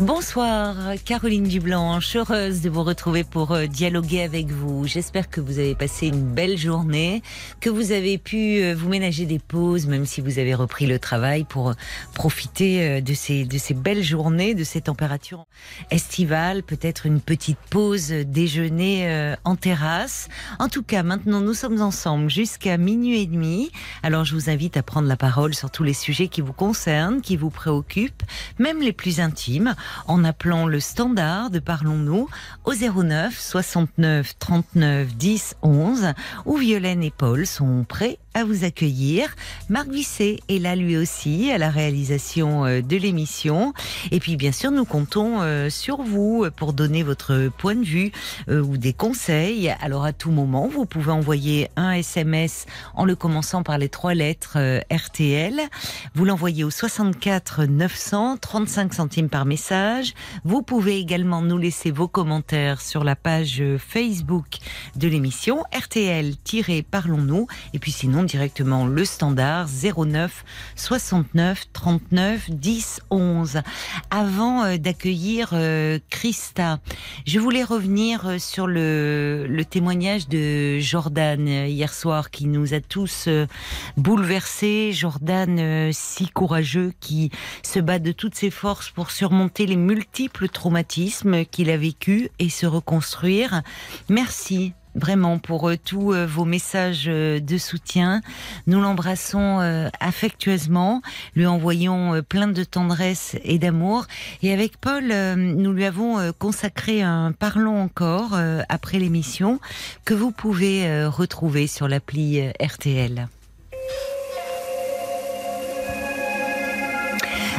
Bonsoir, Caroline Dublanche, heureuse de vous retrouver pour euh, dialoguer avec vous. J'espère que vous avez passé une belle journée, que vous avez pu euh, vous ménager des pauses, même si vous avez repris le travail, pour euh, profiter de ces, de ces belles journées, de ces températures estivales, peut-être une petite pause déjeuner en terrasse. En tout cas, maintenant, nous sommes ensemble jusqu'à minuit et demi. Alors, je vous invite à prendre la parole sur tous les sujets qui vous concernent, qui vous préoccupent, même les plus intimes en appelant le standard de Parlons-nous au 09 69 39 10 11 où Violaine et Paul sont prêts à vous accueillir. Marc Visset est là lui aussi à la réalisation euh, de l'émission. Et puis bien sûr, nous comptons euh, sur vous pour donner votre point de vue euh, ou des conseils. Alors à tout moment, vous pouvez envoyer un SMS en le commençant par les trois lettres RTL. Vous l'envoyez au 64 900 35 centimes par message. Vous pouvez également nous laisser vos commentaires sur la page Facebook de l'émission RTL-Parlons-nous. Et puis sinon directement le standard 09 69 39 10 11. Avant euh, d'accueillir euh, Christa, je voulais revenir euh, sur le, le témoignage de Jordan hier soir qui nous a tous bouleversés. Jordan, si courageux, qui se bat de toutes ses forces pour surmonter les multiples traumatismes qu'il a vécu et se reconstruire. Merci vraiment pour euh, tous euh, vos messages euh, de soutien. Nous l'embrassons affectueusement, lui envoyons plein de tendresse et d'amour. Et avec Paul, nous lui avons consacré un Parlons encore après l'émission que vous pouvez retrouver sur l'appli RTL.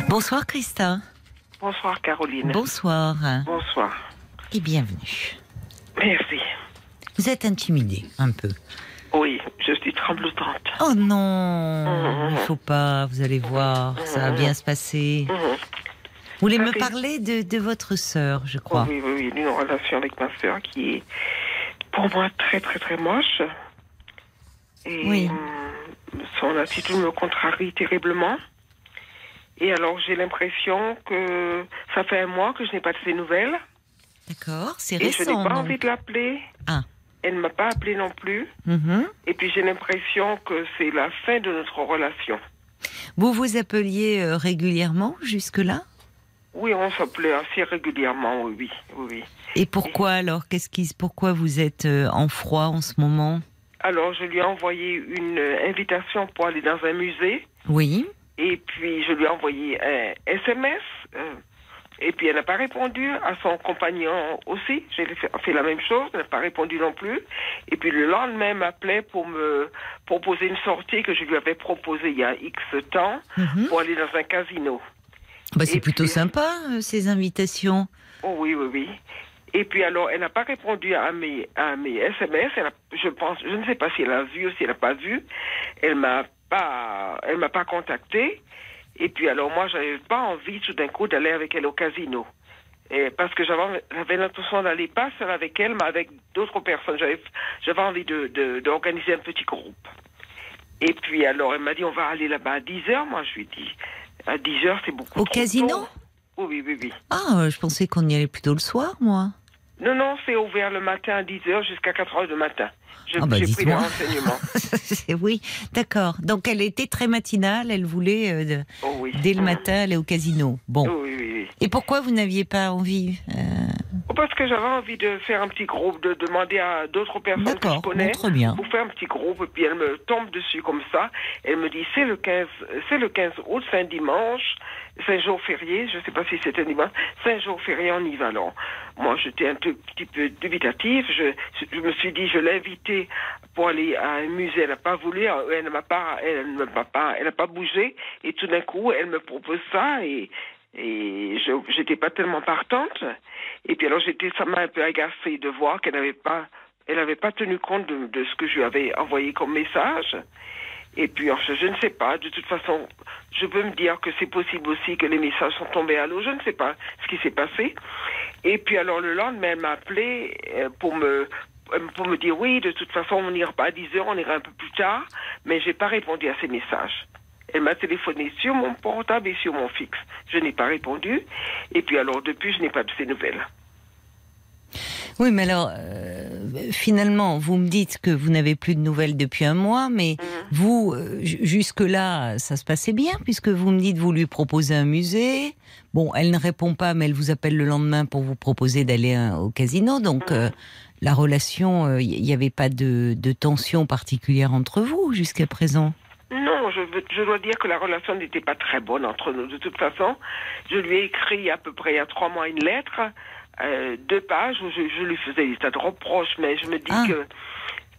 Bonsoir Christa. Bonsoir Caroline. Bonsoir. Bonsoir. Et bienvenue. Merci. Vous êtes intimidée un peu. Oui, je suis tremblotante. Oh non, mhm. il ne faut pas, vous allez voir, ça va mhm. bien se passer. Mhm. Vous voulez me parler de, votre sœur, je crois Oui, oui, oui, une relation avec ma sœur qui est pour moi très, très, très moche. Et oui. son attitude me contrarie terriblement. Et alors j'ai l'impression que ça fait un mois que je n'ai pas de ses nouvelles. D'accord, c'est récent. Et je n'ai pas envie de l'appeler. Ah. Elle ne m'a pas appelé non plus. Mhm. Et puis j'ai l'impression que c'est la fin de notre relation. Vous vous appeliez euh, régulièrement jusque-là? Oui, on s'appelait assez régulièrement, oui, oui. Et pourquoi alors? Qu'est-ce qui, pourquoi vous êtes euh, en froid en ce moment? Alors, je lui ai envoyé une euh, invitation pour aller dans un musée. Oui. Et puis, je lui ai envoyé un SMS. Et puis elle n'a pas répondu à son compagnon aussi. J'ai fait, la même chose, elle n'a pas répondu non plus. Et puis le lendemain, elle m'appelait pour me proposer une sortie que je lui avais proposée il y a X temps mhm. pour aller dans un casino. Bah, c'est plutôt sympa, euh, ces invitations. Oh, oui, oui, oui. Et puis alors, elle n'a pas répondu à mes, à mes SMS. je pense, je ne sais pas si elle a vu ou si elle n'a pas vu. Elle m'a pas, elle m'a pas contacté. Et puis alors moi, j'avais pas envie tout d'un coup d'aller avec elle au casino. Et parce que j'avais l'intention d'aller pas seule avec elle, mais avec d'autres personnes. J'avais envie d'organiser de, un petit groupe. Et puis alors, elle m'a dit, on va aller là-bas à 10 heures. Moi, je lui ai dit, à 10 heures, c'est beaucoup Au casino Oui, oui, oui. Ah, je pensais qu'on y allait plutôt le soir, moi. Non, non, c'est ouvert le matin à 10 heures jusqu'à 4 heures du matin. Je, ah bah, pris les renseignements. oui, d'accord. Donc elle était très matinale, elle voulait euh, oh dès le matin aller au casino. Bon. Oh oui, oui, Et pourquoi vous n'aviez pas envie euh, oh, Parce que j'avais envie de faire un petit groupe, de demander à d'autres personnes que je connais très bien. pour faire un petit groupe. Et puis elle me tombe dessus comme ça. Elle me dit c'est le 15, c'est le 15 août, c'est un dimanche, c'est un jour férié. Je ne sais pas si c'est un dimanche. C'est un jour férié, on y va alors. Moi, j'étais un tout petit peu dubitatif. Je, me suis dit, je l'ai invitée pour aller à un musée. Elle n'a pas voulu. Elle ne m'a pas, elle ne m'a pas, elle n'a pas bougé. Et tout d'un coup, elle me propose ça et et je j'étais pas tellement partante. Et puis alors j'étais, ça m'a un peu agacée de voir qu'elle n'avait pas, elle n'avait tenu compte de, ce que je lui avais envoyé comme message. Et puis, je ne sais pas. De toute façon, je peux me dire que c'est possible aussi que les messages sont tombés à l'eau. Je ne sais pas ce qui s'est passé. Et puis, alors, le lendemain, elle m'a appelé euh, pour me, pour me dire oui, de toute façon, on n'ira pas à 10 heures, on ira un peu plus tard. Mais j'ai pas répondu à ces messages. Elle m'a téléphoné sur mon portable et sur mon fixe. Je n'ai pas répondu. Et puis alors, depuis, je n'ai pas de ces nouvelles. Oui, mais alors, euh, finalement, vous me dites que vous n'avez plus de nouvelles depuis un mois, mais Mhm. vous, euh, jusque-là, ça se passait bien, puisque vous me dites vous lui proposez un musée. Bon, elle ne répond pas, mais elle vous appelle le lendemain pour vous proposer d'aller euh, au casino. Donc, euh, la relation, il n'y avait pas de, de tension particulière entre vous jusqu'à présent? Non, je dois dire que la relation n'était pas très bonne entre nous. De toute façon, je lui ai écrit à peu près il y a trois mois une lettre, euh, deux pages, où je, je lui faisais des tas de reproches, mais je me dis Ah. que...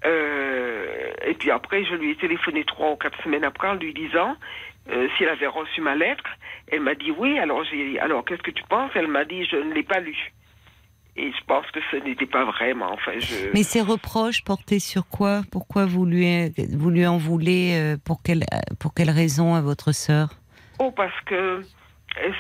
euh, et puis après, je lui ai téléphoné trois ou quatre semaines après en lui disant euh, si elle avait reçu ma lettre. Elle m'a dit oui, alors j'ai alors qu'est-ce que tu penses? Elle m'a dit je ne l'ai pas lu. Et je pense que ce n'était pas vraiment. Enfin, je... Mais ces reproches portaient sur quoi? Pourquoi vous lui, vous lui en voulez euh, pour quelle, pour quelle raison à votre sœur? Oh, parce que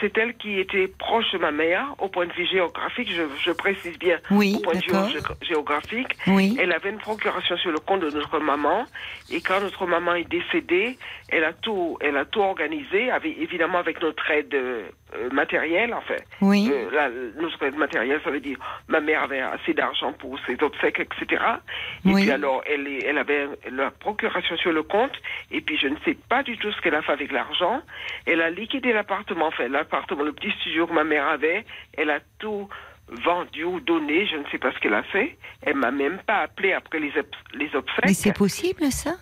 c'est elle qui était proche de ma mère au point de vue géographique, je, je précise bien, Oui, au point de vue géographique. Oui. Elle avait une procuration sur le compte de notre maman et quand notre maman est décédée, elle a tout, elle a tout organisé, avec, évidemment avec notre aide euh, matérielle, enfin. Oui. Euh, la- notre aide matérielle, ça veut dire ma mère avait assez d'argent pour ses obsèques, etc. Et Oui. puis alors, elle, elle avait la procuration sur le compte, et puis je ne sais pas du tout ce qu'elle a fait avec l'argent. Elle a liquidé l'appartement, enfin l'appartement, le petit studio que ma mère avait, elle a tout vendu ou donné, je ne sais pas ce qu'elle a fait. Elle m'a même pas appelé après les, les obsèques. Mais c'est possible ça?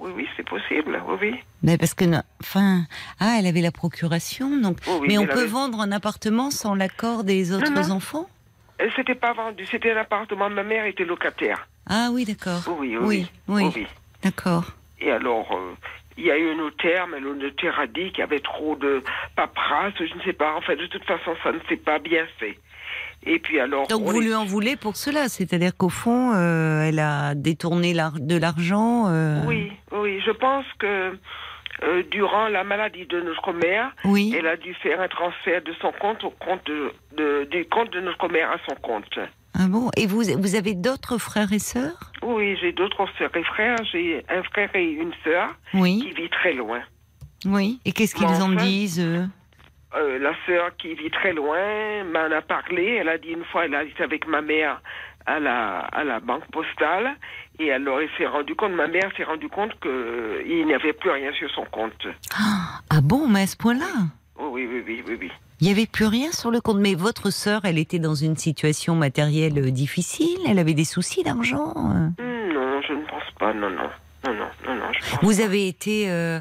Oui, oui, c'est possible, oui, oui. Mais parce que, non- enfin, ah, elle avait la procuration, donc. Oui, oui, mais on peut avait- vendre un appartement sans l'accord des autres non. enfants? Elle s'était pas vendue, c'était un appartement, ma mère était locataire. Ah oui, d'accord. Oui, oui, oui, oui. oui, oui. d'accord. Et alors, euh, il y a eu un notaire, mais le notaire a dit qu'il y avait trop de paperasse, je ne sais pas. Enfin, de toute façon, ça ne s'est pas bien fait. Et puis alors... Donc on vous est- lui en voulez pour cela, c'est-à-dire qu'au fond, euh, elle a détourné de l'argent. euh, Oui, oui, je pense que euh, durant la maladie de notre mère, Oui. elle a dû faire un transfert de son compte au compte de, de- du compte de notre mère à son compte. Ah bon? Et vous, vous avez d'autres frères et sœurs? Oui, j'ai d'autres sœurs et frères. J'ai un frère et une sœur qui vit très loin. Oui. Et qu'est-ce qu'ils en disent eux? Euh, la sœur qui vit très loin m'en a parlé. Elle a dit une fois, elle a été avec ma mère à la, à la banque postale. Et alors, elle s'est rendu compte, ma mère s'est rendu compte qu'il n'y avait plus rien sur son compte. Ah bon, mais à ce point-là? Oh, oui, oui, oui, oui, oui. Il n'y avait plus rien sur le compte. Mais votre sœur, elle était dans une situation matérielle difficile? Elle avait des soucis d'argent? Non, je ne pense pas. Non, non. Non, non, non, non. Je pense Vous avez été euh,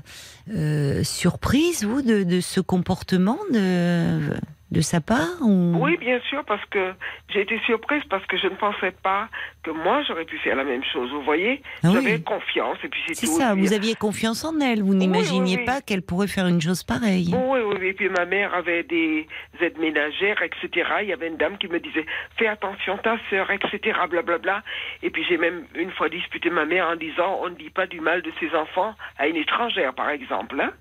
euh, surprise, vous, de, de ce comportement de, de sa part ou... Oui, bien sûr, parce que j'ai été surprise parce que je ne pensais pas que moi j'aurais pu faire la même chose. Vous voyez, Ah oui. j'avais confiance et puis c'est ça, vous aviez confiance en elle. Vous n'imaginiez oui, oui. pas qu'elle pourrait faire une chose pareille. Oui, oui, oui. Et puis ma mère avait des aides ménagères, etc. Il y avait une dame qui me disait fais attention ta sœur, etc. Blablabla. Et puis j'ai même une fois disputé ma mère en disant on ne dit pas du mal de ses enfants à une étrangère, par exemple. hein.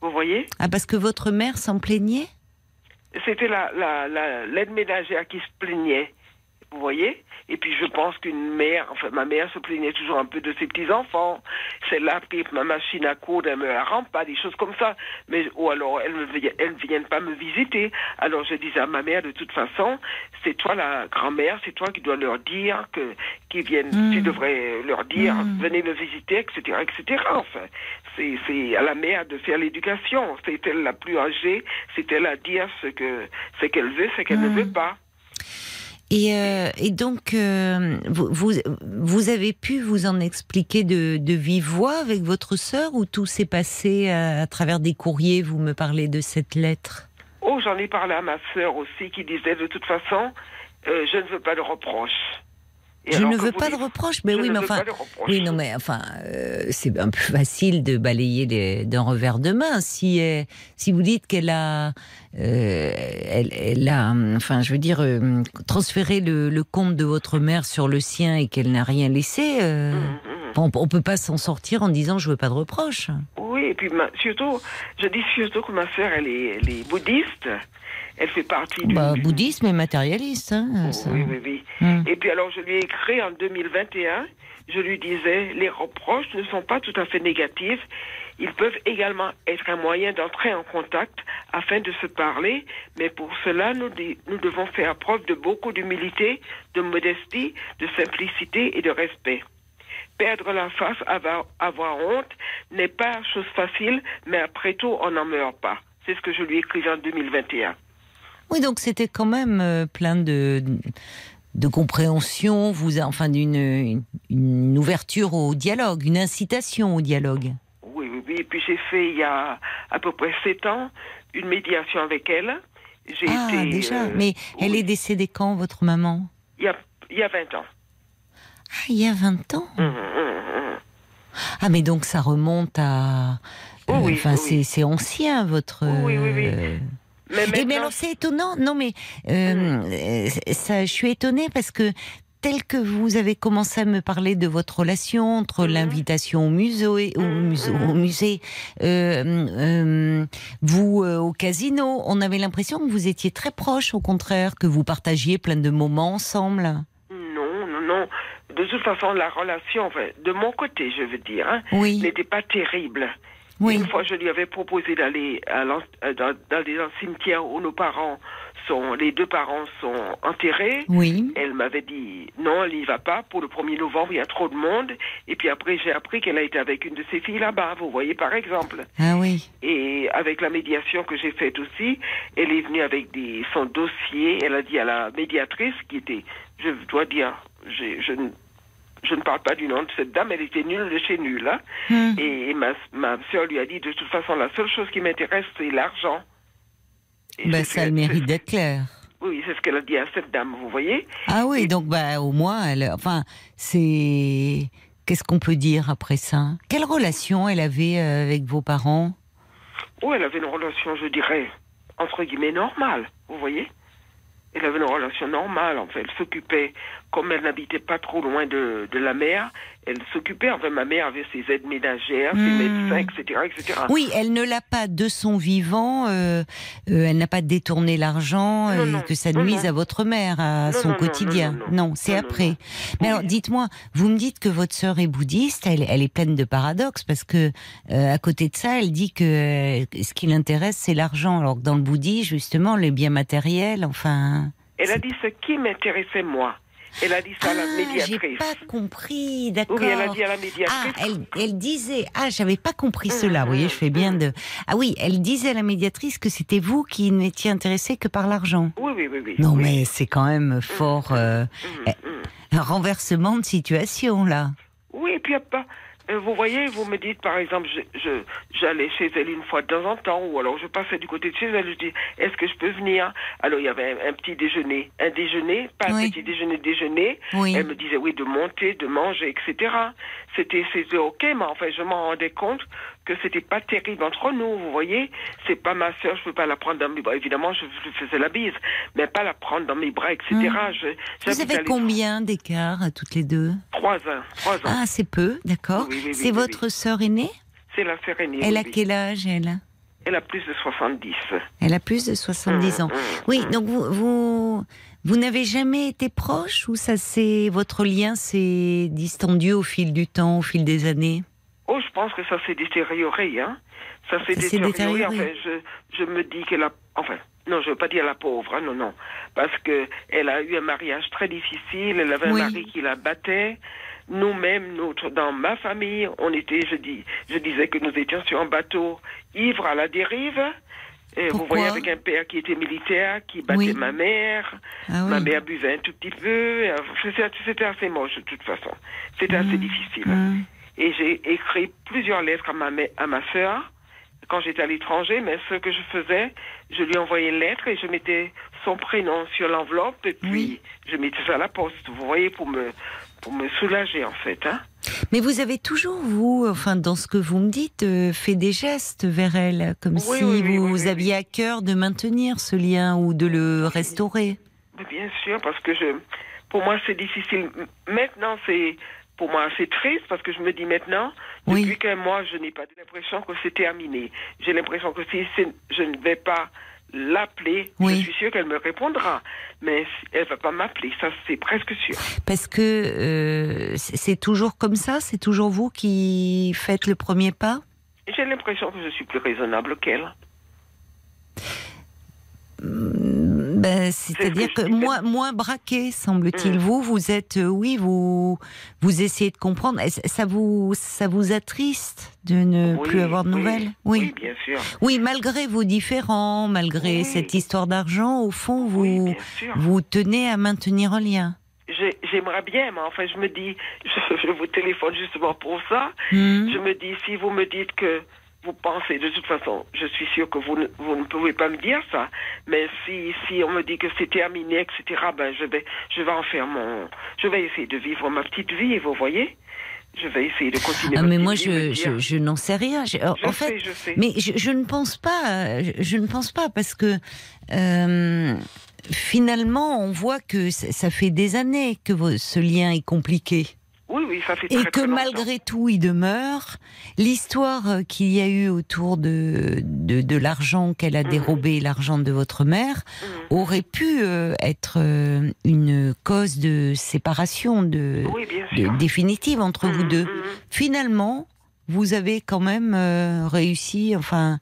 Vous voyez? Ah, parce que votre mère s'en plaignait? C'était la, la, la- l'aide ménagère qui se plaignait. Vous voyez Et puis je pense qu'une mère, enfin ma mère se plaignait toujours un peu de ses petits-enfants. Celle-là, puis ma machine à coudre, elle me la rend pas, des choses comme ça. Mais, ou alors, elles ne viennent pas me visiter. Alors je disais à ma mère, de toute façon, c'est toi la grand-mère, c'est toi qui dois leur dire que, qu'ils viennent, Mm. tu devrais leur dire, Mm. venez me visiter, etc., etc. Enfin, c'est, c'est à la mère de faire l'éducation. C'est elle la plus âgée, c'est elle à dire ce que, ce qu'elle veut, ce qu'elle ne veut pas. Et, euh, et donc, euh, vous, vous, avez pu vous en expliquer de, de vive voix avec votre sœur ou tout s'est passé à, à travers des courriers Vous me parlez de cette lettre? Oh, j'en ai parlé à ma sœur aussi qui disait de toute façon, euh, je ne veux pas de reproches. Je ne veux pas de reproches, mais oui, mais enfin, oui, non, mais enfin, euh, c'est un peu facile de balayer d'un revers de main. Si, euh, si vous dites qu'elle a, euh, elle, elle a, enfin, je veux dire, transféré le, le compte de votre mère sur le sien et qu'elle n'a rien laissé, euh, Hum, hum. On, on peut pas s'en sortir en disant je veux pas de reproches. Oui, et puis ma- surtout, je dis surtout que ma sœur, elle est, elle est bouddhiste. Elle fait partie du. Bah, bouddhisme et matérialiste. hein, ça. Oui, oui, oui. Hmm. Et puis alors, je lui ai écrit en 2021, je lui disais, les reproches ne sont pas tout à fait négatifs. Ils peuvent également être un moyen d'entrer en contact afin de se parler, mais pour cela, nous devons faire preuve de beaucoup d'humilité, de modestie, de simplicité et de respect. Perdre la face, avoir, avoir honte n'est pas chose facile, mais après tout, on n'en meurt pas. C'est ce que je lui ai écrit en 2021. Oui, donc c'était quand même euh, plein de de compréhension, vous, enfin d'une une, une ouverture au dialogue, une incitation au dialogue. Oui, oui, oui. Et puis j'ai fait il y a à peu près sept ans une médiation avec elle. J'ai Ah, été. déjà. euh, Mais elle est décédée quand, votre maman? Il y a, il y a 20 ans. Ah, il y a 20 ans. Hum, hum, hum. Ah, mais donc ça remonte à. Oh oui, enfin, oui, c'est ancien, votre. Oui, oui, oui. euh, Mais Et mais maintenant, alors c'est étonnant, non mais euh, ça, je suis étonnée parce que tel que vous avez commencé à me parler de votre relation entre l'invitation au musée, au musée, au musée euh, euh, vous euh, au casino, on avait l'impression que vous étiez très proches, au contraire, que vous partagiez plein de moments ensemble. non, non, non. De toute façon, la relation, enfin, de mon côté, je veux dire, hein, Oui, n'était pas terrible. oui, Une fois, je lui avais proposé d'aller euh, dans, dans les cimetières où nos parents sont, les deux parents sont enterrés. oui. Elle m'avait dit non, elle n'y va pas. Pour le 1er novembre, il y a trop de monde. Et puis après, j'ai appris qu'elle a été avec une de ses filles là-bas, vous voyez, par exemple. Ah oui. Et avec la médiation que j'ai faite aussi, elle est venue avec des, son dossier. Elle a dit à la médiatrice, qui était, je dois dire, je, ne- je ne parle pas du nom de cette dame, elle était nulle de chez nulle. hein. Hum. Et, ma, ma soeur lui a dit, de toute façon, la seule chose qui m'intéresse, c'est l'argent. C'est ça a le mérite d'être clair. Oui, c'est ce qu'elle a dit à cette dame, vous voyez. Ah oui, Et- donc bah au moins, elle, enfin, c'est qu'est-ce qu'on peut dire après ça? Quelle relation elle avait euh, avec vos parents? Oh, elle avait une relation, je dirais, entre guillemets, normale, vous voyez Elle avait une relation normale, en fait. Elle s'occupait, comme elle n'habitait pas trop loin de, de la mer, elle s'occupait, enfin, ma mère avait ses aides ménagères, ses Hmm. médecins, etc., etc. Oui, elle ne l'a pas de son vivant. euh, euh, elle n'a pas détourné l'argent et non, que ça non, nuise non. à votre mère, à son quotidien. non, c'est après. Mais Oui. alors, dites-moi, vous me dites que votre sœur est bouddhiste. Elle, elle est pleine de paradoxes parce que euh, à côté de ça, elle dit que euh, ce qui l'intéresse, c'est l'argent. Alors que dans le bouddhisme, justement, les biens matériels, enfin. Elle a dit ce qui m'intéressait, moi. Elle a dit ça à la Ah, j'ai médiatrice. pas compris, d'accord. Oui, elle a dit à la Ah, médiatrice. elle, elle disait, ah, j'avais pas compris Hum, cela. Vous voyez, hum, je fais bien hum. de. Ah oui, elle disait à la médiatrice que c'était vous qui n'étiez intéressé que par l'argent. Oui, oui, oui, oui. Non, oui. mais c'est quand même fort euh, hum. un renversement de situation là. Oui, et puis pas. Euh, Vous voyez, vous me dites, par exemple, je, je- j'allais chez elle une fois de temps en temps, ou alors je passais du côté de chez elle, je dis, est-ce que je peux venir? Alors il y avait un, un petit déjeuner, un déjeuner, pas Oui. un petit déjeuner, déjeuner. Oui. Elle me disait, oui, de monter, de manger, etc. C'était, c'était ok, mais enfin, je m'en rendais compte que c'était pas terrible entre nous, vous voyez. C'est pas ma sœur, je peux pas la prendre dans mes bras. Évidemment, je, je faisais la bise, mais pas la prendre dans mes bras, etc. Je, Vous avez combien d'écart à toutes les deux? Trois ans, trois ans. Ah, c'est peu, d'accord. Oui, oui, oui, c'est votre sœur aînée? C'est la sœur aînée. Elle a quel âge elle? Elle a plus de 70. Elle a plus de 70 ans. Hum, hum, Oui, donc vous, vous, vous n'avez jamais été proche ou ça c'est votre lien s'est distendu au fil du temps, au fil des années? Oh, je pense que ça s'est détérioré, hein. Ça s'est détérioré. détérioré. Enfin, je, je me dis qu'elle a. Enfin, non, je veux pas dire la pauvre, hein, non, non. Parce que elle a eu un mariage très difficile. Elle avait Oui. un mari qui la battait. Nous-mêmes, notre, dans ma famille, on était, je dis, je disais que nous étions sur un bateau ivre à la dérive. Et vous voyez, avec un père qui était militaire, qui battait Oui. ma mère. Ah Ma mère buvait un tout petit peu. euh, C'était assez moche, de toute façon. C'était assez Hum, difficile. hum. Et j'ai écrit plusieurs lettres à ma, à ma sœur quand j'étais à l'étranger, mais ce que je faisais, je lui envoyais une lettre et je mettais son prénom sur l'enveloppe et puis Oui. je mettais ça à la poste, vous voyez, pour me, pour me soulager en fait. Hein. Mais vous avez toujours, vous, enfin, dans ce que vous me dites, euh, fait des gestes vers elle, comme Oui, si oui, vous aviez à cœur de maintenir ce lien ou de le restaurer. Bien sûr, parce que je, pour moi c'est difficile. Maintenant c'est pour moi assez triste parce que je me dis maintenant, Oui. depuis qu'un mois, je n'ai pas l'impression que c'est terminé. J'ai l'impression que si c'est- je ne vais pas l'appeler, Oui. je suis sûre qu'elle me répondra. Mais elle va pas m'appeler, ça c'est presque sûr. Parce que euh, c'est c'est toujours comme ça? C'est toujours vous qui faites le premier pas? J'ai l'impression que je suis plus raisonnable qu'elle. Ben, C'est-à-dire ce que moins, moins braqué, semble-t-il. Mm. Vous, vous êtes, euh, oui, vous, vous essayez de comprendre. Ça vous, ça vous attriste de ne Oui, plus avoir de oui, nouvelles? Oui, bien sûr. Oui, malgré vos différends, malgré cette histoire d'argent, au fond, vous, vous tenez à maintenir un lien. J'ai- J'aimerais bien, mais enfin, je me dis, je, je vous téléphone justement pour ça. Hmm. Je me dis, si vous me dites que vous pensez, de toute façon, je suis sûre que vous ne, vous ne pouvez pas me dire ça, mais si, si on me dit que c'est terminé, etc., ben, je vais, je vais en faire mon, je vais essayer de vivre ma petite vie, vous voyez? Je vais essayer de continuer Ah, ma mais moi, je, je, je n'en sais rien. Je- en fait, sais, je sais. Mais je, je ne pense pas, je, ne pense pas parce que euh, finalement, on voit que ça, fait des années que ce lien est compliqué Oui, oui, ça fait et très, que très malgré tout, il demeure. L'histoire euh, qu'il y a eu autour de, de, de l'argent qu'elle a Mhm. dérobé, l'argent de votre mère, Mhm. aurait pu euh, être euh, une cause de séparation de, Oui, définitive entre vous Mhm, deux finalement, vous avez quand même euh, réussi, enfin,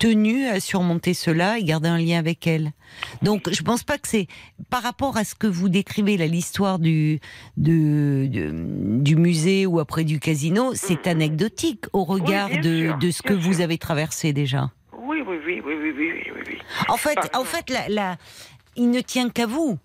tenu à surmonter cela et garder un lien avec elle. Donc, je pense pas que c'est par rapport à ce que vous décrivez là, l'histoire du de, de- du musée ou après du casino, c'est Mhm. anecdotique au regard de, sûr, de ce que vous avez traversé déjà. Oui, oui, oui, oui, oui, oui, oui. En fait, en fait, la, la- il ne tient qu'à vous.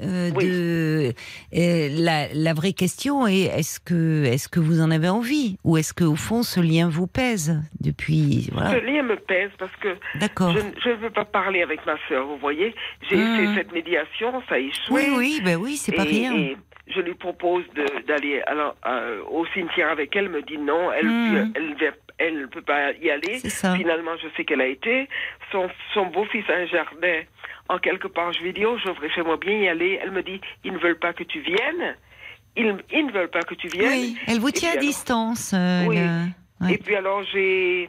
Euh, Oui. de euh, la, la vraie question est est-ce que est-ce que vous en avez envie? Ou est-ce que au fond ce lien vous pèse depuis Ce voilà lien me pèse parce que je, ne- veux pas parler avec ma sœur, vous voyez? J'ai Mhm. fait cette médiation, ça a échoué. oui oui ben oui c'est pas et, rien et je lui propose d'aller au cimetière avec elle. Me dit non, elle Mhm. elle, elle, elle ne peut pas y aller. Finalement, je sais qu'elle a été. Son, son beau-fils a un jardin en quelque part. Je lui dis, oh, j'aimerais bien y aller. Elle me dit, ils ne veulent pas que tu viennes. Ils, ils ne veulent pas que tu viennes. oui elle vous tient à alors- distance euh, Oui. le- ouais. Et puis alors, j'ai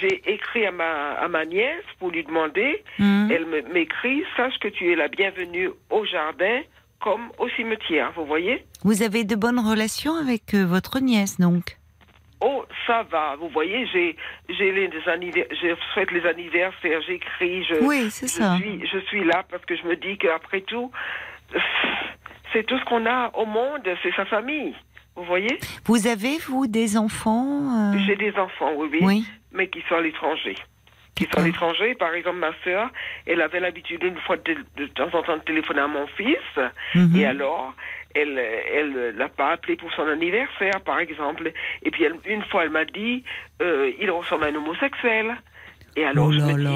j'ai écrit à ma, à ma nièce pour lui demander. Mhm. Elle m'écrit, sache que tu es la bienvenue au jardin comme au cimetière, vous voyez? Vous avez de bonnes relations avec euh, votre nièce donc? Oh, ça va, vous voyez, j'ai j'ai les je souhaite les anniversaires, j'écris, je, oui je ça. suis je suis là parce que je me dis qu'après tout, c'est tout ce qu'on a au monde, c'est sa famille. Vous voyez? Vous avez vous des enfants euh, J'ai des enfants, oui, oui, oui. mais qui sont à l'étranger. Qui sont à l'étranger, par exemple, ma sœur, elle avait l'habitude une fois de, de temps en temps de téléphoner à mon fils, Mhm. et alors, elle elle l'a pas appelé pour son anniversaire, par exemple. Et puis, elle- une fois, elle m'a dit, euh, il ressemble à un homosexuel. Et alors, Oh je me dis,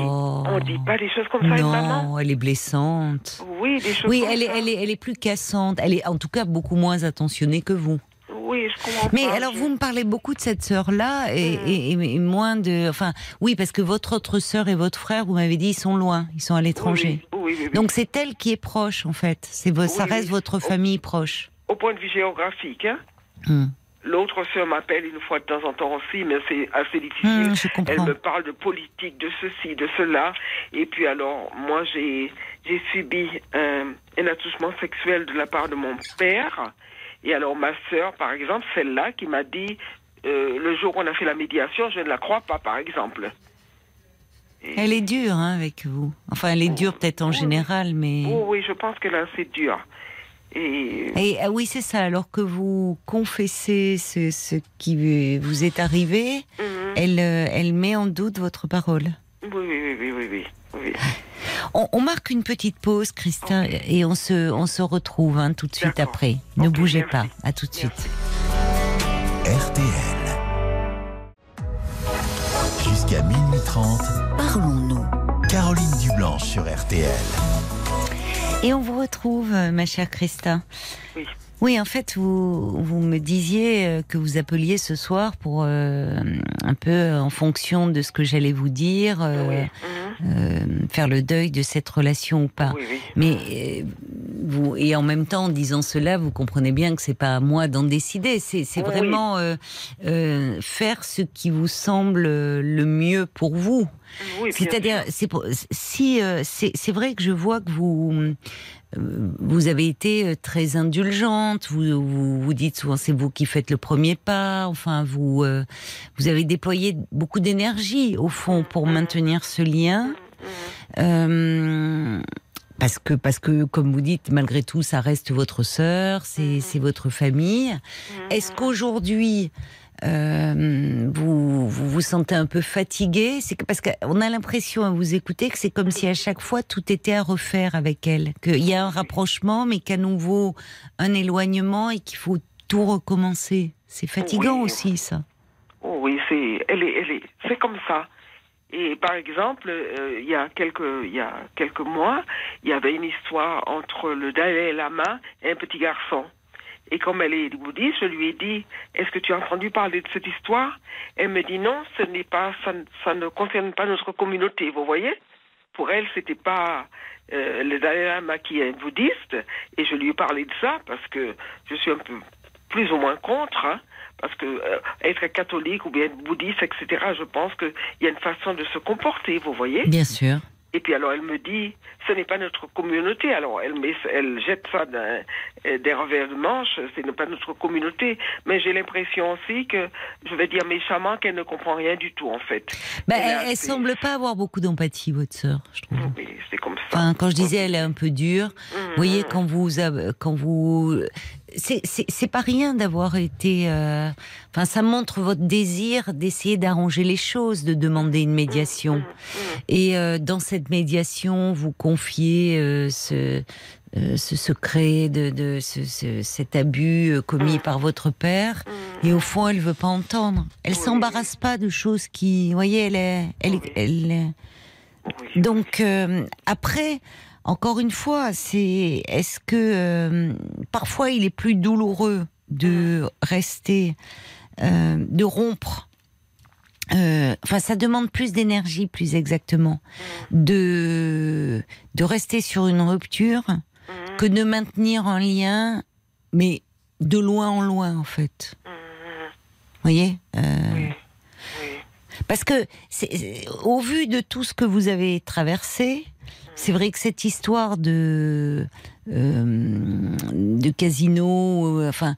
on dit pas des choses comme ça à une maman non elle est blessante Oui, des choses Oui, comme elle est, ça. elle, est, elle est plus cassante. Elle est en tout cas beaucoup moins attentionnée que vous. Oui, je comprends Mais pas, alors, je- vous me parlez beaucoup de cette sœur-là et, Mm. et- et- et moins de. Enfin, oui, parce que votre autre sœur et votre frère, vous m'avez dit, ils sont loin, ils sont à l'étranger. Oui, oui. Donc c'est elle qui est proche, en fait. C'est ça reste votre famille proche. Au point de vue géographique, hein, Hmm. l'autre sœur m'appelle une fois de temps en temps aussi, mais c'est assez difficile. Hmm, je Elle me parle de politique, de ceci, de cela. Et puis alors, moi, j'ai j'ai subi un, un attouchement sexuel de la part de mon père. Et alors, ma sœur, par exemple, celle-là qui m'a dit, euh, le jour où on a fait la médiation, je ne la crois pas, par exemple. Et- Elle est dure hein, avec vous. Enfin, elle est dure peut-être en Oui, oui. général, mais. Oh, oui, je pense que là, c'est dur. Et Et ah oui, c'est ça. Alors que vous confessez ce, ce qui vous est arrivé, Mhm. elle, euh, elle met en doute votre parole. oui, oui, oui, oui, oui, oui, oui. On, on marque une petite pause, Christin, et on se, on se retrouve hein, tout de suite après. Ne bougez merci. pas. À tout de Merci. suite. RTL. Jusqu'à minuit 30, Parlons-nous. Caroline Dublanche sur RTL. Et on vous retrouve, ma chère Christin. Oui. Oui, en fait, vous, vous me disiez euh, que vous appeliez ce soir pour euh, un peu en fonction de ce que j'allais vous dire, euh, Oui. Euh, faire le deuil de cette relation ou pas. Oui, oui. Mais euh, vous, et en même temps, en disant cela, vous comprenez bien que c'est pas à moi d'en décider. C'est vraiment euh, euh, faire ce qui vous semble le mieux pour vous. Oui, C'est-à-dire, c'est si euh, c'est c'est vrai que je vois que vous euh, vous avez été euh, très indulgente. Vous vous, vous dites souvent c'est vous qui faites le premier pas. Enfin, vous euh, vous avez déployé beaucoup d'énergie au fond pour maintenir ce lien. Euh, parce que, parce que, comme vous dites, malgré tout, ça reste votre sœur, c'est c'est votre famille. Est-ce qu'aujourd'hui, euh, vous, vous vous sentez un peu fatigué C'est que parce qu'on a l'impression à vous écouter que c'est comme si à chaque fois tout était à refaire avec elle, qu'il y a un rapprochement, mais qu'à nouveau un éloignement et qu'il faut tout recommencer. C'est fatigant Oui. aussi, ça. Oh oui, c'est, elle est, elle est, c'est comme ça. Et par exemple, euh, il y a quelques, il y a quelques mois, il y avait une histoire entre le Dalai Lama et un petit garçon. Et comme elle est bouddhiste, je lui ai dit, est-ce que tu as entendu parler de cette histoire? Elle me dit non, ce n'est pas, ça, ne- ça ne concerne pas notre communauté, vous voyez? Pour elle, c'était pas euh, le Dalai Lama qui est bouddhiste, et je lui ai parlé de ça parce que je suis un peu plus ou moins contre, hein, parce que euh, être catholique ou bien être bouddhiste, etc., je pense qu'il y a une façon de se comporter, vous voyez? Bien sûr. Et puis alors elle me dit, ce n'est pas notre communauté. Alors elle, met, elle jette ça des revers de manche, ce n'est pas notre communauté. Mais j'ai l'impression aussi que, je vais dire méchamment, qu'elle ne comprend rien du tout, en fait. Bah, Elle assez- semble pas avoir beaucoup d'empathie, votre sœur, je trouve. Oui, c'est comme ça. Enfin, quand je disais elle est un peu dure, Mhm. vous voyez quand vous quand vous c'est pas rien d'avoir été euh, enfin ça montre votre désir d'essayer d'arranger les choses, de demander une médiation. Et euh, dans cette médiation, vous confiez euh, ce euh, ce secret de, de ce, ce- cet abus euh, commis par votre père et au fond elle veut pas entendre. Elle Oui. s'embarrasse pas de choses qui, vous voyez, elle est, elle, Oui. elle est- donc euh, après, encore une fois, c'est est-ce que euh, parfois il est plus douloureux de rester, euh, de rompre. euh, Enfin, ça demande plus d'énergie, plus exactement, de de rester sur une rupture. Que de maintenir un lien, mais de loin en loin en fait. Vous voyez Euh, Oui. Oui. parce que, au vu de tout ce que vous avez traversé, c'est vrai que cette histoire de, euh, de casino, euh, enfin,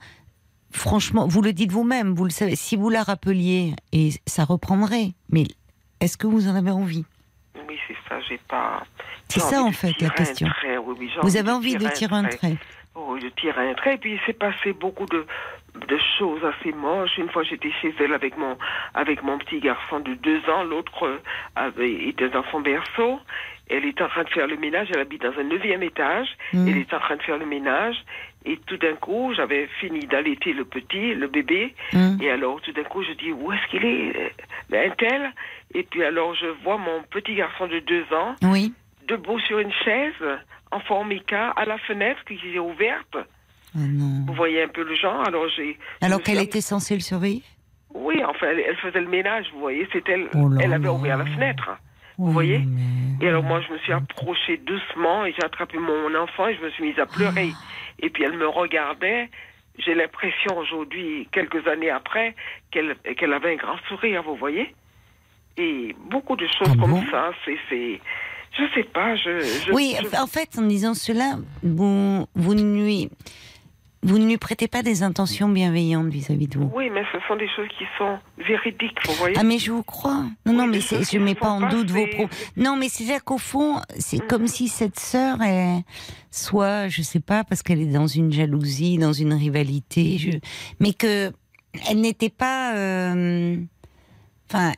franchement, vous le dites vous-même, vous le savez, si vous la rappeliez, et ça reprendrait, mais est-ce que vous en avez envie? Oui, c'est ça, j'ai pas. C'est ça, en fait, la question. trait, oui, oui, Vous avez envie de tirer un trait. Oh, de tirer un trait. Et puis il s'est passé beaucoup de, de choses assez moches. Une fois j'étais chez elle avec mon, avec mon petit garçon de deux ans. L'autre euh, avait, était dans son berceau. Elle était en train de faire le ménage. Elle habite dans un neuvième étage. Mm. Elle était en train de faire le ménage. Et tout d'un coup, j'avais fini d'allaiter le petit, le bébé. Hum, Et alors, tout d'un coup, je dis, où est-ce qu'il est, euh, un tel Et puis alors, je vois mon petit garçon de deux ans Oui. debout sur une chaise en formica à la fenêtre qui est ouverte. Ah non. Vous voyez un peu le genre. Alors j'ai. Alors qu'elle suis- était censée le surveiller? Oui, enfin, elle, elle faisait le ménage. Vous voyez, c'est elle. Oh elle avait ouvert la fenêtre. Vous Oui, voyez mais- Et alors moi, je me suis approchée doucement et j'ai attrapé mon enfant et je me suis mise à pleurer. Ah. Et puis elle me regardait. J'ai l'impression aujourd'hui, quelques années après, qu'elle qu'elle avait un grand sourire. Vous voyez Et beaucoup de choses Ah comme bon ça. C'est, je sais pas. Je, je- Oui, je- en fait, en disant cela, vous, vous, ne lui, vous ne lui prêtez pas des intentions bienveillantes vis-à-vis de vous. Oui, mais ce sont des choses qui sont véridiques, vous voyez. Ah, mais je vous crois. Non, non, mais je qui mets pas en doute vos propos. Non, mais c'est-à-dire qu'au fond, c'est comme si cette sœur, elle, soit, je sais pas, parce qu'elle est dans une jalousie, dans une rivalité, je, mais que elle n'était pas, euh, enfin,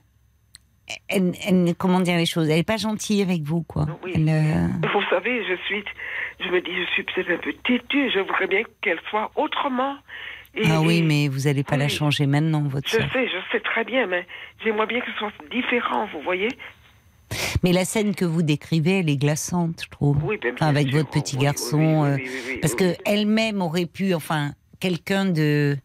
elle, elle- comment dire les choses, elle est pas gentille avec vous, quoi. Oui. Elle, euh, Vous savez, je suis, je me dis, je suis peut-être un peu têtue. Je voudrais bien qu'elle soit autrement. Et- Ah oui, mais vous allez pas la changer maintenant, votre Je sais, je sais très bien, mais j'aimerais bien que ce soit différent, vous voyez. Mais la scène que vous décrivez, elle est glaçante, je trouve. Oui, ben, Enfin, avec sûr. votre petit garçon, euh, Parce que elle-même aurait pu, enfin, quelqu'un de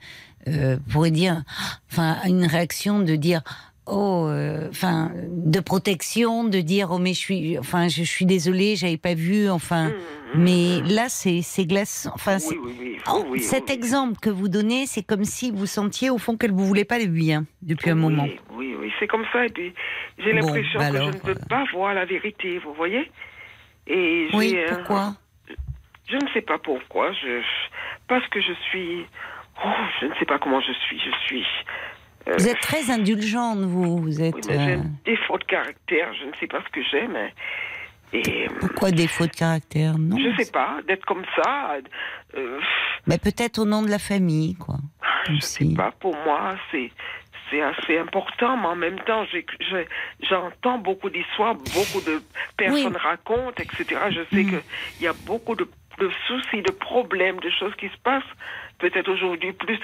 euh, pourrait dire, enfin, une réaction de dire, oh, euh, enfin, de protection, de dire oh mais je suis, enfin je suis désolée, j'avais pas vu, enfin. Mmh, Mais là, c'est c'est glaçant. Enfin, c'est- Oui, oui, oui. Oh, cet exemple que vous donnez, c'est comme si vous sentiez au fond qu'elle vous voulait pas de bien depuis un moment. Oui, oui, c'est comme ça. Et puis, j'ai Bon, l'impression bah que alors, je ne peux euh, pas voir la vérité, vous voyez? Et Oui, un- pourquoi? Je ne sais pas pourquoi. Je, parce que je suis. Oh, je ne sais pas comment je suis. Je suis. Euh, Vous êtes très indulgente, vous. Vous êtes. oui, mais j'ai euh, un défaut de caractère. Je ne sais pas ce que j'ai, mais. Et. Pourquoi défaut de caractère? Non. Je sais pas, d'être comme ça. euh, Mais peut-être au nom de la famille, quoi. Comme je sais si- pas, pour moi, c'est. C'est assez important, mais en même temps, j'entends beaucoup d'histoires, beaucoup de personnes racontent, etc. Je sais Mm. qu'il y a beaucoup de, de soucis, de problèmes, de choses qui se passent, peut-être aujourd'hui plus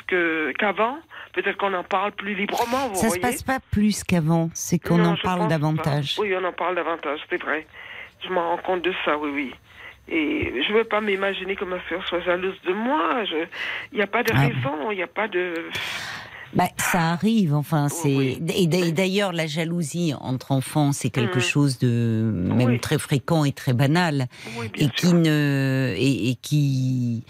qu'avant. Peut-être qu'on en parle plus librement, vous Ça se voyez. passe pas plus qu'avant, c'est qu'on en parle davantage. pas. Oui, on en parle davantage, c'est vrai. Je m'en rends compte de ça, oui, oui. Et je veux pas m'imaginer que ma soeur soit jalouse de moi. Il n'y a pas de Ah raison, il n'y a pas de... Bah, ça arrive, enfin, c'est. Oui. Et d'ailleurs, la jalousie entre enfants, c'est quelque Mhm. chose de même Oui. très fréquent et très banal, Oui, et qui sûr. ne et, et qui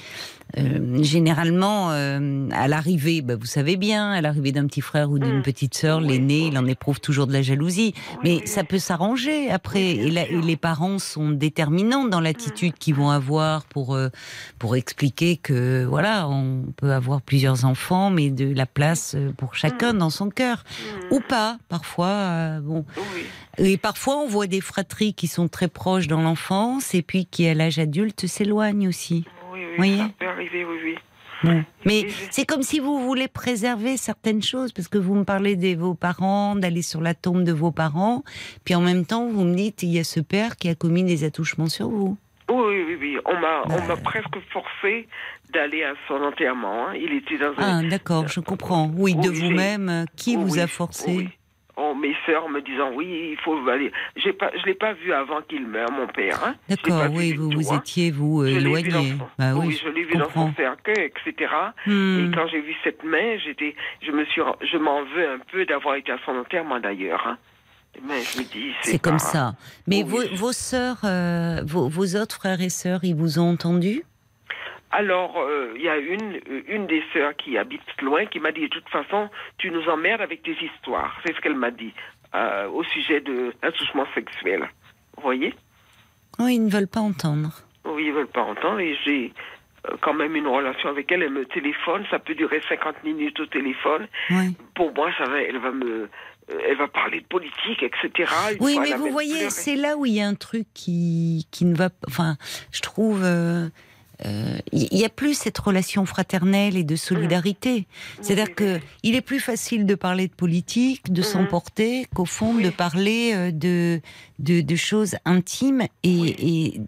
euh, généralement euh, à l'arrivée, bah, vous savez bien, à l'arrivée d'un petit frère ou d'une Mhm. petite sœur, l'aîné, il en éprouve toujours de la jalousie, mais ça peut s'arranger après. Et, la- et les parents sont déterminants dans l'attitude qu'ils vont avoir pour euh, pour expliquer que voilà, on peut avoir plusieurs enfants, mais de la place euh, pour chacun dans son cœur, ou pas. Parfois, euh, bon, Oui. et parfois on voit des fratries qui sont très proches dans l'enfance et puis qui à l'âge adulte s'éloignent aussi. Oui, oui, Voyez ça peut arriver, oui, oui. Mais c'est comme si vous voulez préserver certaines choses, parce que vous me parlez de vos parents, d'aller sur la tombe de vos parents, puis en même temps vous me dites il y a ce père qui a commis des attouchements sur vous. Oui, oui, oui. On m'a, Bah. on m'a presque forcé d'aller à son enterrement. hein. Il était dans un... Ah d'accord, je comprends. Oui, de Oui, vous-même, euh, qui vous a forcé? Oui. Oh, mes sœurs me disant oui, il faut aller. J'ai pas, je l'ai pas vu avant qu'il meure, mon père. Hein. D'accord, oui, vous, tout, vous hein. étiez vous euh, éloigné. Bah oui, oui, je l'ai vu dans son cercueil, etc. Hmm. Et quand j'ai vu cette main, j'étais, je me suis, je m'en veux un peu d'avoir été à son enterrement d'ailleurs. Hein. Mais je me dis, c'est, comme ça. Mais Oui. vos, vos sœurs, euh, vos, vos autres frères et sœurs, ils vous ont entendu? Alors, euh, il y a une, euh, une des sœurs qui habite loin qui m'a dit, de toute façon, tu nous emmerdes avec tes histoires. C'est ce qu'elle m'a dit euh, au sujet de l'attouchement sexuel. Vous voyez? Oui, ils ne veulent pas entendre. Oui, ils veulent pas entendre et j'ai quand même une relation avec elle. Elle me téléphone, ça peut durer 50 minutes au téléphone. Oui. Pour moi, ça va, elle va me, elle va parler de politique, etc. Une Oui, mais vous voyez, c'est là où il y a un truc qui, qui ne va pas. Enfin, je trouve. euh, Il n'y a plus cette relation fraternelle et de solidarité. C'est-à-dire Oui, que il est plus facile de parler de politique, de Mhm. s'emporter, qu'au fond de parler euh, de, de, de choses intimes et, et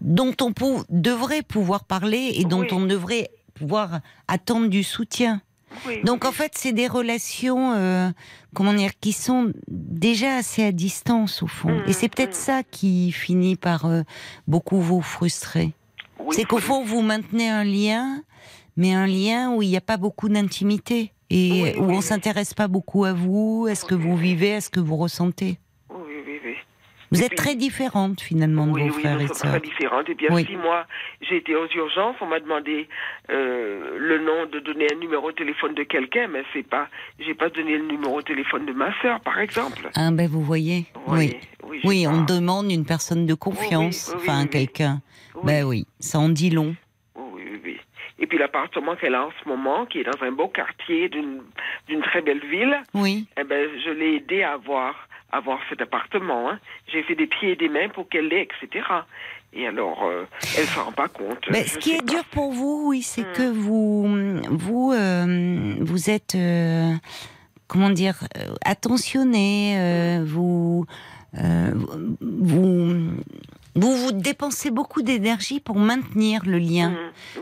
dont on pou- devrait pouvoir parler et dont on devrait pouvoir attendre du soutien. Donc en fait, c'est des relations, euh, comment dire, qui sont déjà assez à distance au fond. Et c'est peut-être ça qui finit par euh, beaucoup vous frustrer. Oui, c'est qu'au fond, vous maintenez un lien, mais un lien où il n'y a pas beaucoup d'intimité et Oui, où on s'intéresse pas beaucoup à vous, à ce que vous vivez, à ce que vous ressentez? Oui, oui, oui. Vous êtes très différentes finalement de oui, vos oui, frères et sœurs. très différentes. Et bien, Oui. si moi, j'ai été aux urgences, on m'a demandé euh, le nom de donner un numéro de téléphone de quelqu'un, mais c'est pas, j'ai pas donné le numéro de téléphone de ma sœur, par exemple. Ah ben vous voyez, oui. oui, Oui, on demande une personne de confiance, enfin quelqu'un. Oui, Ben oui, ça en dit long. oui, oui, oui. Et puis l'appartement qu'elle a en ce moment, qui est dans un beau quartier d'une très belle ville, Oui. eh ben, je l'ai aidé à avoir, à avoir cet appartement. hein. J'ai fait des pieds et des mains pour qu'elle l'ait, etc. Et alors, euh, elle s'en rend pas compte. Mais Je ce qui est pas. dur pour vous, oui, c'est Hmm. que vous, vous, euh, vous êtes, euh, comment dire, euh, attentionné. euh, vous, vous, vous, vous dépensez beaucoup d'énergie pour maintenir le lien,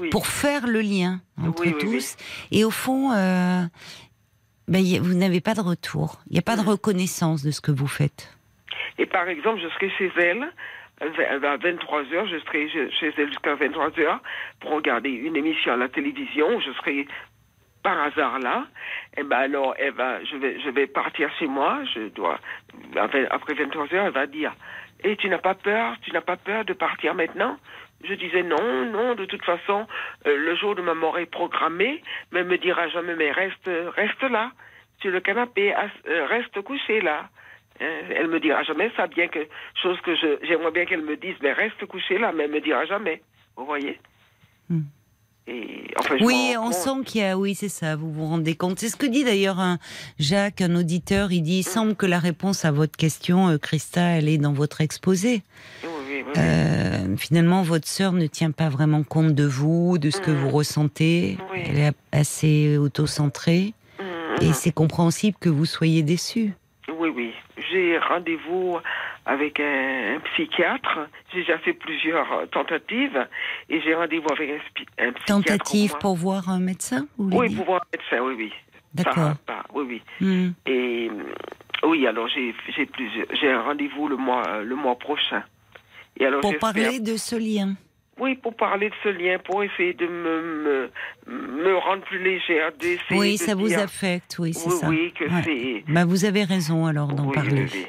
oui. pour faire le lien entre Oui, oui, tous. Et au fond, euh, ben, a- vous n'avez pas de retour. Il n'y a pas de Hmm. reconnaissance de ce que vous faites. Et par exemple, je serai chez elle euh, à 23 heures, je serai chez elle jusqu'à 23 heures pour regarder une émission à la télévision. Je serai par hasard là, et ben alors, elle va, je vais, je vais partir chez moi. Je dois, après après 23 heures, elle va dire, et tu n'as pas peur, tu n'as pas peur de partir maintenant? Je disais non, non. De toute façon, euh, le jour de ma mort est programmé, mais elle me dira jamais, mais reste, reste là, sur le canapé, euh, reste couché là. Euh, Elle me dira jamais ça, bien que chose que j'aimerais bien qu'elle me dise, mais reste couché là, mais elle me dira jamais. Vous voyez? Hmm. Et enfin, je Oui, on sent qu'il y a, oui, c'est ça, vous vous rendez compte. C'est ce que dit d'ailleurs un Jacques, un auditeur. Il dit, il semble que la réponse à votre question, euh, Christa, elle est dans votre exposé. Oui, oui, oui, oui. Euh, finalement, votre sœur ne tient pas vraiment compte de vous, de ce que Mhm. vous ressentez. Elle est assez auto-centrée. Mhm. Et c'est compréhensible que vous soyez déçu. Oui, oui. J'ai rendez-vous avec un, un psychiatre. J'ai déjà fait plusieurs euh, tentatives et j'ai rendez-vous avec un, un psychiatre. Tentative pour voir un médecin Oui, pour voir un médecin, oui, oui. D'accord. Oui, oui. Hmm. Et euh, oui, alors j'ai j'ai plusieurs. J'ai un rendez-vous le mois euh, le mois prochain. Et alors Pour parler de ce lien. Oui, pour parler de ce lien, pour essayer de me me, me rendre plus légère, Oui, de ça vous dire- affecte, oui, c'est Oui, ça. oui, que Ouais. c'est. Bah, vous avez raison alors d'en oui, parler. Oui.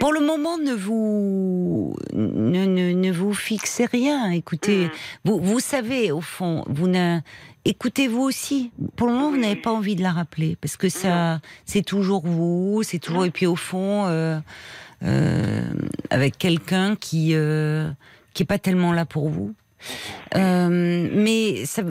Pour le moment, ne vous ne, ne, ne vous fixez rien. Écoutez, Mhm. vous vous savez au fond, vous écoutez-vous aussi. Pour le moment, vous n'avez pas envie de la rappeler parce que ça, c'est toujours vous, c'est toujours Non. et puis au fond, euh, euh, avec quelqu'un qui euh, qui est pas tellement là pour vous. Euh, mais ça,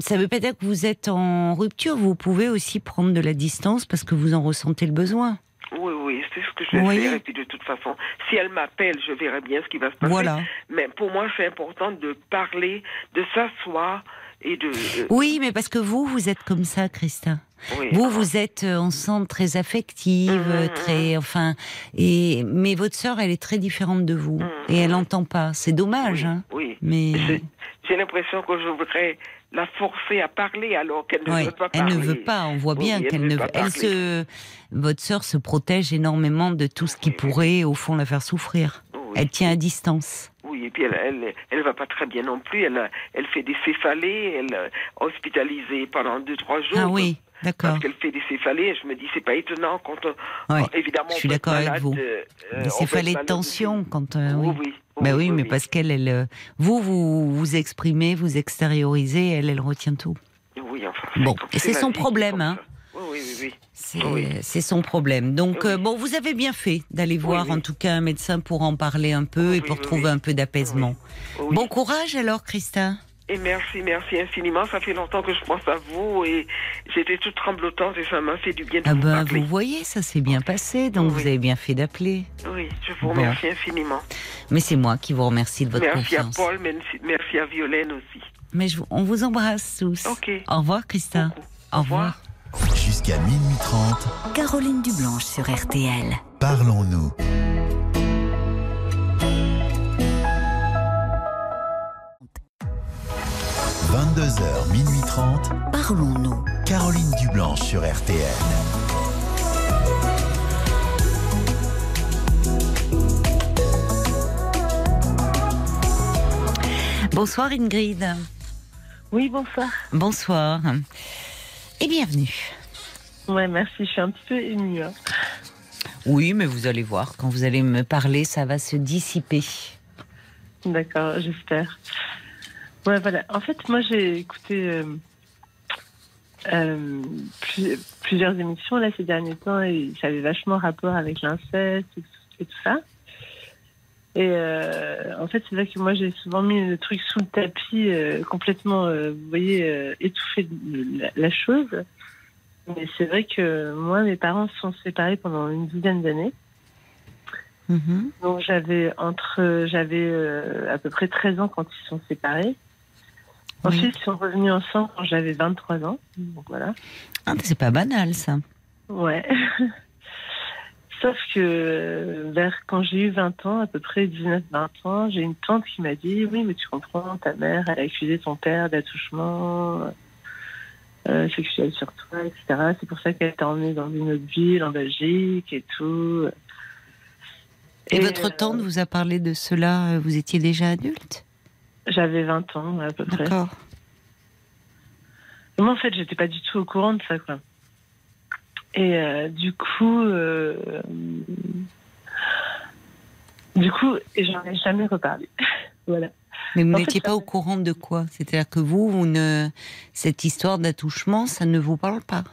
ça veut pas dire que vous êtes en rupture. Vous pouvez aussi prendre de la distance parce que vous en ressentez le besoin. Oui, oui, c'est ce que je vais voyez faire. Et puis de toute façon, si elle m'appelle, je verrai bien ce qui va se passer. Voilà. Mais pour moi, c'est important de parler, de s'asseoir et de. euh, Oui, mais parce que vous, vous êtes comme ça, Christa. oui. Vous, vous êtes euh, ensemble très affective, Mhm. très, enfin, et mais votre sœur, elle est très différente de vous Mhm. et elle n'entend pas. C'est dommage, oui, hein. oui. Mais J'ai- l'impression que je voudrais la forcer à parler alors qu'elle ne veut pas elle parler. ne veut pas. On voit bien oui, elle qu'elle ne veut. Elle parler. se, votre sœur se protège énormément de tout ce qui pourrait, au fond, la faire souffrir. Elle tient à distance. Oui, et puis elle, elle, elle va pas très bien non plus. Elle, elle fait des céphalées, elle est hospitalisée pendant deux trois jours. Ah oui, d'accord. Parce qu'elle fait des céphalées, je me dis c'est pas étonnant quand on, Ouais. évidemment Je suis d'accord avec vous. euh, peut céphalées de tension, quand euh, Oui, oui. oui. Bah oui, mais oui. parce qu'elle, elle, euh, vous, vous vous exprimez, vous extériorisez, elle, elle retient tout. Oui, enfin. Bon, et c'est son vie problème, hein. ça. Oui, oui. C'est Oui. son problème. Donc, Oui. euh, bon, vous avez bien fait d'aller voir oui. en tout cas un médecin pour en parler un peu et pour trouver un peu d'apaisement. Bon courage alors, Christa. Et merci, merci infiniment. Ça fait longtemps que je pense à vous et j'étais toute tremblotante et ça m'a fait du bien de Ah vous ben, vous voyez, ça s'est bien passé, donc Oui. vous avez bien fait d'appeler. Oui, je vous Bon. remercie infiniment. Mais c'est moi qui vous remercie de votre Merci à confiance. Paul, merci, merci à Violaine aussi. Mais je on vous embrasse tous. Ok. Au revoir. Beaucoup. Au revoir. Jusqu'à minuit 30, Caroline Dublanche sur RTL. parlons-nous. 22h, minuit 30, Parlons-nous. Caroline Dublanche sur RTL. Bonsoir Ingrid. Oui, bonsoir. Bonsoir. Et bienvenue. Ouais, merci. Je suis un petit peu émue. hein. Oui, mais vous allez voir, quand vous allez me parler, ça va se dissiper. D'accord, j'espère. Ouais, voilà. En fait, moi, j'ai écouté euh, euh, plus- plusieurs émissions là ces derniers temps et ça avait vachement rapport avec l'inceste et, et tout ça. Et euh, en fait, c'est vrai que moi, j'ai souvent mis le truc sous le tapis, euh, complètement, euh, vous voyez, étouffé la, la chose. Mais c'est vrai que moi, mes parents se sont séparés pendant une dizaine d'années. Mhm. Donc j'avais entre j'avais à peu près 13 ans quand ils sont séparés. Ensuite, ils sont revenus ensemble quand j'avais 23 ans. Donc voilà. Ah, c'est pas banal ça. Ouais. Sauf que euh, vers quand j'ai eu 20 ans, à peu près 19-20 ans, j'ai une tante qui m'a dit oui, mais tu comprends, ta mère, elle a accusé ton père d'attouchement euh, sexuel sur toi, etc. C'est pour ça qu'elle t'a emmené dans une autre ville, en Belgique et tout. Et, votre euh, tante vous a parlé de cela, euh, vous étiez déjà adulte? J'avais 20 ans à peu près. D'accord. Moi, en fait, j'étais pas du tout au courant de ça, quoi. Et euh, du coup, euh, du coup, j'en ai jamais reparlé. voilà. Mais vous n'étiez pas au courant de quoi? C'est-à-dire que vous, vous ne... cette histoire d'attouchement, ça ne vous parle pas?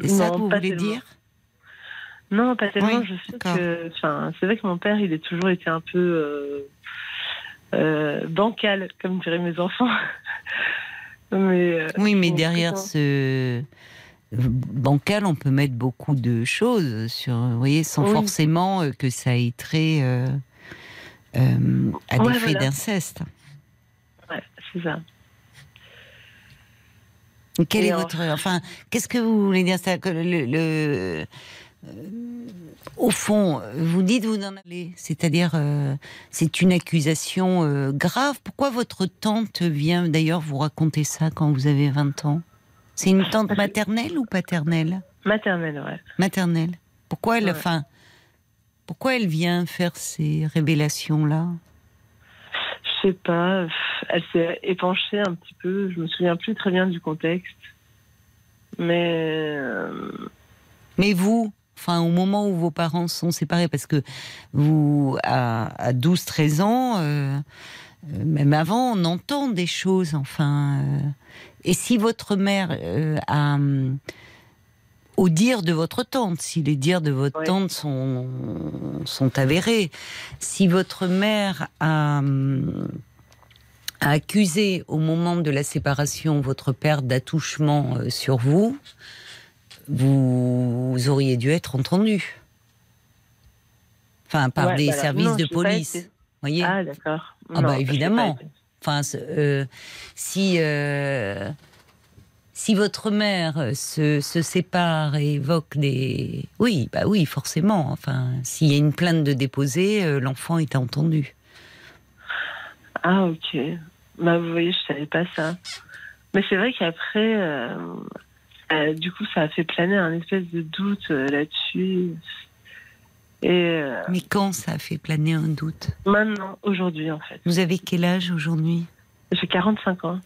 C'est ça que vous voulez tellement. dire? Non, pas tellement. Oui, je sais que, enfin, c'est vrai que mon père, il a toujours été un peu euh, euh, bancal, comme diraient mes enfants. mais euh, Oui, mais derrière ce bancal, on peut mettre beaucoup de choses sur, vous voyez, sans Oui. forcément euh, que ça ait trait euh, euh, à des Ouais, faits voilà. d'inceste. ouais, c'est ça. Quel Et est en- votre, enfin, qu'est-ce que vous voulez dire? Ça le, le- euh, au fond, vous dites vous en allez, c'est-à-dire euh, c'est une accusation euh, grave. Pourquoi votre tante vient d'ailleurs vous raconter ça quand vous avez 20 ans? C'est une tante maternelle ou paternelle Maternelle, ouais. Maternelle. Pourquoi elle, Ouais. enfin, pourquoi elle vient faire ces révélations là Je sais pas. Elle s'est épanchée un petit peu. Je me souviens plus très bien du contexte. Mais euh, Mais vous, enfin, au moment où vos parents sont séparés, parce que vous, à, à 12-13 ans, euh, euh, même avant, on entend des choses, enfin. euh, et si votre mère euh, a. hum, Au dire de votre tante, si les dires de votre tante sont, sont avérés, si votre mère a, hum, a accusé au moment de la séparation votre père d'attouchement euh, sur vous, vous, auriez dû être entendu. Enfin, par Ouais, des bah services non, de police. été. voyez ah d'accord. Ah bah, évidemment. Enfin, euh, si euh, si votre mère se, se sépare et évoque des, oui, bah oui, forcément. Enfin, s'il y a une plainte de déposer, euh, l'enfant est entendu. Ah ok. Bah vous voyez, je savais pas ça. Mais c'est vrai qu'après, du coup, ça a fait planer un espèce de doute là-dessus. Et euh, Mais quand ça a fait planer un doute maintenant, aujourd'hui, en fait, Vous avez quel âge aujourd'hui? J'ai 45 ans.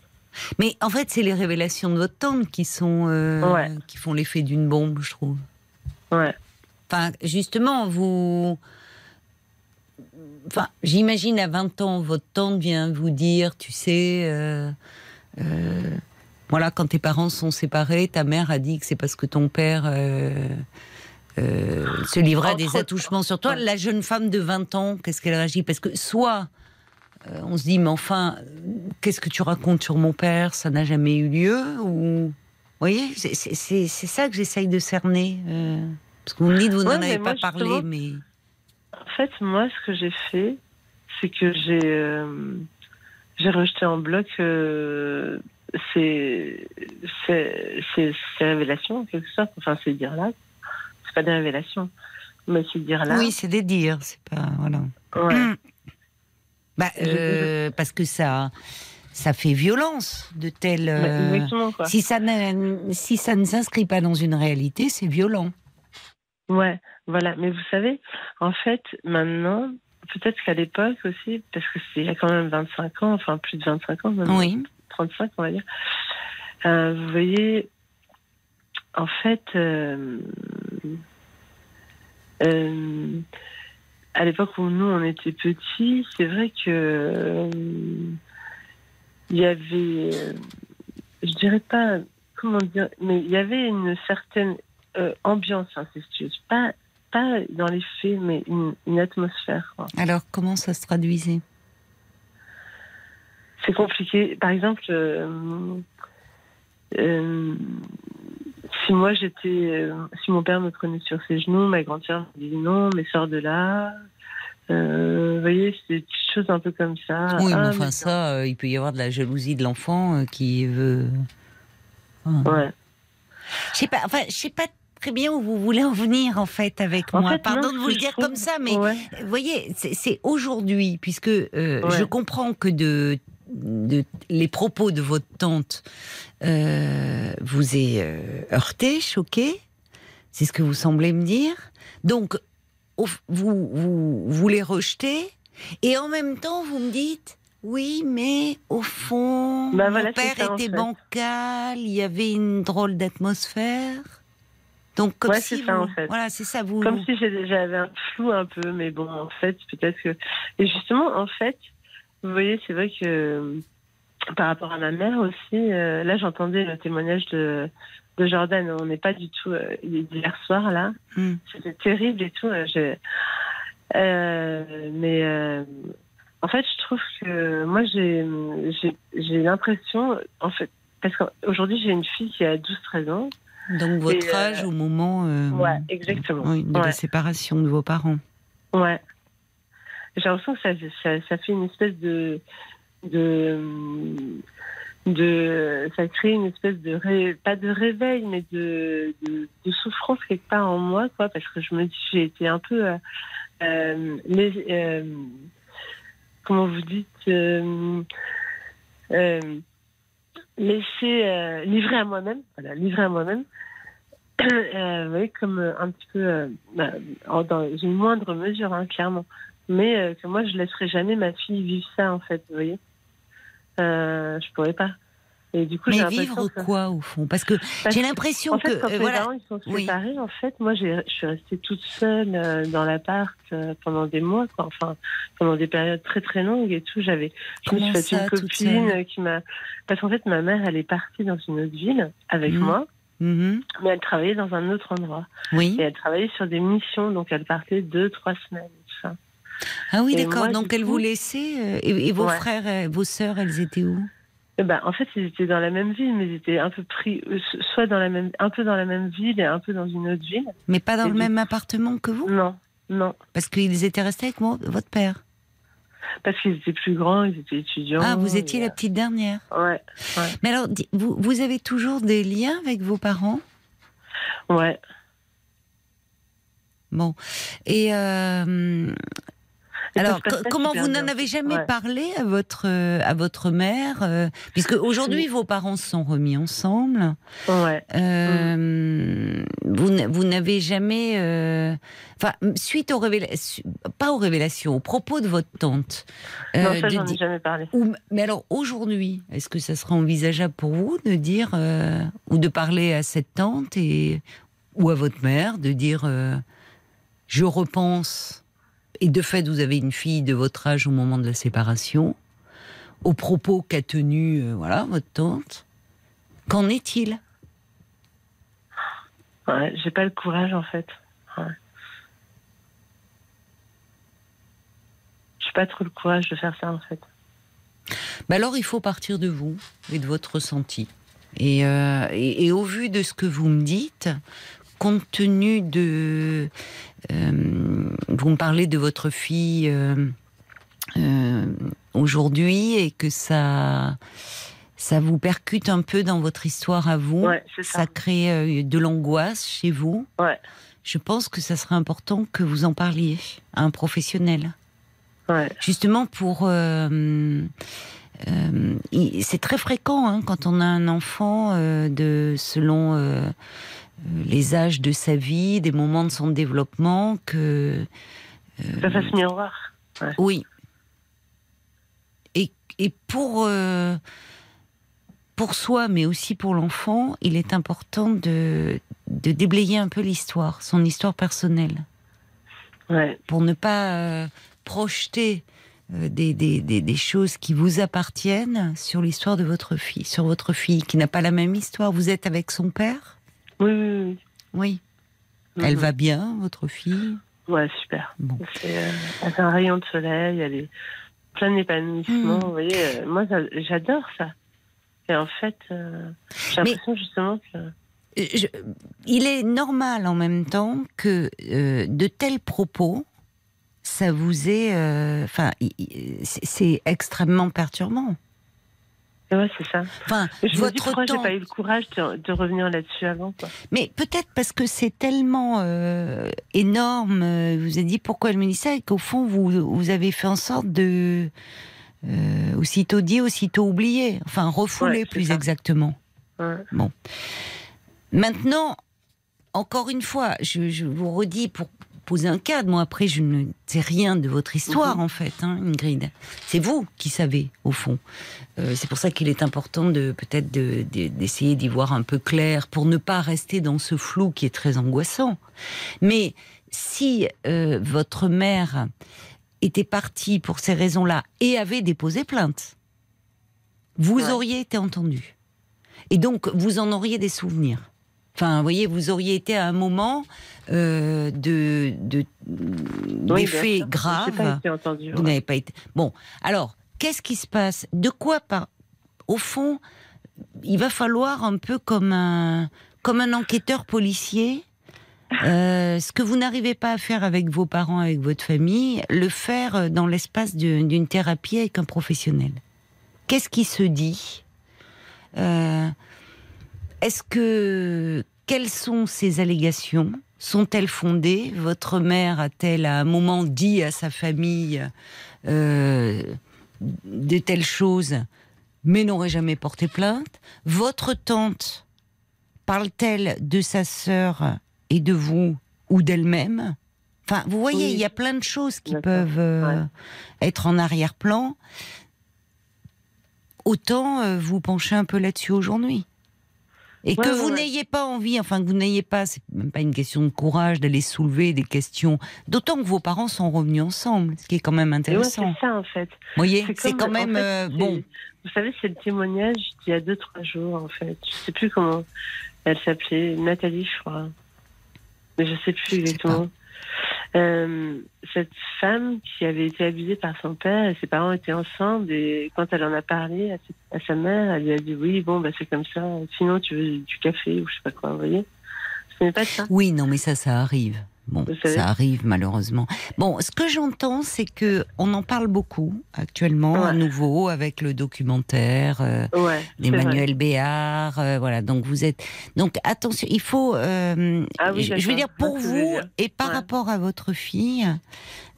Mais en fait, c'est les révélations de votre tante qui sont euh, Ouais. qui font l'effet d'une bombe, je trouve. Ouais. Enfin, justement, vous. Enfin, j'imagine à 20 ans, votre tante vient vous dire, tu sais, euh, euh, voilà, quand tes parents sont séparés, ta mère a dit que c'est parce que ton père euh, euh, se livrait à des attouchements sur toi. La jeune femme de 20 ans, qu'est-ce qu'elle réagit? Parce que soit euh, on se dit, mais enfin, qu'est-ce que tu racontes sur mon père? Ça n'a jamais eu lieu Ou. Vous voyez, c'est- ça que j'essaye de cerner. euh, parce que vous me dites, vous Ouais, n'en avez pas parlé, mais. En fait, moi, ce que j'ai fait, c'est que j'ai j'ai rejeté en bloc euh, ces, ces, ces, ces révélations, en quelque sorte. Enfin, ces dires-là. C'est pas des révélations, mais ces dires-là. Oui, c'est des dires, c'est pas. Voilà. Ouais. Bah, euh, parce que ça, ça fait violence de telles. Bah, euh, si, ça ne, si ça ne s'inscrit pas dans une réalité, c'est violent. Ouais, voilà. Mais vous savez, en fait, maintenant, peut-être qu'à l'époque aussi, parce que c'est il y a quand même 25 ans, enfin plus de 25 ans, maintenant, Oui. 35 on va dire. Euh, vous voyez, en fait, euh, euh, à l'époque où nous on était petits, c'est vrai que euh, il y avait, je dirais pas, comment dire, mais il y avait une certaine ambiance incestueuse, pas pas dans les faits, mais une, une atmosphère. quoi. Alors, comment ça se traduisait? C'est compliqué. Par exemple, euh, si moi j'étais, euh, si mon père me prenait sur ses genoux, ma grand-sœur me disait non, mais sors de là. Euh, vous voyez, c'est des choses un peu comme ça. Oui, mais Ah, enfin, ça, euh, il peut y avoir de la jalousie de l'enfant qui veut. Ouais. Je sais pas, enfin, je sais pas très bien où vous voulez en venir, en fait, avec En moi. fait, Pardon non, de vous le dire trouve- comme ça, mais Ouais. Vous voyez, c'est c'est aujourd'hui, puisque euh, Ouais. je comprends que de, de- les propos de votre tante euh, vous aient euh, heurté, choqué. C'est ce que vous semblez me dire. Donc, vous, vous, vous les rejetez, et en même temps, vous me dites Oui, mais au fond, Bah mon voilà, père ça, en était fait. bancal, il y avait une drôle d'atmosphère. Donc comme Ouais, si ça, vous- en fait. voilà, c'est ça vous. Comme si j'avais un flou un peu, mais bon, en fait, peut-être que. Et justement, en fait, vous voyez, c'est vrai que euh, par rapport à ma mère aussi, euh, là, j'entendais le témoignage de, de Jordan. On n'est pas du tout. euh, d'hier soir, là. Hmm. C'était terrible et tout. euh, mais en fait, je trouve que moi, j'ai l'impression, en fait, parce qu'aujourd'hui, j'ai une fille qui a 12-13 ans. Donc votre âge au moment Ouais, exactement. oui, de Ouais. la séparation de vos parents. Ouais. J'ai l'impression que ça, fait une espèce de, ça crée une espèce de, ré- pas de réveil, mais de, souffrance quelque part en moi, quoi, parce que je me dis, j'ai été un peu, euh, euh, euh, comment vous dites, livrée à moi-même, voilà, livrée à moi-même. Euh, vous voyez, comme un petit peu, bah, dans une moindre mesure, hein, clairement. Mais euh, que moi, je laisserai jamais ma fille vivre ça, en fait, vous voyez. Euh, je pourrais pas. Et du coup, j'ai Mais vivre que- quoi au fond? Parce que j'ai que, l'impression En fait, que quand euh, mes voilà. parents ils sont Oui. séparés, en fait, moi, je suis restée toute seule euh, dans l'appart euh, pendant des mois, quoi. Enfin, pendant des périodes très très longues et tout. J'avais, je me suis fait une copine qui m'a, parce qu'en fait, ma mère, elle est partie dans une autre ville avec Mhm. moi, Mhm. mais elle travaillait dans un autre endroit. Oui. Et elle travaillait sur des missions, donc elle partait deux, trois semaines. Ah oui, d'accord. Donc elle coup- vous laissait euh, et, et vos Ouais. frères, euh, vos sœurs, elles étaient où? Eh ben, en fait, ils étaient dans la même ville, mais ils étaient un peu pris, euh, soit dans la même, un peu dans la même ville et un peu dans une autre ville. Mais pas dans Et le même appartement que vous? Non, non, Parce qu'ils étaient restés avec moi, votre père. parce qu'ils étaient plus grands, ils étaient étudiants. Ah, vous étiez et, la petite dernière. Ouais, Mais alors, vous, vous avez toujours des liens avec vos parents? Ouais. Bon. Et euh, alors, comment vous n'en avez jamais Ouais. parlé à votre euh, à votre mère euh, Puisque aujourd'hui vos parents se sont remis ensemble. Ouais. Euh, Vous vous n'avez jamais, euh, enfin, suite aux révélations, pas aux révélations, aux propos de votre tante. non, euh, ça, de j'en ai jamais parlé. ou- mais alors aujourd'hui, est-ce que ça serait envisageable pour vous de dire euh, ou de parler à cette tante et ou à votre mère de dire euh, je repense et de fait vous avez une fille de votre âge au moment de la séparation aux propos qu'a tenu euh, voilà votre tante. Qu'en est-il? Ouais, j'ai pas le courage, en fait. Ouais. J'ai pas trop le courage de faire ça, en fait. Bah alors, il faut partir de vous et de votre ressenti. Et, euh, et, et au vu de ce que vous me dites, compte tenu de... euh, vous me parlez de votre fille euh, euh, aujourd'hui et que ça, ça vous percute un peu dans votre histoire à vous. Ouais, ça. ça crée de l'angoisse chez vous. Ouais. Je pense que ça serait important que vous en parliez à un professionnel Ouais. justement pour euh, euh, c'est très fréquent hein, quand on a un enfant euh, de selon les âges de sa vie, des moments de son développement que Ça fasse miroir. oui. Et, et pour euh, pour soi, mais aussi pour l'enfant, il est important de de déblayer un peu l'histoire, son histoire personnelle Ouais. pour ne pas euh, projeter euh, des, des, des, des choses qui vous appartiennent sur l'histoire de votre fille, sur votre fille qui n'a pas la même histoire. Vous êtes avec son père? Oui, oui, oui. Oui. Elle Mhm. va bien, votre fille? Ouais, super. Bon. Euh, elle a un rayon de soleil, elle est plein d'épanouissement. Mm. Vous voyez, euh, moi, j'adore ça. Et en fait, euh, j'ai Mais- l'impression justement que. Euh, je- Il est normal en même temps que euh, de tels propos, ça vous est... Enfin, c'est extrêmement perturbant. Ouais, c'est ça. Enfin, je me dis votre pourquoi j'ai pas eu le courage de, de revenir là-dessus avant. Quoi. Mais peut-être parce que c'est tellement euh, énorme, euh, vous avez dit pourquoi elle me dit ça, et qu'au fond, vous, vous avez fait en sorte de. euh, aussitôt dit, aussitôt oublié. Enfin, refoulé Ouais, plus ça. exactement. Ouais. Maintenant, encore une fois, je, je vous redis pour, poser un cadre. Moi, après, je ne sais rien de votre histoire, Mhm. en fait, hein, Ingrid. C'est vous qui savez, au fond. Euh, c'est pour ça qu'il est important de peut-être de- de- d'essayer d'y voir un peu clair pour ne pas rester dans ce flou qui est très angoissant. Mais si euh, votre mère était partie pour ces raisons-là et avait déposé plainte, vous Ouais. auriez été entendu. Et donc, vous en auriez des souvenirs. Enfin, vous voyez, vous auriez été à un moment euh, de, de, Oui, graves. Vous ouais. n'avez pas été. Bon, alors, qu'est-ce qui se passe? De quoi, par... au fond, il va falloir un peu comme un, comme un enquêteur policier, euh, ce que vous n'arrivez pas à faire avec vos parents, avec votre famille, le faire dans l'espace d'une thérapie avec un professionnel. Qu'est-ce qui se dit? Euh, Est-ce que quelles sont ces allégations? Sont-elles fondées? Votre mère a-t-elle à un moment dit à sa famille euh, de telles choses, mais n'aurait jamais porté plainte? Votre tante parle-t-elle de sa sœur et de vous ou d'elle-même? Enfin, vous voyez, Oui. il y a plein de choses qui peuvent euh, Ouais. être en arrière-plan. Autant euh, vous pencher un peu là-dessus aujourd'hui. Et Ouais, que ouais, vous ouais. n'ayez pas envie, enfin que vous n'ayez pas, c'est même pas une question de courage d'aller soulever des questions. D'autant que vos parents sont revenus ensemble, ce qui est quand même intéressant. c'est ça en fait. Vous voyez, C'est quand en même fait, euh, bon. Vous savez, c'est le témoignage d'il y a deux trois jours en fait. Je sais plus comment elle s'appelait, Nathalie, je crois. Mais je sais plus exactement. Euh, cette femme qui avait été abusée par son père et ses parents étaient ensemble et quand elle en a parlé à, sa- mère, elle lui a dit oui bon bah c'est comme ça. Sinon tu veux du café ou je sais pas quoi. Vous voyez? Ce n'est pas ça. Oui, non, mais ça, ça arrive. Bon, ça arrive malheureusement. Bon, ce que j'entends, c'est que on en parle beaucoup actuellement, à Ouais. nouveau, avec le documentaire. euh, Ouais. d'Emmanuel Béard, euh, voilà. Donc vous êtes, donc attention, il faut, euh, Ah oui, je veux dire pour vous et par Ouais. rapport à votre fille,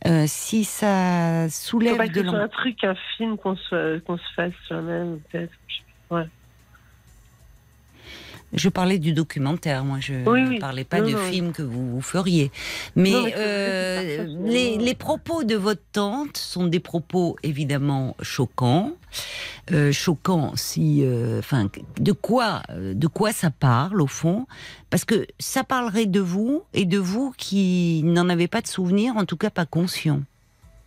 euh, si ça soulève de ce soit l'an- un truc, un film qu'on se, fasse soi-même, peut-être. Je parlais du documentaire, moi je Oui, ne oui. parlais pas Non, de non. film que vous, vous feriez. Mais, Non, euh, les, propos de votre tante sont des propos évidemment choquants. Euh, choquants si, euh, enfin, de quoi, de quoi ça parle au fond? Parce que ça parlerait de vous et de vous qui n'en avez pas de souvenir, en tout cas pas conscient.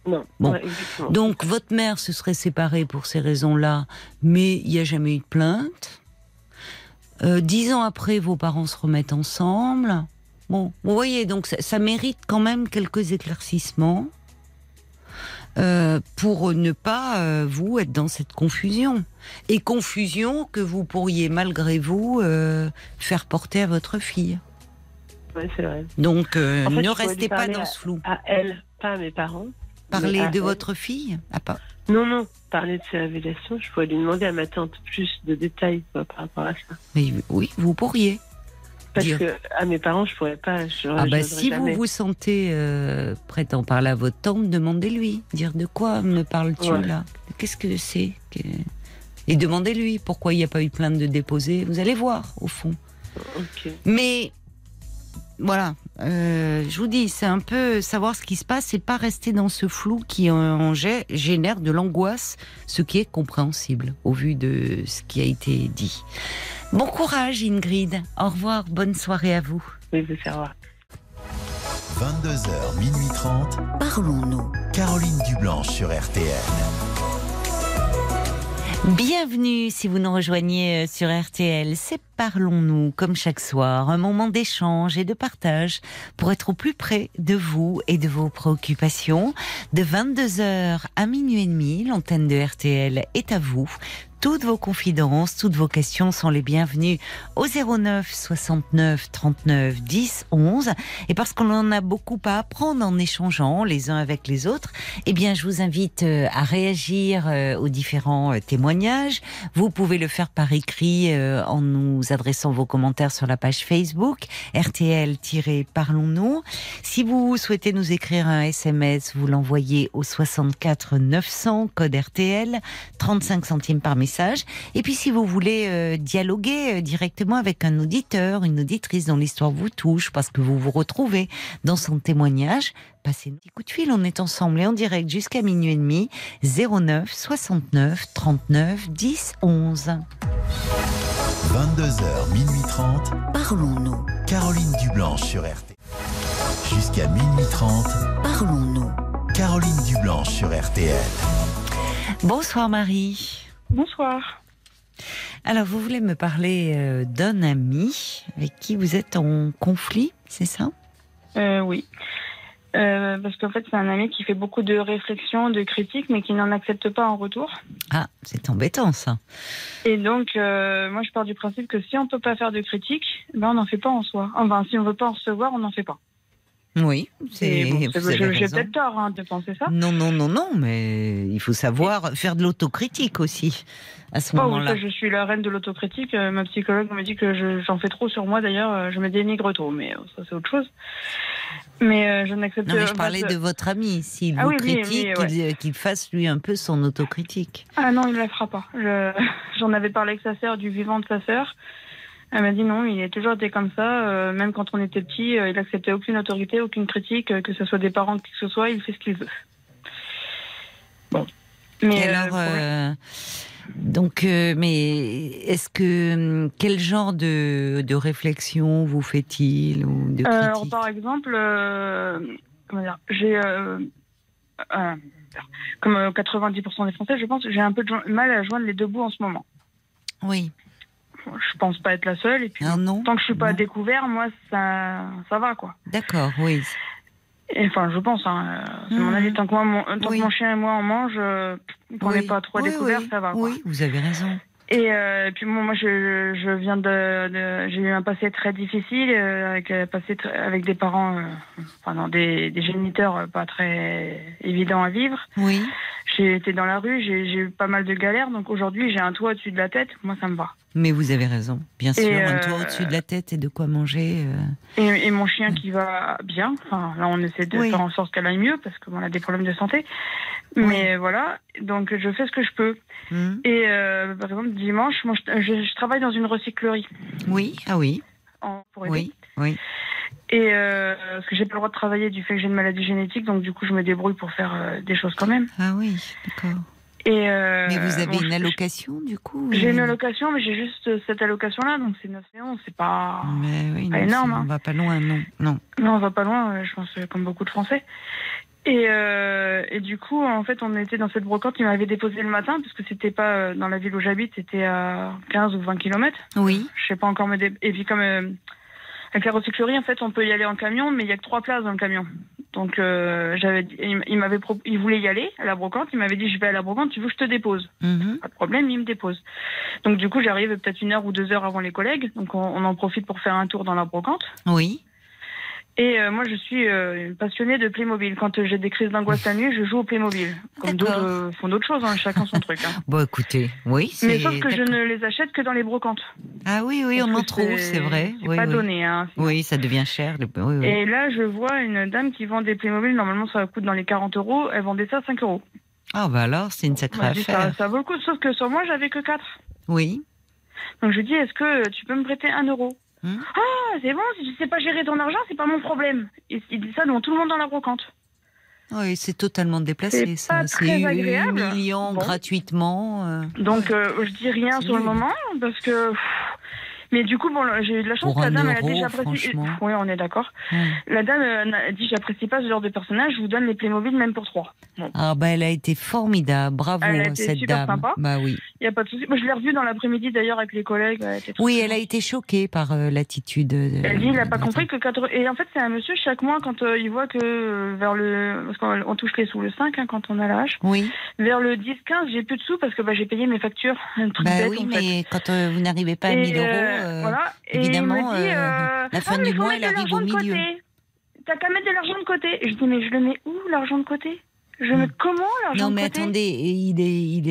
Non, Bon. ouais. Donc votre mère se serait séparée pour ces raisons-là, mais il n'y a jamais eu de plainte. Euh, dix ans après, vos parents se remettent ensemble. Bon, vous voyez, donc ça, ça mérite quand même quelques éclaircissements euh, pour ne pas, euh, vous, être dans cette confusion. Et confusion que vous pourriez, malgré vous, faire porter à votre fille. Ouais, c'est vrai. Donc, En fait, ne restez pas dans ce flou. À elle, pas à mes parents. Parlez de elle. votre fille? Ah, pas. Non, non, parler de ses révélations, je pourrais lui demander à ma tante plus de détails quoi, par rapport à ça. Mais oui, vous pourriez. Parce Dire. que à mes parents, je pourrais pas. Je, Ah bah si vous jamais. vous sentez euh, prête à en parler à votre tante, demandez-lui. Dire de quoi me parles-tu Ouais. là? Qu'est-ce que c'est que- Et demandez-lui pourquoi il n'y a pas eu plainte de déposer. Vous allez voir au fond. Ok. Mais voilà, euh, je vous dis, c'est un peu savoir ce qui se passe et pas rester dans ce flou qui en gé- génère de l'angoisse, ce qui est compréhensible au vu de ce qui a été dit. Bon courage Ingrid. Au revoir, bonne soirée à vous. Oui, vous savoir. 22h, minuit 30. Parlons-nous. Caroline Dublanche sur RTL. Bienvenue si vous nous rejoignez euh, sur RTL. C'est Parlons-nous, comme chaque soir, un moment d'échange et de partage pour être au plus près de vous et de vos préoccupations. De 22h à minuit et demi, l'antenne de RTL est à vous. Toutes vos confidences, toutes vos questions sont les bienvenues au 09 69 39 10 11. Et parce qu'on en a beaucoup à apprendre en échangeant les uns avec les autres, eh bien, je vous invite euh, à réagir euh, aux différents euh, témoignages. Vous pouvez le faire par écrit en nous adressant vos commentaires sur la page Facebook RTL-Parlons-nous. Si vous souhaitez nous écrire un SMS, vous l'envoyez au 64 900 code RTL, 35 centimes par message message. Et puis si vous voulez euh, dialoguer euh, directement avec un auditeur, une auditrice dont l'histoire vous touche, parce que vous vous retrouvez dans son témoignage, passez un petit coup de fil. On est ensemble et en direct jusqu'à minuit et demi. 09 69 39 10 11. 22h, minuit 30. Parlons-nous. Caroline Dublanche sur RTL. Jusqu'à minuit 30. Parlons-nous. Caroline Dublanche sur RTL. Bonsoir Marie. Bonsoir. Alors vous voulez me parler euh, d'un ami avec qui vous êtes en conflit, c'est ça? Euh, oui. Euh, parce qu'en fait, c'est un ami qui fait beaucoup de réflexions, de critiques, mais qui n'en accepte pas en retour. Ah, c'est embêtant ça. Et donc, euh, moi, je pars du principe que si on peut pas faire de critiques, ben, on n'en fait pas en soi. Enfin, si on veut pas en recevoir, on n'en fait pas. Oui, c'est. j'ai peut-être tort hein, de penser ça. Non, non, non, non, mais il faut savoir faire de l'autocritique aussi à ce Oh, moment-là. je suis la reine de l'autocritique. Euh, ma psychologue me dit que je- j'en fais trop sur moi. D'ailleurs, euh, je me dénigre trop, mais euh, ça, c'est autre chose. Mais euh, je n'accepte Non, mais je pas parlais de votre ami. S'il Ah vous oui, oui, oui, critique, ouais. qu'il- fasse lui un peu son autocritique. Ah non, il ne la fera pas. Je- J'en avais parlé avec sa sœur, du vivant de sa sœur. Elle m'a dit non, il a toujours été comme ça. euh, même quand on était petit, euh, il acceptait aucune autorité, aucune critique, euh, que ce soit des parents, qui que ce soit, il fait ce qu'il veut. Bon. Mais Et euh, alors, euh, donc, euh, mais est-ce que hum, quel genre de, de réflexion vous fait-il ou de Euh, alors, par exemple, euh, comment dire, j'ai, euh, euh, comme euh, 90% des Français, je pense, j'ai un peu de mal à joindre les deux bouts en ce moment. Oui. Je pense pas être la seule, et puis Ah non. tant que je suis pas Non. découvert, moi, ça, ça va, quoi. D'accord. Oui. Et, enfin, je pense, hein, euh, c'est mon Mhm. avis, tant que, moi, mon, tant Oui. que mon chien et moi on mange, euh, qu'on n'est Oui. pas trop Oui, découvert, ça va. quoi. Oui, vous avez raison. Et, euh, et puis bon, moi, je, je viens de, de- j'ai eu un passé très difficile, euh, avec, passé avec des parents, euh, enfin, non, des, des géniteurs pas très évidents à vivre. Oui. J'ai été dans la rue, j'ai eu pas mal de galères, donc aujourd'hui, j'ai un toit au-dessus de la tête, moi, ça me va. Mais vous avez raison. Bien sûr, un euh, toit au-dessus de la tête et de quoi manger. euh, Et, et mon chien qui va bien. Enfin, là, on essaie de Oui. faire en sorte qu'elle aille mieux parce qu'on a des problèmes de santé. Mais voilà, donc je fais ce que je peux. hum. Et euh, par exemple, dimanche, moi, je, je- je travaille dans une recyclerie Oui. Ah oui. en, pour aider. Oui. Oui. Et euh, parce que j'ai pas le droit de travailler du fait que j'ai une maladie génétique, donc du coup, je me débrouille pour faire des choses quand même. Ah oui. D'accord. Et euh, Mais vous avez bon, une allocation du coup J'ai une euh, allocation, mais j'ai juste cette allocation-là, donc c'est 9 et 11, c'est pas. Mais oui, pas non, énorme, hein. On va pas loin, non. Non. Non, on va pas loin, euh, je pense, euh, comme beaucoup de Français. Et, euh, et du coup, en fait, on était dans cette brocante. Il m'avait déposé le matin, parce que c'était pas euh, dans la ville où j'habite, c'était à 15 ou 20 kilomètres. Oui. Je sais pas encore me dé... Et puis, comme euh, la recyclerie, en fait, on peut y aller en camion, mais il y a que trois places dans le camion. Donc, euh, j'avais, il il m'avait, il voulait y aller à la brocante. Il m'avait dit, je vais à la brocante. Tu veux que je te dépose Mhm. Pas de problème, il me dépose. Donc, du coup, j'arrive peut-être une heure ou deux heures avant les collègues. Donc, on, on en profite pour faire un tour dans la brocante. Oui. Et euh, moi, je suis euh, une passionnée de Playmobil. Quand euh, j'ai des crises d'angoisse la nuit, je joue au Playmobil. Comme d'autres font d'autres choses, hein, chacun son truc. hein. Bon, écoutez, oui. Mais sauf que je ne les achète que dans les brocantes. Ah oui, oui, on en trouve, c'est vrai. Oui, pas oui. donné. Hein. Oui, ça devient cher. le- Oui, oui. Et là, je vois une dame qui vend des Playmobil. Normalement, ça coûte dans les 40 euros. Elle vendait ça à 5 euros. Ah bah alors, c'est une sacrée ça, affaire. ça vaut le coup. Sauf que sur moi, j'avais que 4. Oui. Donc je lui dis, est-ce que tu peux me prêter 1 euro? Hmm. Ah, c'est bon, si tu sais pas gérer ton argent, c'est pas mon problème. Et il dit ça devant tout le monde dans la brocante. Oui, c'est totalement déplacé, C'est ça. pas C'est très agréable. humiliant Bon. gratuitement. euh. Donc euh, je dis rien sur le moment parce que. pff, Mais du coup, bon, j'ai eu de la chance Pour la dame, elle a j'apprécie. franchement. Oui, on est d'accord. La dame euh, a dit j'apprécie pas ce genre de personnage, je vous donne les Playmobil même pour trois. Bon, Ah bah elle a été formidable, bravo Elle a été cette super dame. sympa. Bah oui. il y a pas de souci. Moi, je l'ai revue dans l'après-midi d'ailleurs avec les collègues. Elle, Oui, elle a été choquée par euh, l'attitude. de- Elle dit il a pas compris que 4... Et en fait, c'est un monsieur, chaque mois, quand euh, il voit que vers le. Parce qu'on on touche les sous le 5 hein, quand on a l'âge. Oui. Vers le 10-15, j'ai plus de sous parce que bah, j'ai payé mes factures. Un truc Bah bête, oui, en fait. mais quand vous n'arrivez pas à Et, 1000 euros, euh, voilà. Et évidemment, il me dit, euh, euh, la fin Ah, du mois, mettre elle de arrive l'argent au de milieu. T'as qu'à mettre de l'argent de côté. Je dis, mais je le mets où, l'argent de côté? Je me comment l'argent Non, de mais côté? attendez, il est, il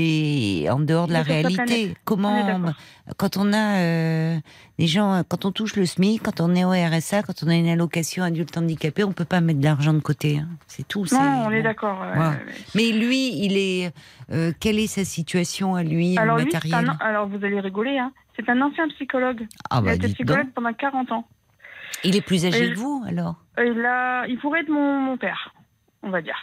est en dehors de la réalité. On Comment, quand on a euh, des gens, quand on touche le SMIC, quand on est au RSA, quand on a une allocation adulte handicapé, on peut pas mettre de l'argent de côté. hein. C'est tout. Non, on est d'accord. ouais, ouais. Mais lui, il est. euh, quelle est sa situation à lui Alors lui, un- alors vous allez rigoler, hein. C'est un ancien psychologue. Ah il bah a été dites psychologue donc. pendant 40 ans. Il est plus âgé Et- que vous alors? Il, a, il pourrait être mon, mon père, on va dire.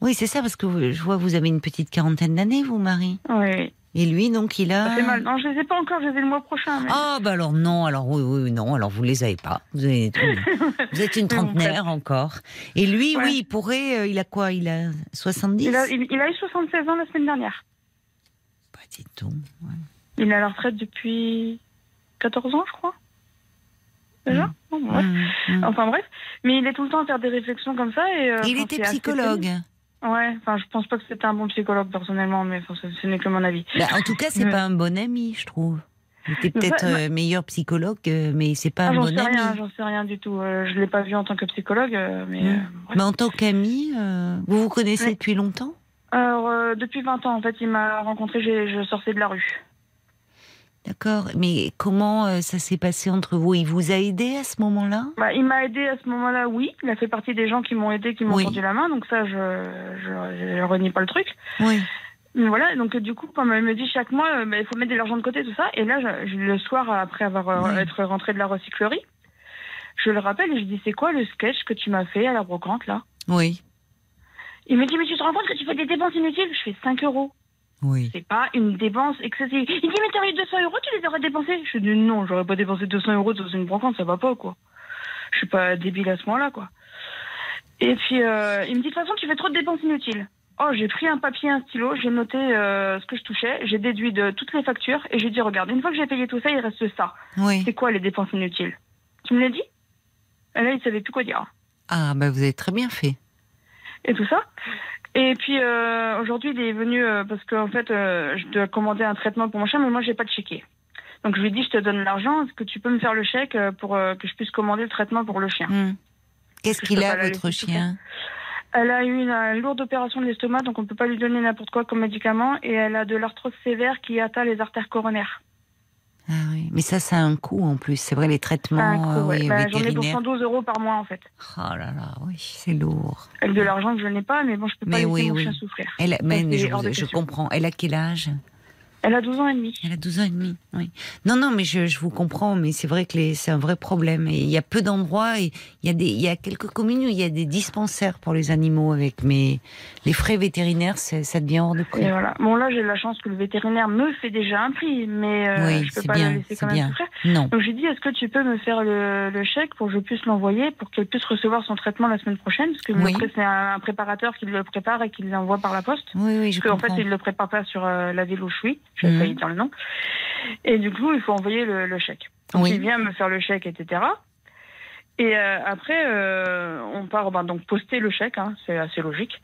Oui, c'est ça parce que je vois vous avez une petite quarantaine d'années, vous, Marie. Oui. Et lui, donc, il a. Ça fait mal. Non, je les ai pas encore, je les ai le mois prochain. mais- Ah bah alors non, alors oui, oui, non, alors vous les avez pas. Vous, avez- vous êtes une trentenaire encore. Et lui, Ouais. oui, il pourrait, euh, il a quoi Il a 70 il, a, il, il a eu 76 ans la semaine dernière. Bah, dites donc. ouais. Il est à la retraite depuis 14 ans, je crois. Déjà Mm. Bref. Hum, hum. Enfin bref. Mais il est tout le temps à faire des réflexions comme ça. Et, euh, il était assez psychologue. Ouais, enfin je pense pas que c'était un bon psychologue personnellement, mais enfin, ce, ce n'est que mon avis. Bah, en tout cas, c'est Ouais. pas un bon ami, je trouve. Il était peut-être euh, meilleur psychologue, euh, mais c'est pas Ah, un j'en bon sais ami. rien, j'en sais rien du tout. Euh, je l'ai pas vu en tant que psychologue, euh, mais Mm. Mais en tant qu'ami, vous vous connaissez depuis longtemps? Alors depuis 20 ans, en fait, il m'a rencontré, je sortais de la rue. D'accord. Mais comment euh, ça s'est passé entre vous? Il vous a aidé à ce moment-là? Bah, il m'a aidé à ce moment-là, oui. Il a fait partie des gens qui m'ont aidé, qui m'ont Oui. tendu la main, donc ça, je, je renie pas le truc. Oui. Mais voilà, donc euh, du coup, comme elle me dit chaque mois, euh, bah, il faut mettre de l'argent de côté, tout ça. Et là, je- je- le soir, après avoir Oui. être rentré de la recyclerie, je le rappelle et je dis c'est quoi le sketch que tu m'as fait à la brocante là? Oui. Il me dit mais tu te rends compte que tu fais des dépenses inutiles? Je fais 5 euros. Oui. C'est pas une dépense excessive. Il dit mais t'aurais eu 200 euros, tu les aurais dépensés Je dis non, j'aurais pas dépensé 200 euros dans une brocante, ça va pas quoi. Je suis pas débile à ce moment-là quoi. Et puis euh, il me dit de toute façon tu fais trop de dépenses inutiles. Oh j'ai pris un papier, un stylo, j'ai noté euh, ce que je touchais, j'ai déduit de toutes les factures et j'ai dit regarde une fois que j'ai payé tout ça il reste ça. Oui. C'est quoi les dépenses inutiles? Tu me l'as dit? Et là il savait plus quoi dire Ah, bah vous avez très bien fait. et tout ça? Et puis euh, aujourd'hui, il est venu euh, parce qu'en fait, euh, je dois commander un traitement pour mon chien, mais moi, j'ai pas de chéquier. Donc je lui ai dit, je te donne l'argent, est-ce que tu peux me faire le chèque euh, pour euh, que je puisse commander le traitement pour le chien Hum. Qu'est-ce qu'il a, votre chien? Elle a eu une, une lourde opération de l'estomac, donc on ne peut pas lui donner n'importe quoi comme médicament, et elle a de l'arthrose sévère qui atteint les artères coronaires. Ah oui. Mais ça, ça a un coût en plus. C'est vrai, les traitements euh, ouais. oui, Bah, J'en ai pour vétérinaires. 112 euros par mois en fait. Oh là là, oui, c'est lourd. Avec de l'argent que je n'ai pas, mais bon, je peux pas Mais laisser oui, mon oui. chien souffrir. Elle mais je, je comprends. Elle a quel âge? Elle a 12 ans et demi. Elle a 12 ans et demi, oui. Non, non, mais je, je vous comprends, mais c'est vrai que c'est un vrai problème. Et il y a peu d'endroits, et il y, a des, il y a quelques communes où il y a des dispensaires pour les animaux avec, mais les frais vétérinaires, ça devient hors de prix. Et voilà. Bon, là, j'ai la chance que le vétérinaire me fait déjà un prix, mais euh, Oui, je peux pas bien, la laisser quand même bien. Non. Donc, j'ai dit, est-ce que tu peux me faire le, le chèque pour que je puisse l'envoyer, pour qu'elle puisse recevoir son traitement la semaine prochaine? Parce que Oui. c'est un, préparateur qui le prépare et qui l'envoie par la poste. Oui, oui, je Parce qu'en fait, il le prépare pas sur euh, la ville où je suis. J'ai Mhm. failli dire le nom. Et du coup, il faut envoyer le, le chèque. Donc, Oui. il vient me faire le chèque, etc. Et euh, après, euh, on part ben, donc poster le chèque, hein, c'est assez logique,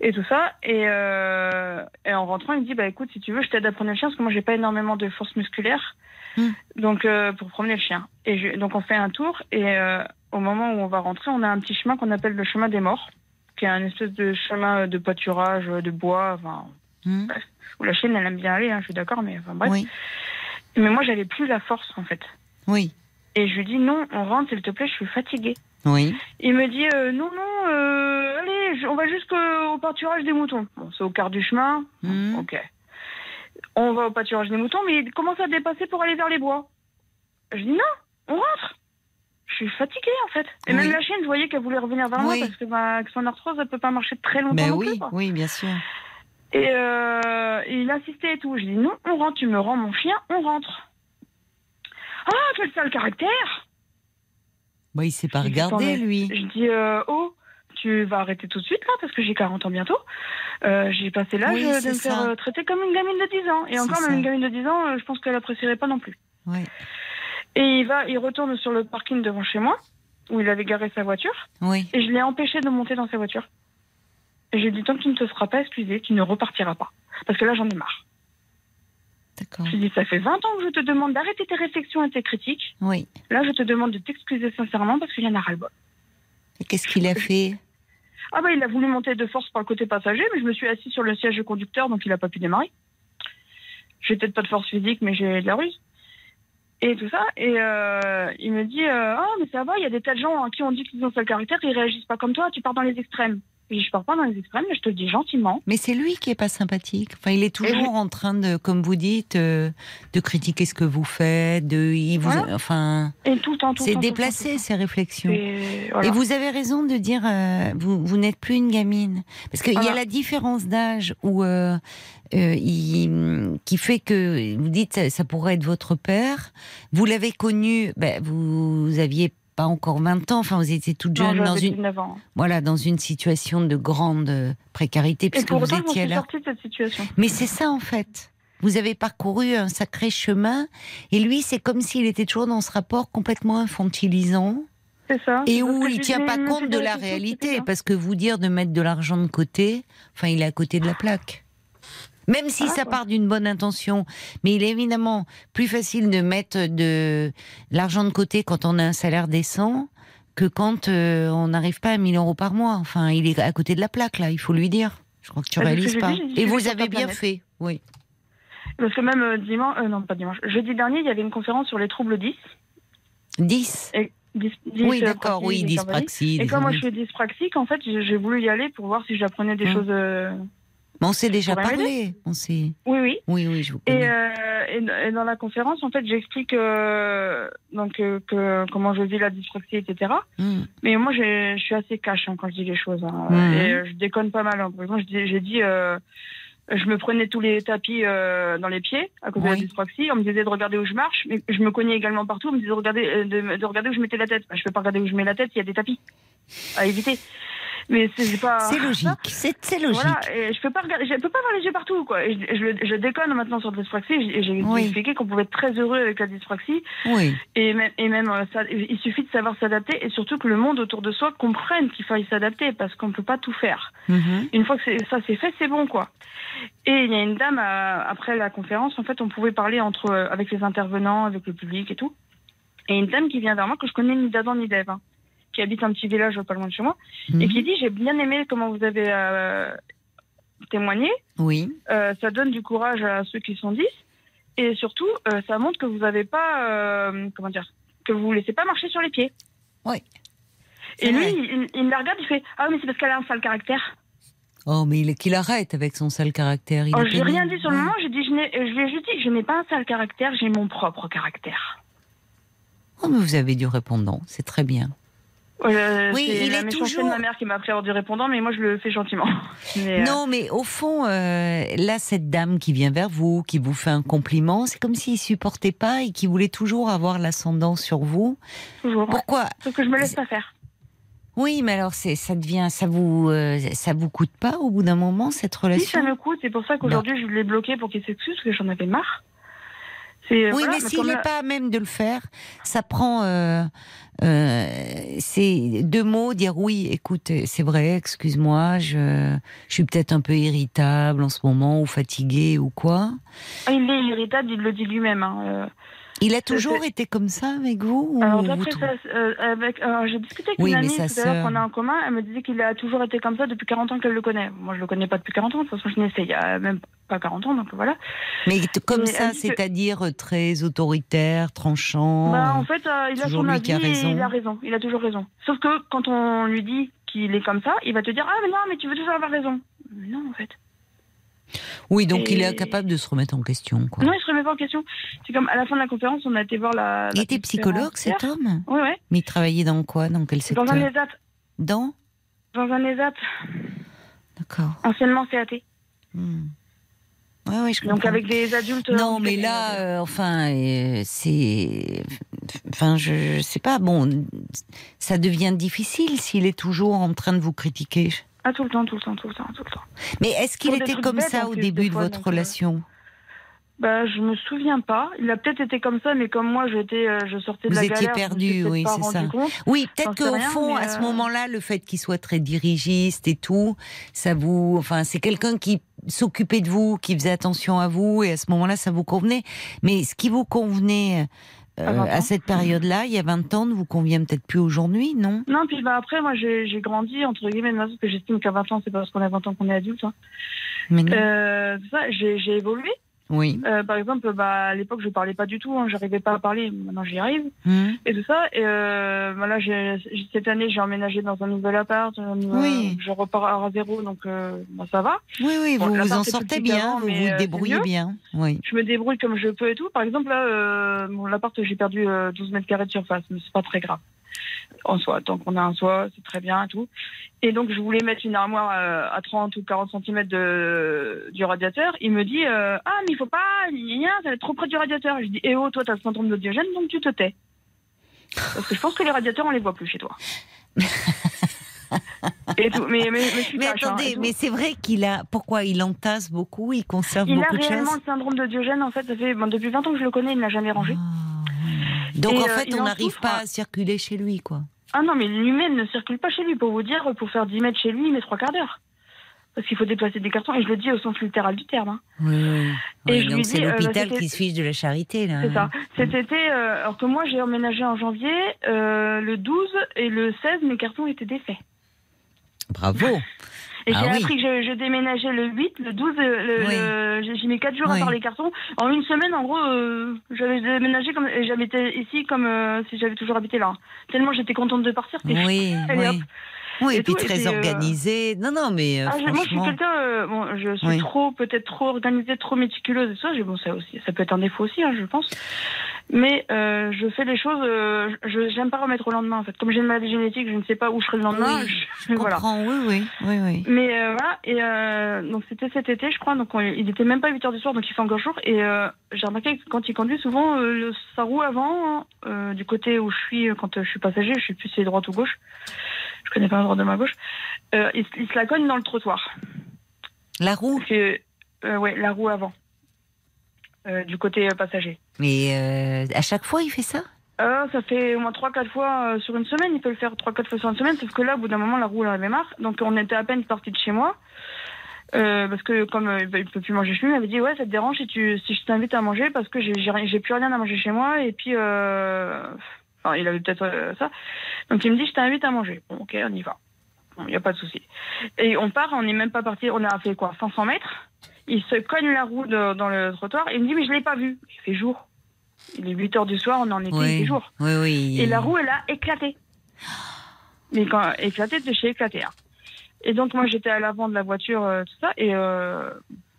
et tout ça. Et, euh, et en rentrant, il me dit bah écoute, si tu veux, je t'aide à promener le chien parce que moi j'ai pas énormément de force musculaire, Hmm. donc pour promener le chien. Et je- donc on fait un tour et au moment où on va rentrer, on a un petit chemin qu'on appelle le chemin des morts, qui est un espèce de chemin de pâturage, de bois, enfin Où la chienne elle aime bien aller, hein, je suis d'accord, mais enfin bref. Oui, Mais moi j'avais plus la force en fait. oui, Et je lui dis non, on rentre s'il te plaît, je suis fatiguée. oui. Il me dit euh, non, non, euh, allez, je- on va jusqu'au pâturage des moutons. Bon, c'est au quart du chemin. Hum. Ok. On va au pâturage des moutons, mais il commence à dépasser pour aller vers les bois? Je dis non, on rentre. Je suis fatiguée en fait. Et Oui. même la chienne, je voyais qu'elle voulait revenir vers Oui. moi parce que bah, avec son arthrose, elle peut pas marcher très longtemps Ben non oui, plus. oui, bien sûr. Et euh, il insistait et tout. Je dis non, on rentre, tu me rends mon chien, on rentre. Ah, quel sale caractère Bah, il s'est pas Je regardé, lui. Je dis, euh, oh, tu vas arrêter tout de suite là parce que j'ai 40 ans bientôt. Euh, j'ai passé l'âge Oui, de me ça. faire traiter comme une gamine de 10 ans. Et encore, ça. même une gamine de 10 ans, je pense qu'elle apprécierait pas non plus. Ouais. Et il va, il retourne sur le parking devant chez moi où il avait garé sa voiture Oui, et je l'ai empêché de monter dans sa voiture. Et j'ai dit, tant que tu ne te feras pas excuser, tu ne repartiras pas. Parce que là, j'en ai marre. d'accord. Je lui ai dit, ça fait 20 ans que je te demande d'arrêter tes réflexions et tes critiques. Oui. Là, je te demande de t'excuser sincèrement parce qu'il y en a ras-le-bol. Et qu'est-ce qu'il a fait? Ah bah il a voulu monter de force par le côté passager, mais je me suis assise sur le siège de conducteur, donc il n'a pas pu démarrer. J'ai peut-être pas de force physique, mais j'ai de la ruse. Et tout ça. Et euh, il me dit euh, Ah, mais ça va, il y a des tas de gens à qui on dit qu'ils ont ce caractère, ils réagissent pas comme toi, tu pars dans les extrêmes. Et je pars pas dans les extrêmes, mais je te le dis gentiment. Mais c'est lui qui est pas sympathique. Enfin, il est toujours en train de, comme vous dites, euh, de critiquer ce que vous faites. De, il vous, Voilà. enfin, Et tout le temps, tout c'est tout tout déplacé le ces réflexions. Et, voilà. Et vous avez raison de dire, euh, vous, vous n'êtes plus une gamine. Parce qu'il y a la différence d'âge où, euh, euh, il- qui fait que vous dites ça, ça pourrait être votre père. Vous l'avez connu, ben, vous aviez pas encore 20 ans, enfin vous étiez toute Non, jeune dans une, 19 ans. voilà, dans une situation de grande euh, précarité puisque vous étiez là. sortie de cette situation. Mais c'est ça en fait. Vous avez parcouru un sacré chemin et lui, c'est comme s'il était toujours dans ce rapport complètement infantilisant ça. et où il je tient pas compte de la réalité. Parce que vous dire de mettre de l'argent de côté, enfin, il est à côté de la plaque. Même si Voilà, ça part d'une bonne intention, mais il est évidemment plus facile de mettre de l'argent de côté quand on a un salaire décent que quand euh, on n'arrive pas à 1000 euros par mois. Enfin, il est à côté de la plaque là, il faut lui dire. Je crois que tu ce que réalises pas. Et vous avez bien planète. fait, oui. Parce que même euh, dimanche, euh, non pas dimanche, jeudi dernier, il y avait une conférence sur les troubles 10. 10 Et 10, 10, Oui, d'accord, oui, dyspraxie. Et comme moi je suis dyspraxique, en fait, j'ai j'ai voulu y aller pour voir si j'apprenais des Hum. choses. Mais on s'est déjà parlé. On s'est... Oui, oui. Oui, oui, je vous Et, euh, et, dans la conférence, en fait, j'explique euh, donc euh, que comment je vis la dyspraxie, etc. Hmm. Mais moi, je suis assez cash hein, quand je dis les choses. hein. Et je déconne pas mal. hein. J'ai dit, je me prenais tous les tapis dans les pieds à cause de la dyspraxie. On me disait de regarder où je marche, mais je me cognais également partout. On me disait de regarder, de, de regarder où je mettais la tête. Je peux pas regarder où je mets la tête, il y a des tapis à éviter. Mais c'est pas. C'est logique. C'est, logique. Voilà, et je peux pas regarder, je peux pas avoir les yeux partout, quoi. Et je, je, le- je déconne maintenant sur la dyspraxie. J'ai Oui. expliqué qu'on pouvait être très heureux avec la dyspraxie. Oui. Et même, et même euh, ça, il suffit de savoir s'adapter et surtout que le monde autour de soi comprenne qu'il faille s'adapter parce qu'on ne peut pas tout faire. Mhm. Une fois que ça c'est fait, c'est bon quoi. Et il y a une dame euh, après la conférence, en fait, on pouvait parler entre euh, avec les intervenants, avec le public et tout. Et une dame qui vient vers moi que je connais ni d'Adam ni d'Ève, hein, qui habite un petit village pas loin de chez moi, et Mhm. qui dit j'ai bien aimé comment vous avez euh, témoigné. Oui. Euh, ça donne du courage à ceux qui sont 10 et surtout euh, ça montre que vous n'avez pas comment dire que vous vous laissez pas marcher sur les pieds. Oui. Et lui, il, il me la regarde, il fait ah mais c'est parce qu'elle a un sale caractère. Oh, mais il, qu'il arrête avec son sale caractère. Oh, est j'ai rien dit sur le moment, j'ai dit je, n'ai- je lui ai juste dit je n'ai pas un sale caractère, j'ai mon propre caractère. Oh, mais vous avez du répondant. C'est très bien. Euh, Oui, il la est toujours- de ma mère qui m'a à avoir du répondant, mais moi je le fais gentiment. Mais, euh, Non, mais au fond, euh, là, cette dame qui vient vers vous, qui vous fait un compliment, c'est comme s'il supportait pas et qui voulait toujours avoir l'ascendant sur vous. toujours. Pourquoi Sauf que je me laisse pas faire. Oui, mais alors c'est, ça devient, ça vous, euh, ça vous coûte pas au bout d'un moment cette Si ça relation me coûte, c'est pour ça qu'aujourd'hui je l'ai bloqué pour qu'il s'excuse, parce que j'en avais marre. Oui, voilà, mais s'il n'est pas à même de le faire, ça prend. Euh, euh, c'est deux mots, dire oui, écoute, c'est vrai, excuse-moi, je, suis peut-être un peu irritable en ce moment, ou fatiguée, ou quoi. Ah, il est irritable, il le dit lui-même. hein, euh. Il a toujours été comme ça avec vous ou Alors vous d'après trouvez- ça, euh, avec, euh, j'ai discuté avec Oui, une amie tout à l'heure qu'on a en commun. Elle me disait qu'il a toujours été comme ça depuis 40 ans qu'elle le connaît. Moi, je le connais pas depuis 40 ans. De toute façon, je a même pas 40 ans, donc voilà. Mais comme Mais ça, que- c'est-à-dire euh, très autoritaire, tranchant. Bah, en fait, euh, il a toujours son avis a et raison. il a raison. Il a toujours raison. Sauf que quand on lui dit qu'il est comme ça, il va te dire ah mais non, mais tu veux toujours avoir raison. Mais non, en fait. Oui, donc il est incapable de se remettre en question. Quoi. Non, il se remet pas en question. C'est comme à la fin de la conférence, on a été voir la. il la était psychologue, cet homme Oui, oui. Mais il travaillait dans quoi Dans quel secteur Dans un ESAT. Dans Dans un ESAT, D'accord. anciennement CAT. Hmm. Ouais, ouais, je Donc comprends. avec des adultes. Non, mais handicapés, là, euh, enfin, euh, c'est, enfin, je, je sais pas. Bon, ça devient difficile s'il est toujours en train de vous critiquer. Ah, tout le temps, tout le temps, tout le temps, tout le temps. Mais est-ce qu'il était comme bêtes, ça en au début de fois, votre donc, euh, relation? Bah, je me souviens pas. Il a peut-être été comme ça, mais comme moi, j'étais, euh, je sortais de Vous la étiez galère. je me perdu, oui, c'est ça. compte. Oui, peut-être qu'au fond, à ce euh, moment-là, le fait qu'il soit très dirigiste et tout, ça vous, enfin, c'est quelqu'un qui s'occupait de vous, qui faisait attention à vous, et à ce moment-là, ça vous convenait. Mais ce qui vous convenait euh, À 20 ans. à cette période-là, il y a 20 ans, ne vous convient peut-être plus aujourd'hui, non? Non, puis bah, après, moi, j'ai grandi, entre guillemets, parce que j'estime qu'à 20 ans, c'est pas parce qu'on a 20 ans qu'on est adulte. hein. Mais non. Euh, j'ai évolué. Oui. Euh, par exemple, bah, à l'époque, je parlais pas du tout, hein, j'arrivais pas à parler, maintenant j'y arrive. Hum, Et tout ça, et euh, bah, là, cette année, j'ai emménagé dans un nouvel appart, euh, Oui. je repars à zéro, donc euh, bah, ça va. Oui, oui, Bon, vous vous en sortez bien, vous vous euh, débrouillez bien. Oui. Je me débrouille comme je peux et tout. Par exemple, là, euh, bon, l'appart, j'ai perdu euh, 12 mètres carrés de surface, mais c'est pas très grave. En soi, tant qu'on a un soi, c'est très bien et tout. Et donc, je voulais mettre une armoire euh, à 30 ou 40 cm de, du radiateur. Il me dit euh, Ah, mais il faut pas, gna, ça va être trop près du radiateur. Je dis Eh oh, toi, t'as le syndrome de Diogène, donc tu te tais. Parce que je pense que les radiateurs, on les voit plus chez toi. et tout. Mais, hein, attendez, mais c'est vrai qu'il a. Pourquoi il entasse beaucoup Il conserve Il a beaucoup de réellement choses le syndrome de Diogène, en fait, ça fait bon, depuis 20 ans que je le connais, il ne l'a jamais rangé. Ah. Donc Et, en euh, fait, on n'arrive pas hein. à circuler chez lui, quoi. Ah non, mais lui-même ne circule pas chez lui. Pour vous dire, pour faire 10 mètres chez lui, il met trois quarts d'heure. Parce qu'il faut déplacer des cartons, et je le dis au sens littéral du terme. hein. Oui, oui. Et Oui, je lui donc dis, c'est euh, l'hôpital c'était- qui se fiche de la charité, là. C'est ça. Cet été, euh, alors que moi j'ai emménagé en janvier, euh, le 12 et le 16, mes cartons étaient défaits. Bravo. Et Ah j'ai oui. appris que je, je déménageais le 8, le 12, euh, le, Oui. le- j'ai mis 4 jours Oui. à faire les cartons. En une semaine, en gros, euh, j'avais déménagé comme, et j'habitais ici comme euh, si j'avais toujours habité là. Tellement j'étais contente de partir. c'était Oui, Allez, oui. Et et puis tout, et très puis, euh, organisé. Non, non, mais euh, Ah, je- moi, je suis franchement. quelqu'un, euh, bon, je suis Oui. trop, peut-être trop organisée, trop méticuleuse et ça, bon, ça aussi, ça peut être un défaut aussi, hein, je pense. Mais je fais les choses, je j'aime pas remettre au lendemain en fait. Comme j'ai une maladie génétique, je ne sais pas où je serai le lendemain. Oui, je- Je voilà. comprends, oui, oui, oui, oui. Mais voilà, et donc c'était cet été, je crois, donc on- il était même pas 8 heures du soir, donc il fait encore jour. Et j'ai remarqué que quand il conduit, souvent, sa roue avant, euh, du côté où je suis, quand je suis passager, je sais plus si c'est droite ou gauche, connais pas la droite de ma gauche, euh, il, se- il se la cogne dans le trottoir. La roue. Que, euh, ouais, la roue avant, euh, du côté passager. Mais à chaque fois, il fait ça? Ça fait au moins 3-4 fois sur une semaine. Il peut le faire 3-4 fois sur une semaine. Sauf que là, au bout d'un moment, la roue, elle en avait marre. Donc, on était à peine parti de chez moi. Parce que comme euh, il peut plus manger chez lui, il m'avait dit ouais ça te dérange si tu si je t'invite à manger parce que j'ai j'ai plus rien à manger chez moi et puis enfin il avait peut-être euh, ça. Donc il me dit je t'invite à manger. Bon ok on y va. Bon il y a pas de souci. Et on part on n'est même pas parti. On a fait quoi 500 mètres? Il se cogne la roue de- dans le trottoir et il me dit mais je l'ai pas vu. Il fait jour. Il est 8 heures du soir on en été il Oui, fait jour oui, oui. et la roue, elle a éclaté. Mais quand éclaté de chez éclaté. hein. Et donc moi j'étais à l'avant de la voiture, euh, tout ça, et euh,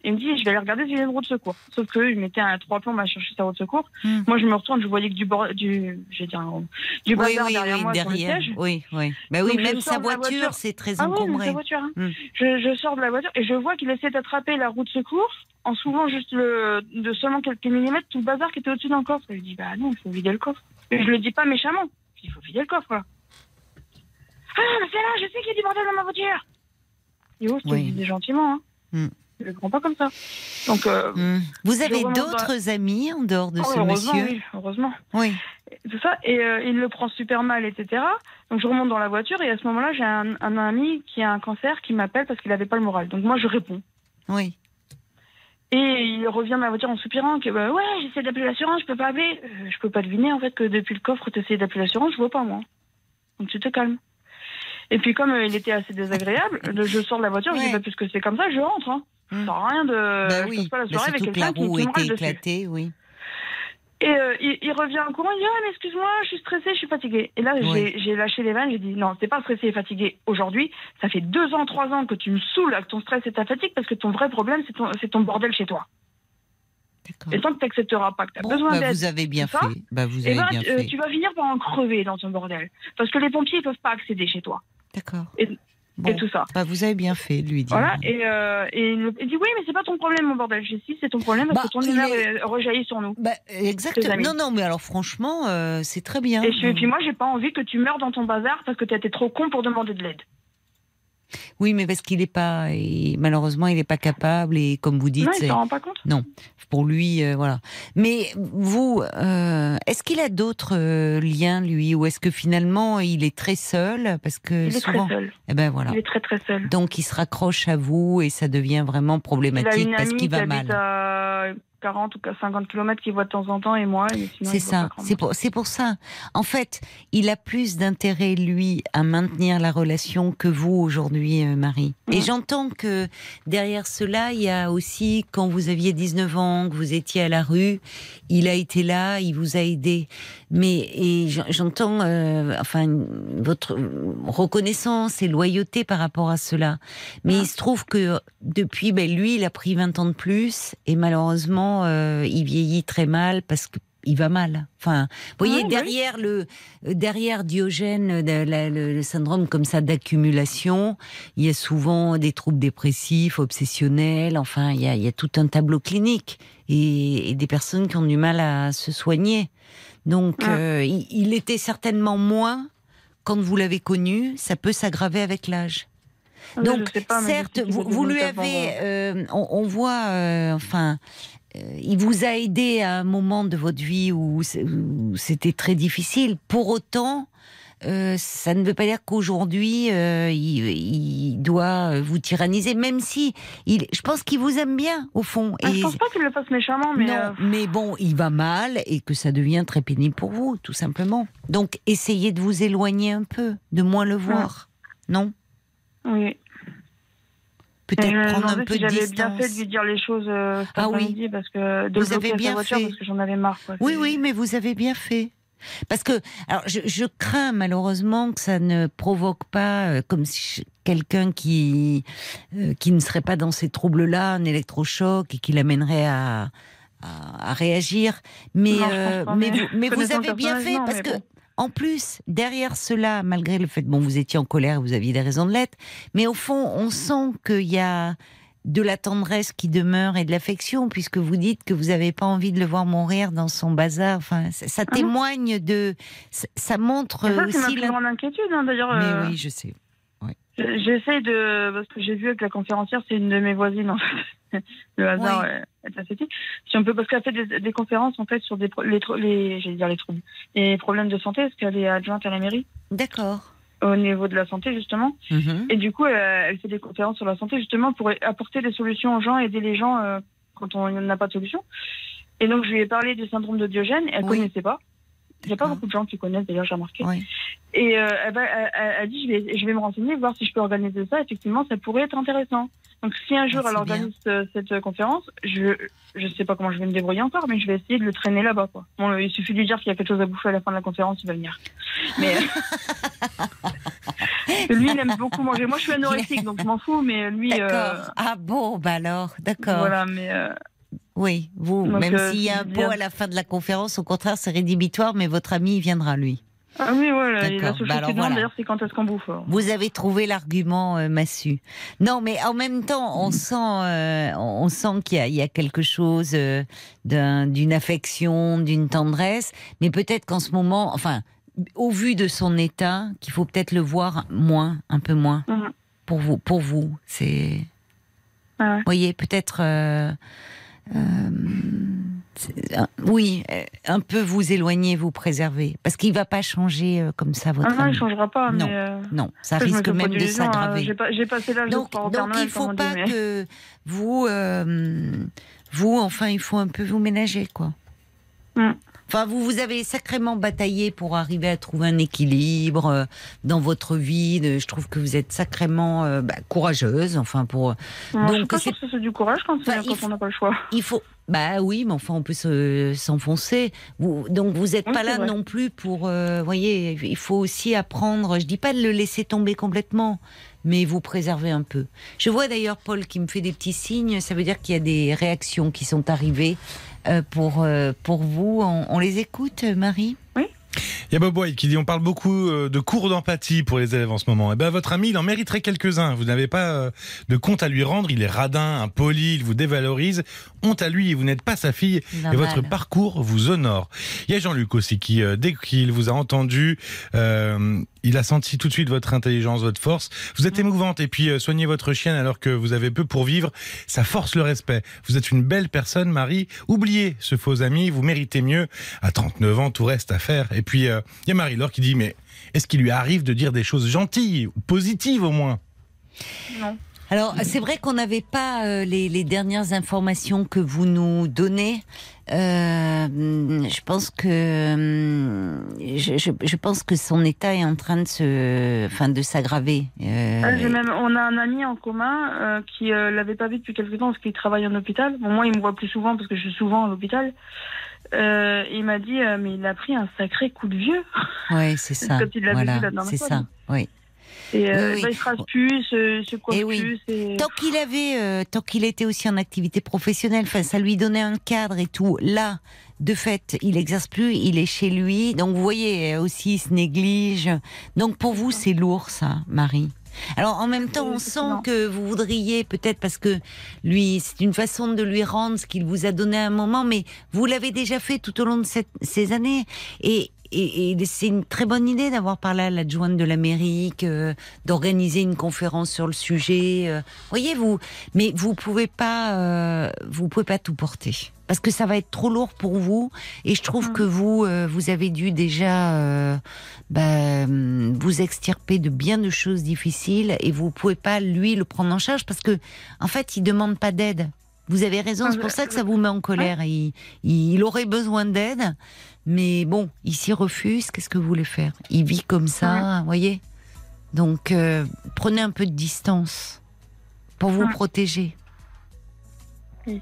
il me dit je vais aller regarder s'il y a une roue de secours. Sauf que il mettait un trois plombs à chercher sa roue de secours. Hmm. Moi je me retourne, je voyais que du bord, du, j'ai dit un- du oui, bazar oui, derrière oui, moi sur le derrière. siège. Oui, oui. Bah oui, Donc, je même sa voiture, voiture. c'est très Ah oui, encombré. sa voiture. hein. Hmm. Je, je sors de la voiture et je vois qu'il essaie d'attraper la roue de secours en soulevant juste le, de seulement quelques millimètres tout le bazar qui était au-dessus d'un coffre. Et je dis bah non, il faut vider le coffre. Et je le dis pas méchamment. Il faut vider le coffre quoi. Ah mais c'est là, je sais qu'il y a du bordel dans ma voiture. Et oh, je te Oui. le gentiment. Hein. Hmm. Je le prends pas comme ça. Donc euh, Hmm. Vous avez d'autres amis en dehors de oh, ce heureusement, monsieur oui, heureusement. Oui. Tout ça et euh, il le prend super mal etc donc je remonte dans la voiture et à ce moment-là j'ai un, un ami qui a un cancer qui m'appelle parce qu'il avait pas le moral donc moi je réponds Oui. et il revient dans la voiture en soupirant que bah, ouais j'essaie d'appeler l'assurance je peux pas appeler Euh, je peux pas deviner en fait que depuis le coffre tu essaies d'appeler l'assurance je vois pas moi donc tu te calmes et puis comme euh, il était assez désagréable le- je sors de la voiture je dis pas plus que c'est comme ça je rentre hein. Ça à rien de bah je oui. passe pas la soirée avec quelqu'un qui, était éclatée, oui. et euh, il, il revient en courant, il dit Ah, mais excuse-moi, je suis stressée, je suis fatiguée. Et là, Oui. j'ai- lâché les vannes, j'ai dit Non, t'es pas stressée et fatiguée aujourd'hui. Ça fait deux ans, trois ans que tu me saoules avec ton stress et ta fatigue parce que ton vrai problème, c'est ton, c'est ton bordel chez toi. Et tant que t'accepteras pas que t'as Bon, besoin bah, d'aide, vous avez bien ça, fait. Bah, vous eh avez ben, bien tu- euh, fait. tu vas finir par en crever dans ton bordel. Parce que les pompiers, ils peuvent pas accéder chez toi. D'accord. Et- Bon, Et tout ça. bah, vous avez bien fait lui dire. Voilà. Et, euh, et il, dit Oui, mais c'est pas ton problème, mon bordel. J'ai dit Si, c'est ton problème parce que ton lumière est- rejaillit sur nous. Exactement. Non, non, mais alors franchement, euh, c'est très bien. Et, je- et puis moi, j'ai pas envie que tu meurs dans ton bazar parce que t'as été trop con pour demander de l'aide. Oui, mais parce qu'il n'est pas, et malheureusement, il n'est pas capable et comme vous dites, Non, il rend pas compte. pour lui, euh, voilà. Mais vous, euh, est-ce qu'il a d'autres euh, liens lui, ou est-ce que finalement il est très seul? Parce que Il est souvent, très seul. eh ben voilà. Il est très très seul. Donc il se raccroche à vous et ça devient vraiment Il a problématique parce qu'il qui va mal. à 40 ou 50 km qu'il voit de temps en temps et moi. C'est ça, c'est pour, pour ça. En fait, il a plus d'intérêt, lui, à maintenir la relation que vous aujourd'hui, euh, Marie. Et j'entends que derrière cela, il y a aussi, quand vous aviez 19 ans, que vous étiez à la rue, il a été là, il vous a aidé. Mais et j'en- j'entends, euh, enfin, votre reconnaissance et loyauté par rapport à cela. Mais il se trouve que depuis, ben, lui, il a pris 20 ans de plus et malheureusement, euh, il vieillit très mal parce que il va mal. Enfin, vous voyez, oui. derrière le derrière Diogène, le, le syndrome comme ça d'accumulation, il y a souvent des troubles dépressifs, obsessionnels. Enfin, il y a, il y a tout un tableau clinique et, et des personnes qui ont du mal à se soigner. Donc, Ouais. euh, il, il était certainement moins quand vous l'avez connu. Ça peut s'aggraver avec l'âge. Oui, Donc, pas, certes, vous, lui avez, euh, on, on voit, euh, enfin, il vous a aidé à un moment de votre vie où c'était très difficile. Pour autant, euh, ça ne veut pas dire qu'aujourd'hui euh, il, il doit vous tyranniser, même si il, je pense qu'il vous aime bien au fond. Ah, je pense pas qu'il le fasse méchamment, mais non, euh, mais bon, il va mal et que ça devient très pénible pour vous, tout simplement. Donc, essayez de vous éloigner un peu, de moins le voir. Non? Oui. Peut-être Et je prendre un peu si de j'avais bien fait de lui dire les choses euh, Ah oui. parce que de Vous avez bien voiture fait. parce que j'en avais marre. Quoi. Oui, oui, mais vous avez bien fait. Parce que, alors, je, je crains malheureusement que ça ne provoque pas, euh, comme si quelqu'un qui euh, qui ne serait pas dans ces troubles-là, un électrochoc et qui l'amènerait à, à, à réagir. Mais Non, euh, mais mais vous, mais vous connaissant avez bien fait non, parce que bon. en plus derrière cela, malgré le fait bon vous étiez en colère, vous aviez des raisons de l'être, mais au fond on sent qu'il y a de la tendresse qui demeure et de l'affection, puisque vous dites que vous n'avez pas envie de le voir mourir dans son bazar. Enfin, ça, ça Ah témoigne de, ça, ça montre c'est ma aussi. plus l'in- grande inquiétude, hein, d'ailleurs. Mais euh, oui, je sais. J'essaie de. Parce que j'ai vu que la conférencière, c'est une de mes voisines, en fait. Le hasard Oui. est assez petit. Si on peut, parce qu'elle fait des, des conférences, en fait, sur des, les, les, j'allais dire les troubles, les problèmes de santé, parce qu'elle est adjointe à la mairie, D'accord. Au niveau de la santé, justement. Mhm. Et du coup, euh, elle fait des conférences sur la santé, justement, pour apporter des solutions aux gens, aider les gens euh, quand on n'a pas de solution. Et donc, je lui ai parlé du syndrome de Diogène, elle Oui. connaissait pas. Il n'y a pas beaucoup de gens qui connaissent, d'ailleurs, j'ai remarqué. Oui. Et euh, elle, va- elle- elle a dit, je vais, je vais me renseigner, voir si je peux organiser ça. Effectivement, ça pourrait être intéressant. Donc, si un jour Ah, elle organise euh, cette euh, conférence, je je sais pas comment je vais me débrouiller encore, mais je vais essayer de le traîner là-bas. Quoi. Bon, il suffit de lui dire qu'il y a quelque chose à bouffer à la fin de la conférence, il va venir. Mais lui, il aime beaucoup manger. Moi, je suis anorexique, donc je m'en fous, mais lui, euh. Ah bon, bah alors, d'accord. voilà. Mais euh, Oui, vous, Donc, même euh, s'il y a un pot bien. à la fin de la conférence, au contraire, c'est rédhibitoire, mais votre ami il viendra, lui. ah oui, voilà. D'accord. seule Bah voilà. d'ailleurs, c'est quand est-ce qu'on bouffe. alors. Vous avez trouvé l'argument euh, massu. Non, mais en même temps, on sent, euh, on sent qu'il y, a- il y a quelque chose euh, d'un- d'une affection, d'une tendresse, mais peut-être qu'en ce moment, enfin, au vu de son état, qu'il faut peut-être le voir moins, un peu moins. Mhm. Pour vous, pour vous, c'est, Ah ouais. voyez, peut-être. Euh, oui, euh, un peu vous éloigner, vous préserver, parce qu'il va pas changer euh, comme ça votre Ah non, il changera pas. Non. Euh, ça risque même de hein. s'aggraver. J'ai pas- J'ai passé l'âge de Donc, Père donc il faut on dit, pas mais- que vous, vous, enfin, il faut un peu vous ménager, quoi. Mm. Enfin, vous, vous avez sacrément bataillé pour arriver à trouver un équilibre euh, dans votre vie. de- je trouve que vous êtes sacrément euh, bah, courageuse. Enfin, pour, je suis Donc, c'est- sûre que c'est du courage quand, Enfin, quand il faut- on n'a pas le choix. il faut. Bah oui, mais enfin, on peut se- s'enfoncer. Vous, donc, vous n'êtes Oui, pas là vrai. non plus pour. euh, voyez, il faut aussi apprendre. Je dis pas de le laisser tomber complètement, mais vous préserver un peu. Je vois d'ailleurs Paul qui me fait des petits signes. Ça veut dire qu'il y a des réactions qui sont arrivées euh, pour euh, pour vous. On, on les écoute, Marie? Il y a Bob White qui dit on parle beaucoup euh, de cours d'empathie pour les élèves en ce moment. Eh ben votre ami, il en mériterait quelques-uns. Vous n'avez pas euh, de compte à lui rendre. Il est radin, impoli, il vous dévalorise. Honte à lui, vous n'êtes pas sa fille. Normal. Et votre parcours vous honore. Il y a Jean-Luc aussi qui, euh, dès qu'il vous a entendu, euh, il a senti tout de suite votre intelligence, votre force. Vous êtes émouvante et puis euh, soignez votre chienne alors que vous avez peu pour vivre. Ça force le respect. Vous êtes une belle personne, Marie. Oubliez ce faux ami. Vous méritez mieux. À 39 ans, tout reste à faire. Et puis euh, il y a Marie-Laure qui dit mais est-ce qu'il lui arrive de dire des choses gentilles ou positives au moins? Non. Alors, c'est vrai qu'on n'avait pas euh, les, les dernières informations que vous nous donnez. Euh, je pense que hum, je, je- je pense que son état est en train de se, enfin, de s'aggraver. Euh, Ah, même, on a un ami en commun euh, qui euh, l'avait pas vu depuis quelques temps parce qu'il travaille en hôpital. Bon, moi, il me voit plus souvent parce que je suis souvent à l'hôpital. Euh, il m'a dit, euh, mais il a pris un sacré coup de vieux. ouais, c'est ça. Quand il Voilà, la dernière c'est ça. Oui. Et euh, Oui, oui. bah, il se plus, se, il se Eh oui. plus. c'est- Tant qu'il avait, euh, tant qu'il était aussi en activité professionnelle, enfin, ça lui donnait un cadre et tout. Là, de fait, il exerce plus, il est chez lui. Donc, vous voyez, euh, aussi, il se néglige. Donc, pour vous, c'est lourd, ça, Marie. Alors, en même temps, Oui, on sent que vous voudriez, peut-être parce que lui, c'est une façon de lui rendre ce qu'il vous a donné à un moment, mais vous l'avez déjà fait tout au long de cette- ces années. Et, et, et c'est une très bonne idée d'avoir parlé à l'adjointe de l'Amérique, euh, d'organiser une conférence sur le sujet. euh, voyez vous, mais vous pouvez pas, euh, vous pouvez pas tout porter parce que ça va être trop lourd pour vous. Et je trouve Mhm. que vous, euh, vous avez dû déjà bah, hum, vous extirper de bien de choses difficiles et vous pouvez pas lui le prendre en charge parce que en fait, il demande pas d'aide. Vous avez raison, Ah, c'est pour je- ça que ça vous met en colère. Il, il aurait besoin d'aide, mais bon, il s'y refuse. Qu'est-ce que vous voulez faire? Il vit comme ça, vous voyez? Donc, euh, prenez un peu de distance pour vous protéger. Oui.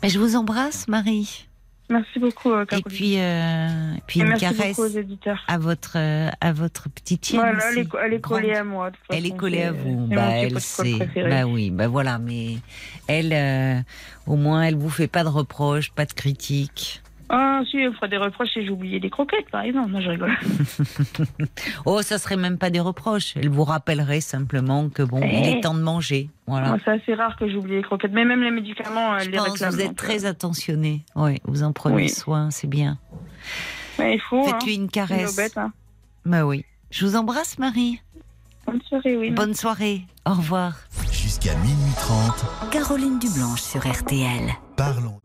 Ben, je vous embrasse, Marie. Merci beaucoup, euh, Et puis, euh, puis Et une caresse aux éditeurs. à votre euh, à votre petite chienne. Voilà, elle est, co- elle est collée à moi. de toute Elle est collée à vous. Bah, elle sait. Bah oui, bah voilà. Mais elle, euh, au moins, elle vous fait pas de reproches, pas de critiques. Ah, si, elle me ferait des reproches si j'ai oublié des croquettes, par exemple. Non, je rigole. Oh, ça serait même pas des reproches. Elle vous rappellerait simplement que bon, il est Eh. temps de manger. Voilà. Moi, C'est assez rare que j'oublie les croquettes. Mais même les médicaments, Je elle les pense que réclame. vous êtes très euh, attentionné. Oui, vous en prenez Oui. soin, c'est bien. ouais, il faut. hein. Faites-lui une C'est nos caresse. bêtes, hein. Bah oui. Je vous embrasse, Marie. Bonne soirée, oui. Bonne soirée. Au revoir. Jusqu'à minuit 30, Caroline Dublanche sur RTL. parlons.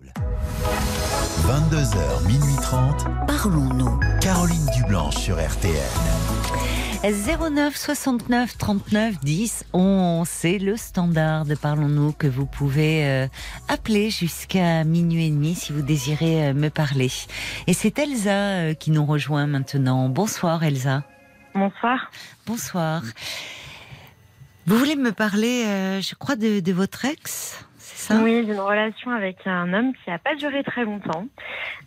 22h, minuit 30, Parlons-nous. Caroline Dublanche sur RTL. 09 69 39 10 11, c'est le standard de Parlons-nous que vous pouvez euh, appeler jusqu'à minuit et demi si vous désirez euh, me parler. Et c'est Elsa euh, qui nous rejoint maintenant. Bonsoir Elsa. Bonsoir. Bonsoir. Vous voulez me parler, euh, je crois, de, de votre ex, c'est ça? Oui, d'une relation avec un homme qui n'a pas duré très longtemps,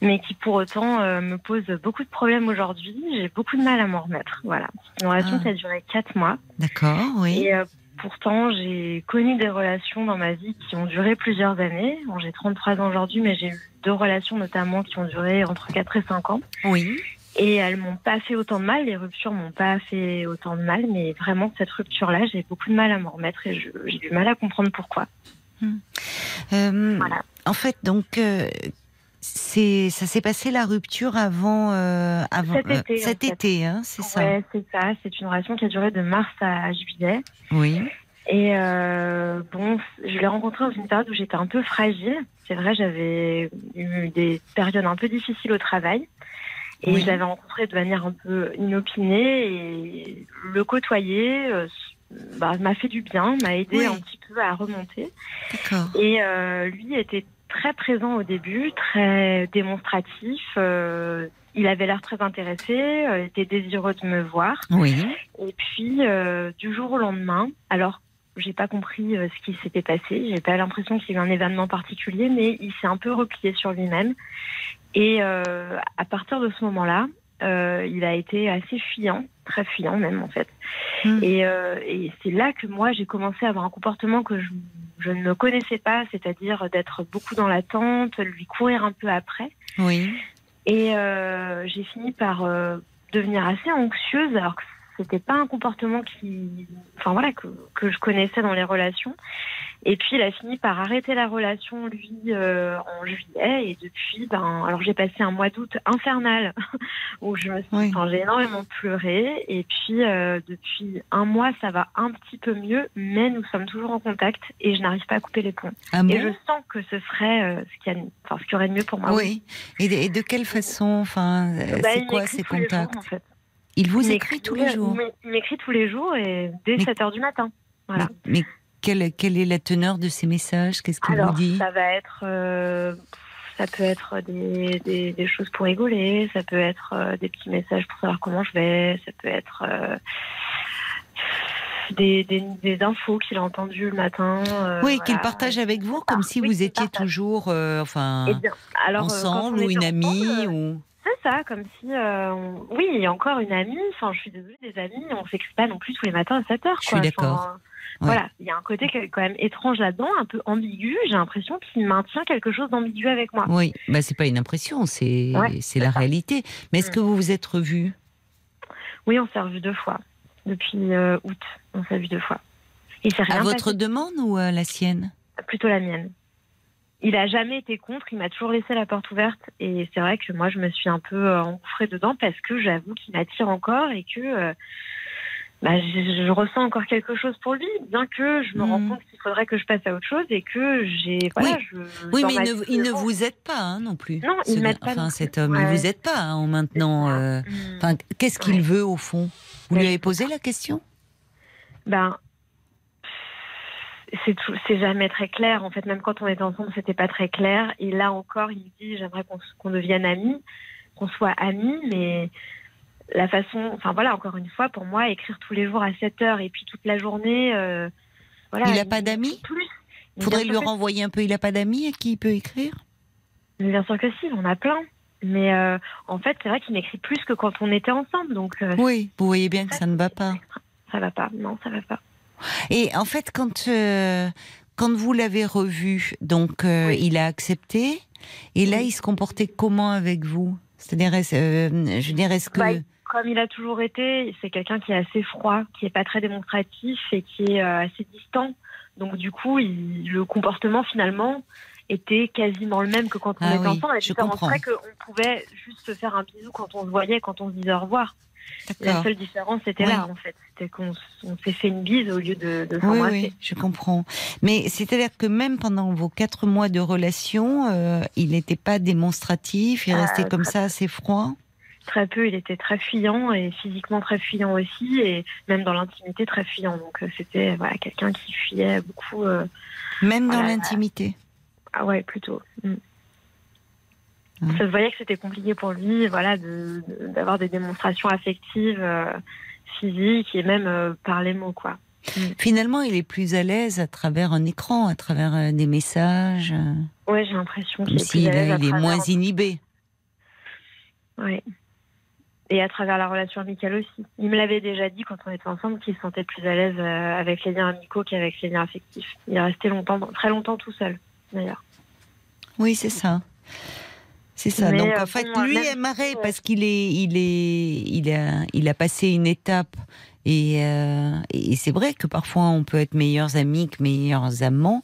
mais qui pour autant euh, me pose beaucoup de problèmes aujourd'hui. J'ai beaucoup de mal à m'en remettre. Voilà. Une relation Ah. qui a duré quatre mois. D'accord, oui. Et euh, pourtant, j'ai connu des relations dans ma vie qui ont duré plusieurs années. Bon, j'ai 33 ans aujourd'hui, mais j'ai eu deux relations notamment qui ont duré entre 4 et 5 ans. Oui. Et elles m'ont pas fait autant de mal, les ruptures m'ont pas fait autant de mal, mais vraiment cette rupture-là, j'ai beaucoup de mal à m'en remettre et j'ai du mal à comprendre pourquoi. Euh, Voilà. En fait, donc, euh, c'est ça s'est passé la rupture avant, euh, avant Cet été, cet hein, c'est ça. Ouais, c'est ça. C'est une relation qui a duré de mars à juillet. Oui. Et bon, je l'ai rencontré dans une période où j'étais un peu fragile. C'est vrai, j'avais eu des périodes un peu difficiles au travail. Et Oui. je l'avais rencontré de manière un peu inopinée. Et le côtoyer euh, bah, m'a fait du bien, m'a aidé Oui. un petit peu à remonter. Et euh, lui était très présent au début, très démonstratif. euh, il avait l'air très intéressé, euh, était désireux de me voir. Oui. Et puis, euh, du jour au lendemain, alors, j'ai pas compris euh, ce qui s'était passé. J'ai pas l'impression qu'il y a eu un événement particulier, mais il s'est un peu replié sur lui-même. Et euh, à partir de ce moment-là, euh, il a été assez fuyant, très fuyant même en fait. Hmm. Et, euh, et c'est là que moi j'ai commencé à avoir un comportement que je, je ne connaissais pas, c'est-à-dire d'être beaucoup dans l'attente, lui courir un peu après. Oui. Et j'ai fini par devenir assez anxieuse, alors que c'était pas un comportement qui, enfin voilà, que, que je connaissais dans les relations. Et puis il a fini par arrêter la relation lui euh, en juillet et depuis, ben, alors j'ai passé un mois d'août infernal où je me suis, Oui. enfin, j'ai énormément pleuré. Et puis euh, depuis un mois ça va un petit peu mieux, mais nous sommes toujours en contact et je n'arrive pas à couper les ponts. Ah Et je sens que ce serait euh, ce qui, a, enfin, ce qui aurait de mieux pour moi. Oui. Et de, et de quelle façon Enfin, Bah, c'est quoi ces jours, contacts? en fait. Il vous Il écrit tous les jours. Il m'é- il m'écrit tous les jours et dès Mais- 7 heures du matin. Voilà. Mais quelle, quelle est la teneur de ces messages? Qu'est-ce qu'il vous dit? ça va être, euh, ça peut être des, des, des choses pour rigoler, ça peut être euh, des petits messages pour savoir comment je vais, ça peut être euh, des, des, des infos qu'il a entendues le matin. euh, Oui, voilà. qu'il partage avec vous, comme si oui, vous étiez toujours, euh, enfin, Eh bien, alors, quand ensemble ou une amie ensemble, ou. C'est ça, comme si, euh, on- oui, il y a encore une amie. Enfin, je suis désolée, des amis, on s'écrit pas non plus tous les matins à 7 heures. Je suis d'accord. Ouais. Voilà, il y a un côté quand même étrange là-dedans, un peu ambigu. J'ai l'impression qu'il maintient quelque chose d'ambigu avec moi. Oui, bah c'est pas une impression, c'est Ouais, c'est c'est la ça. réalité. Mais est-ce Mm. que vous vous êtes revus? Oui, on s'est revus deux fois. Depuis euh, août, on s'est vus deux fois. S'est À votre passé. demande ou à la sienne? Plutôt la mienne. Il a jamais été contre, il m'a toujours laissé la porte ouverte. Et c'est vrai que moi, je me suis un peu euh, engouffrée dedans parce que j'avoue qu'il m'attire encore et que euh, bah, je, je ressens encore quelque chose pour lui, bien que je me rends Mhm. compte qu'il faudrait que je passe à autre chose et que j'ai. Voilà, Oui. je, Oui, dans mais ma il ne, il vous aide pas hein, non plus. Non, il m'aide pas Enfin, cet homme, il Ouais. vous aide pas hein, en maintenant. euh. Enfin, qu'est-ce qu'il Ouais. veut au fond? Vous Ouais, lui avez je posé la question? Ben, c'est jamais très clair. En fait, même quand on était ensemble, c'était pas très clair. Et là encore, il me dit, j'aimerais qu'on, devienne amis, qu'on soit amis, mais la façon, enfin voilà, encore une fois, pour moi, écrire tous les jours à 7 heures et puis toute la journée, euh, voilà. Il a pas d'amis? Mais Faudrait lui renvoyer un peu. Il a pas d'amis à qui il peut écrire? Bien sûr que si, on a plein. Mais euh, en fait, c'est vrai qu'il m'écrit plus que quand on était ensemble, donc euh, Oui, vous voyez bien que ça ne va pas. ça va pas. Non, ça va pas. Et en fait, quand euh, quand vous l'avez revu, donc euh, Oui. il a accepté. Et là, il se comportait comment avec vous? C'est-à-dire, euh, je dire, est-ce que Bah, comme il a toujours été, c'est quelqu'un qui est assez froid, qui est pas très démonstratif et qui est assez distant. Donc du coup, il- le comportement finalement était quasiment le même que quand on Ah était oui, ensemble. La je différence serait qu'on pouvait juste se faire un bisou quand on se voyait, quand on se disait au revoir. La seule différence, c'était Oui. là en fait. C'était qu'on s'est fait une bise au lieu de, de Oui, s'embrasser. oui, je comprends. Mais c'est-à-dire que même pendant vos quatre mois de relation, euh, il n'était pas démonstratif, il Ah, restait comme ça assez froid? Très peu, il était très fuyant et physiquement très fuyant aussi et même dans l'intimité très fuyant. Donc euh, c'était voilà quelqu'un qui fuyait beaucoup. euh, Même dans l'intimité? Ah ouais, plutôt. Mm. Ouais. Ça se voyait que c'était compliqué pour lui, voilà, de- de- d'avoir des démonstrations affectives, euh, physiques et même euh, par les mots, quoi. Finalement, il est plus à l'aise à travers un écran, à travers euh, des messages, euh, Ouais, j'ai l'impression qu'il est plus à l'aise à il est moins inhibé. Ouais. Et à travers la relation amicale aussi. Il me l'avait déjà dit quand on était ensemble qu'il se sentait plus à l'aise avec les liens amicaux qu'avec les liens affectifs. Il est resté longtemps, très longtemps tout seul, d'ailleurs. Oui, c'est ça. C'est ça. Mais, Donc euh, en fait, lui même aimerait parce qu'il est, il est, il a, il a passé une étape. Et, euh, et c'est vrai que parfois on peut être meilleurs amis que meilleurs amants,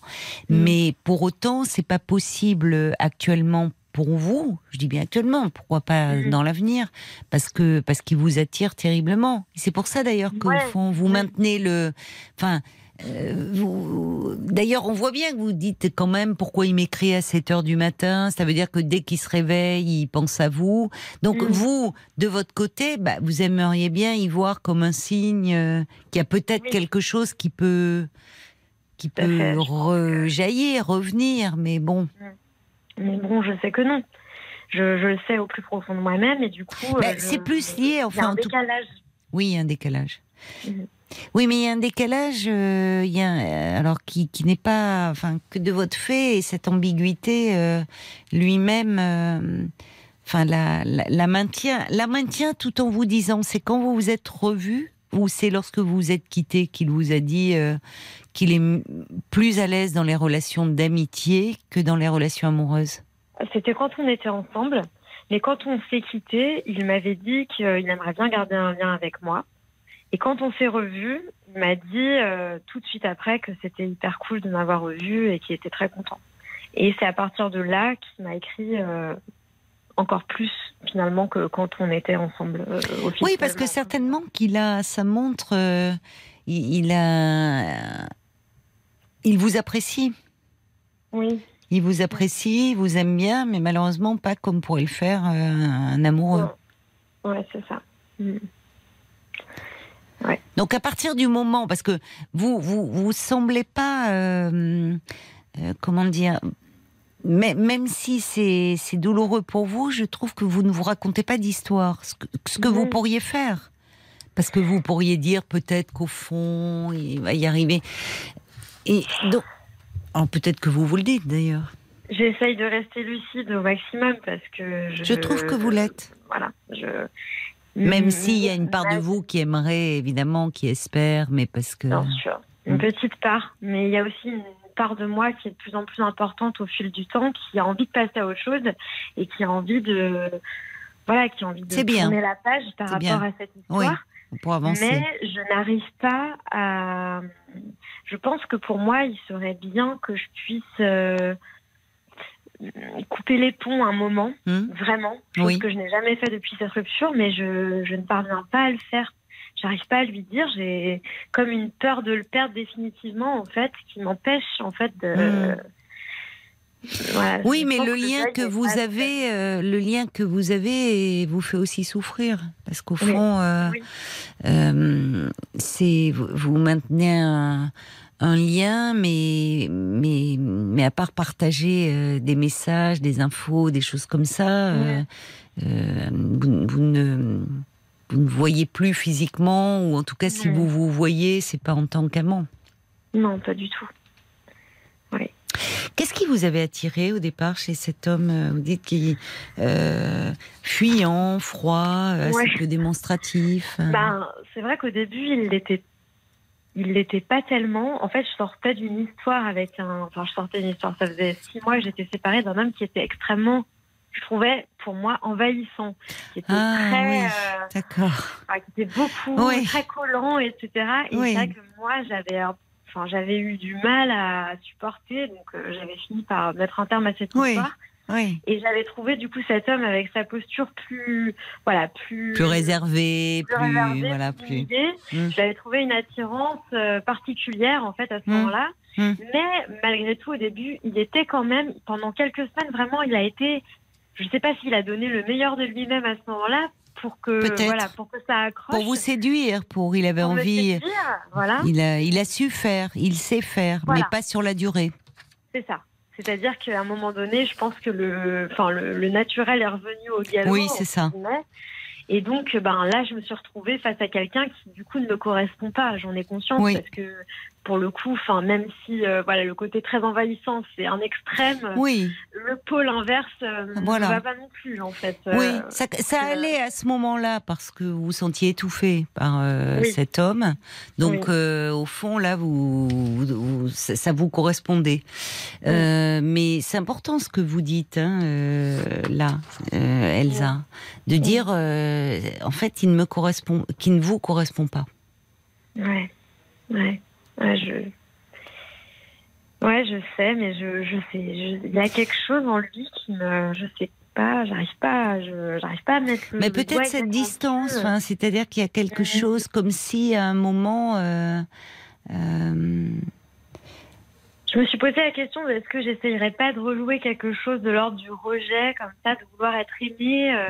Mm. mais pour autant c'est pas possible actuellement pour vous. Je dis bien actuellement, pourquoi pas Mhm. dans l'avenir, parce que parce qu'il vous attire terriblement. C'est pour ça d'ailleurs qu'au Ouais, fond vous ouais. maintenez le, enfin. Euh, vous... D'ailleurs, on voit bien que vous dites quand même pourquoi il m'écrit à 7 heures du matin. Ça veut dire que dès qu'il se réveille, il pense à vous. Donc, Mm. vous, de votre côté, bah, vous aimeriez bien y voir comme un signe euh, qu'il y a peut-être Oui. quelque chose qui peut, qui peut fait, que- rejaillir, revenir. Mais bon, Mais bon, je sais que non. Je, je le sais au plus profond de moi-même et du coup. Bah, euh, c'est plus lié, Il y a enfin, un tout- décalage. oui, un décalage. Mhm. Oui, mais il y a un décalage, euh, y a, euh, alors qui, qui n'est pas, enfin, que de votre fait et cette ambiguïté euh, lui-même, la, la, maintient, la maintient tout en vous disant, c'est quand vous vous êtes revus ou c'est lorsque vous vous êtes quitté qu'il vous a dit qu'il est plus à l'aise dans les relations d'amitié que dans les relations amoureuses? C'était quand on était ensemble, mais quand on s'est quitté, il m'avait dit qu'il aimerait bien garder un lien avec moi. Et quand on s'est revus, il m'a dit euh, tout de suite après que c'était hyper cool de m'avoir revu et qu'il était très content. Et c'est à partir de là qu'il m'a écrit euh, encore plus finalement que quand on était ensemble. euh, Oui, parce que certainement qu'il a, ça montre, euh, il, il a, il vous apprécie. Oui, Il vous apprécie, il vous aime bien, mais malheureusement pas comme pourrait le faire un amoureux. ouais, c'est ça. Mm. Ouais. Donc à partir du moment, parce que vous vous vous semblez pas, euh, euh, comment dire, mais, même si c'est c'est douloureux pour vous, je trouve que vous ne vous racontez pas d'histoire, ce que, ce que vous Mhm. pourriez faire, parce que vous pourriez dire peut-être qu'au fond il va y arriver, et donc alors, peut-être que vous vous le dites d'ailleurs. J'essaye de rester lucide au maximum parce que je. Je trouve que vous l'êtes. Voilà. Je. Même Mm, s'il y a une part de vous qui aimerait, évidemment, qui espère, mais parce que. Bien sûr. Une petite part. Mais il y a aussi une part de moi qui est de plus en plus importante au fil du temps, qui a envie de passer à autre chose et qui a envie de. Voilà, qui a envie de bien. tourner la page par rapport bien. à cette histoire. Pour avancer. Mais je n'arrive pas à. Je pense que pour moi, il serait bien que je puisse euh, couper les ponts un moment, Hmm vraiment. Chose Oui. que je n'ai jamais fait depuis cette rupture, mais je, je ne parviens pas à le faire. J'arrive pas à lui dire. J'ai comme une peur de le perdre définitivement, en fait, qui m'empêche, en fait, de. Hmm. Voilà, Oui, mais le lien que vous avez, euh, le lien que vous avez vous fait aussi souffrir, parce qu'au Oui, fond, euh, oui. euh, c'est vous, vous maintenez un, un lien, mais mais mais à part partager euh, des messages, des infos, des choses comme ça, euh, euh, vous, vous ne vous ne voyez plus physiquement, ou en tout cas, si vous vous voyez, c'est pas en tant qu'amant. Non, pas du tout. Qu'est-ce qui vous avait attiré au départ chez cet homme Vous dites qu'il euh, fuyant, froid, assez peu démonstratif. euh. Ben, c'est vrai qu'au début, il l'était, il l'était pas tellement. En fait, je sortais d'une histoire avec un, enfin, je sortais d'une histoire. Ça faisait six mois que j'étais séparée d'un homme qui était extrêmement, je trouvais, pour moi, envahissant, qui était Ah, très, oui. euh, D'accord. enfin, qui était beaucoup, Oui. très collant, etc. Et Oui. c'est vrai que moi, j'avais, enfin, j'avais eu du mal à supporter, donc euh, j'avais fini par mettre un terme à cette histoire. Oui. Et j'avais trouvé du coup cet homme avec sa posture plus, voilà, plus, Plus réservé, plus, plus voilà, plus. Mm. J'avais trouvé une attirance euh, particulière en fait à ce Mm. moment-là. Mm. Mais malgré tout, au début, il était quand même, pendant quelques semaines, vraiment, il a été, je ne sais pas s'il a donné le meilleur de lui-même à ce moment-là pour que, voilà, pour que ça accroche. Pour vous séduire, pour il avait pour envie. séduire, voilà, Il a, il a su faire, il sait faire, Voilà. mais pas sur la durée. c'est ça. C'est-à-dire qu'à un moment donné, je pense que le, enfin, le, le naturel est revenu au galop. Oui, c'est ça. Et donc, ben là, je me suis retrouvée face à quelqu'un qui, du coup, ne me correspond pas. J'en ai conscience Oui. parce que, pour le coup, enfin, même si, euh, voilà, le côté très envahissant, c'est un extrême. Oui, Le pôle inverse euh, Voilà. ne va pas non plus, en fait. oui, Euh, ça, ça allait à ce moment-là parce que vous vous sentiez étouffé par Oui. cet homme. Donc, Oui. au fond, là, vous, ça, vous correspondait. Mais c'est important ce que vous dites hein, là, Elsa, de dire, en fait, il ne me correspond, qui ne vous correspond pas. Ouais, ouais, ouais, je. Ouais, je sais, mais je, je sais. je- Il y a quelque chose en lui qui me. Je sais pas, j'arrive pas, je, j'arrive pas à mettre le. Mais peut-être cette distance, enfin, c'est-à-dire qu'il y a quelque chose comme si à un moment. euh, euh, Je me suis posé la question est-ce que j'essayerais pas de rejouer quelque chose de l'ordre du rejet, comme ça, de vouloir être aimé, euh,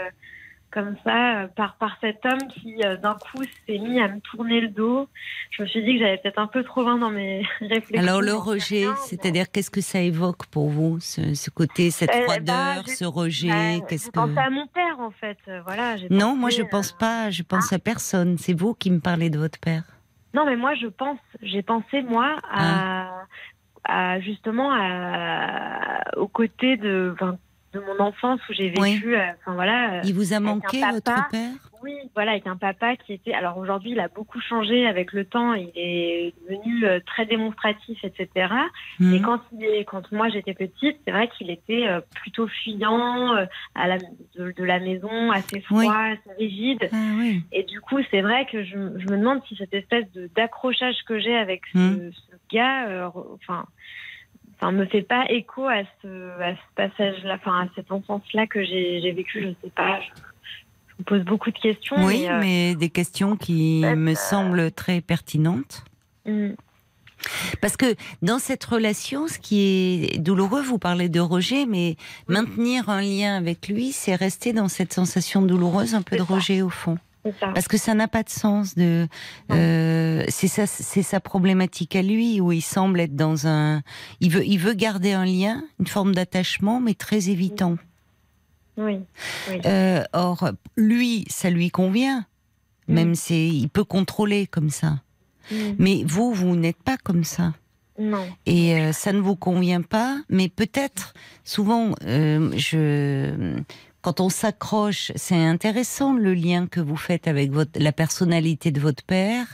comme ça, euh, par, par cet homme qui, euh, d'un coup, s'est mis à me tourner le dos. Je me suis dit que j'allais peut-être un peu trop loin dans mes réflexions. Alors le rejet, c'est-à-dire qu'est-ce que ça évoque pour vous, ce, ce côté, cette ben, froideur, j'ai- ce rejet, Ouais, qu'est-ce que pensé à mon père, en fait. euh, Voilà, Non, pensé, moi je euh, pense pas, je pense à personne. C'est vous qui me parlez de votre père. Non, mais moi, je pense, j'ai pensé, moi, à, à justement à, aux côtés de, de mon enfance où j'ai vécu, euh, enfin voilà. euh, Il vous a manqué papa. votre père? Oui, voilà, avec un papa qui était. Alors aujourd'hui, il a beaucoup changé avec le temps. Il est devenu euh, très démonstratif, etc. Mais Hmm. quand, il est, quand moi j'étais petite, c'est vrai qu'il était plutôt fuyant à la, de, de la maison, assez froid, Oui. assez rigide. Ah oui. Et du coup, c'est vrai que je, je me demande si cette espèce d'accrochage que j'ai avec ce, ce gars, euh, enfin, enfin, me fait pas écho à ce, à ce passage-là, enfin, à cette enfance-là que j'ai vécu. Je sais pas. Je, je me pose beaucoup de questions. Oui, mais, euh, mais des questions qui me euh, semblent très pertinentes. hmm, Parce que dans cette relation, ce qui est douloureux, vous parlez de rejet, mais maintenir un lien avec lui, c'est rester dans cette sensation douloureuse, un peu de rejet au fond. Ça. Parce que ça n'a pas de sens. De, euh, c'est ça, c'est sa problématique à lui où il semble être dans un. Il veut, il veut garder un lien, une forme d'attachement, mais très évitant. Oui. oui. Euh, or, lui, ça lui convient. Mm. Même c'est, il peut contrôler comme ça. Mm. Mais vous, vous n'êtes pas comme ça. Non. Et euh, ça ne vous convient pas, mais peut-être, souvent, euh, je, quand on s'accroche, c'est intéressant le lien que vous faites avec votre, la personnalité de votre père.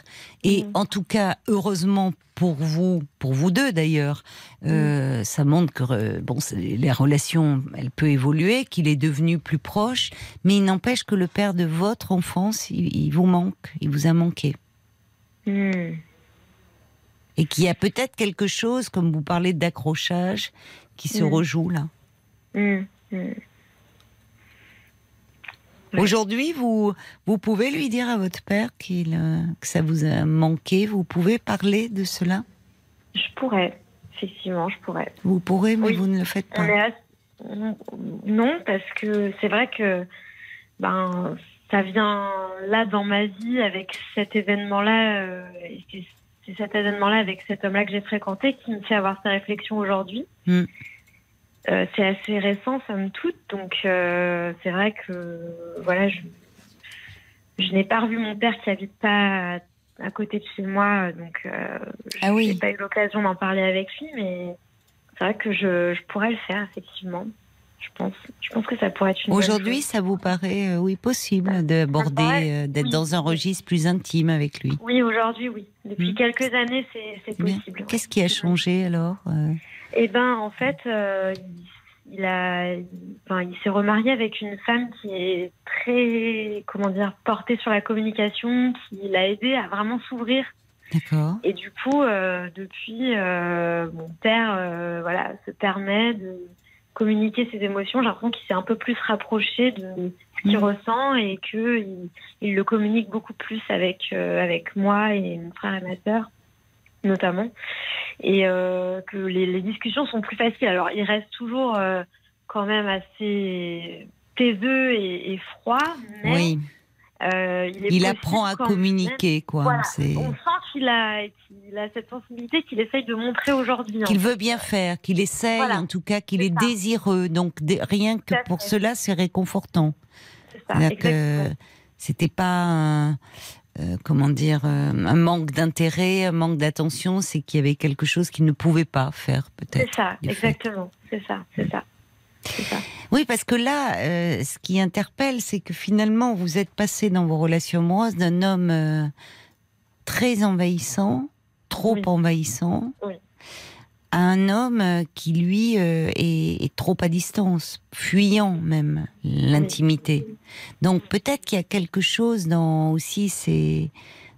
Et Mhm. en tout cas, heureusement pour vous, pour vous deux d'ailleurs, euh, ça montre que euh, bon, les relations, elle peut évoluer, qu'il est devenu plus proche, mais il n'empêche que le père de votre enfance, il, il vous manque, il vous a manqué. Mm. Et qu'il y a peut-être quelque chose, comme vous parlez d'accrochage, qui se rejoue là. Aujourd'hui, vous, vous pouvez lui dire à votre père qu'il, euh, que ça vous a manqué. Vous pouvez parler de cela? Je pourrais, effectivement, je pourrais. Vous pourrez, mais Oui. vous ne le faites pas. Non, parce que c'est vrai que ben ça vient là dans ma vie avec cet événement-là. euh, c'est- c'est cet événement-là avec cet homme-là que j'ai fréquenté qui me fait avoir ces réflexions aujourd'hui. Mm. Euh, c'est assez récent, somme toute, donc euh, c'est vrai que voilà, je, je n'ai pas revu mon père qui habite pas à, à côté de chez moi, donc euh, Ah oui. j'ai pas eu l'occasion d'en parler avec lui, mais c'est vrai que je, je pourrais le faire effectivement. Je pense, je pense que ça pourrait être une bonne Aujourd'hui, ça vous paraît, oui, possible d'aborder, d'être oui. dans un registre plus intime avec lui? Oui, aujourd'hui, oui. Depuis Mm. quelques années, c'est possible. Qu'est-ce qui a changé alors Eh ben, en fait, euh, il, a, enfin, il s'est remarié avec une femme qui est très, comment dire, portée sur la communication, qui l'a aidé à vraiment s'ouvrir. D'accord. Et du coup, euh, depuis, euh, mon père, euh, voilà, se permet de communiquer ses émotions. J'ai l'impression qu'il s'est un peu plus rapproché de ce qu'il Mhm. ressent et que il, il le communique beaucoup plus avec euh, avec moi et mon frère et ma sœur, notamment, et euh, que les, les discussions sont plus faciles. Alors, il reste toujours euh, quand même assez taiseux et, et froid, mais Oui, euh, il, apprend à même communiquer, quoi. voilà. On sent qu'il a, qu'il a cette sensibilité qu'il essaye de montrer aujourd'hui. qu'il veut bien faire, qu'il essaye, Voilà. en tout cas, qu'il est désireux. Donc rien que pour fait. cela, c'est réconfortant. C'est ça, c'était pas un, euh, comment dire euh, un manque d'intérêt, un manque d'attention, c'est qu'il y avait quelque chose qu'il ne pouvait pas faire C'est peut-être. ça, du fait. exactement. C'est ça, c'est ça. C'est ça. Oui, parce que là, euh, ce qui interpelle, c'est que finalement, vous êtes passé dans vos relations amoureuses d'un homme très envahissant, trop Oui. envahissant, Oui. À un homme qui, lui, euh, est, est trop à distance, fuyant même l'intimité. Donc peut-être qu'il y a quelque chose dans aussi ces,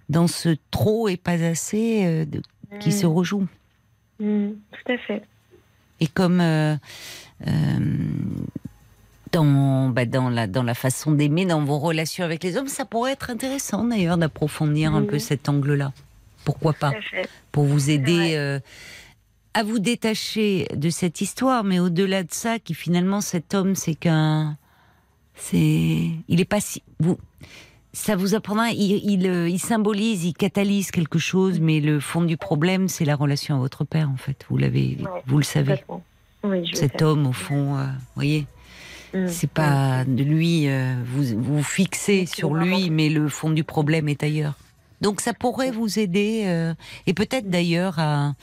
dans ce trop et pas assez euh, de- qui se Mm, rejoue. mm, tout à fait. Et comme euh, dans, bah, dans, la, dans la façon d'aimer, dans vos relations avec les hommes, ça pourrait être intéressant d'ailleurs d'approfondir un peu cet angle-là. Pourquoi pas? Tout. Pour vous aider à vous détacher de cette histoire, mais au-delà de ça, qui finalement cet homme, c'est qu'un, c'est, il est pas si, vous, ça vous apprendra, il, il, euh, il symbolise, il catalyse quelque chose, mais le fond du problème, c'est la relation à votre père, en fait. Vous l'avez, Ouais, vous le savez. Oui, je Cet homme, au fond, euh, voyez, Mm, c'est mm. pas de lui, euh, vous vous fixez sur lui, mais le fond du problème est ailleurs. Donc ça pourrait vous aider, euh, et peut-être d'ailleurs à,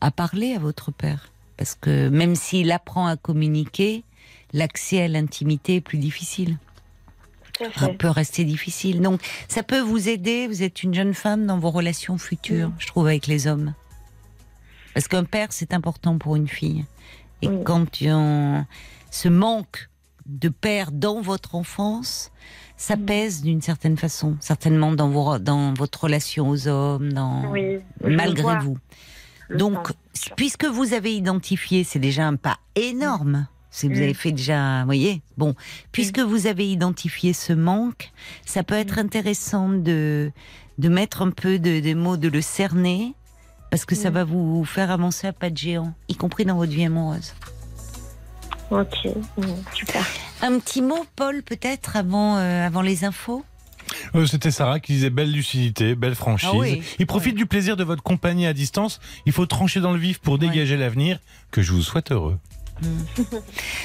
à parler à votre père. Parce que même s'il apprend à communiquer, l'accès à l'intimité est plus difficile. Ça peut rester difficile. Donc ça peut vous aider, vous êtes une jeune femme dans vos relations futures, je trouve, avec les hommes. Parce qu'un père, c'est important pour une fille. Et Oui. quand on, ce manque de père dans votre enfance, ça pèse d'une certaine façon, certainement dans, vos, dans votre relation aux hommes, dans, Oui, malgré vous. Donc, puisque vous avez identifié, c'est déjà un pas énorme. Si vous Mm. avez fait déjà, vous voyez, bon, puisque vous avez identifié ce manque, ça peut être intéressant de de mettre un peu de, des mots, de le cerner, parce que ça Mm. va vous faire avancer à pas de géant, y compris dans votre vie amoureuse. Ok, mm, super. Un petit mot, Paul, peut-être avant euh, avant les infos? Euh, C'était Sarah qui disait belle lucidité, belle franchise. Ah oui. Il profite du plaisir de votre compagnie à distance. Il faut trancher dans le vif pour dégager l'avenir. Que je vous souhaite heureux.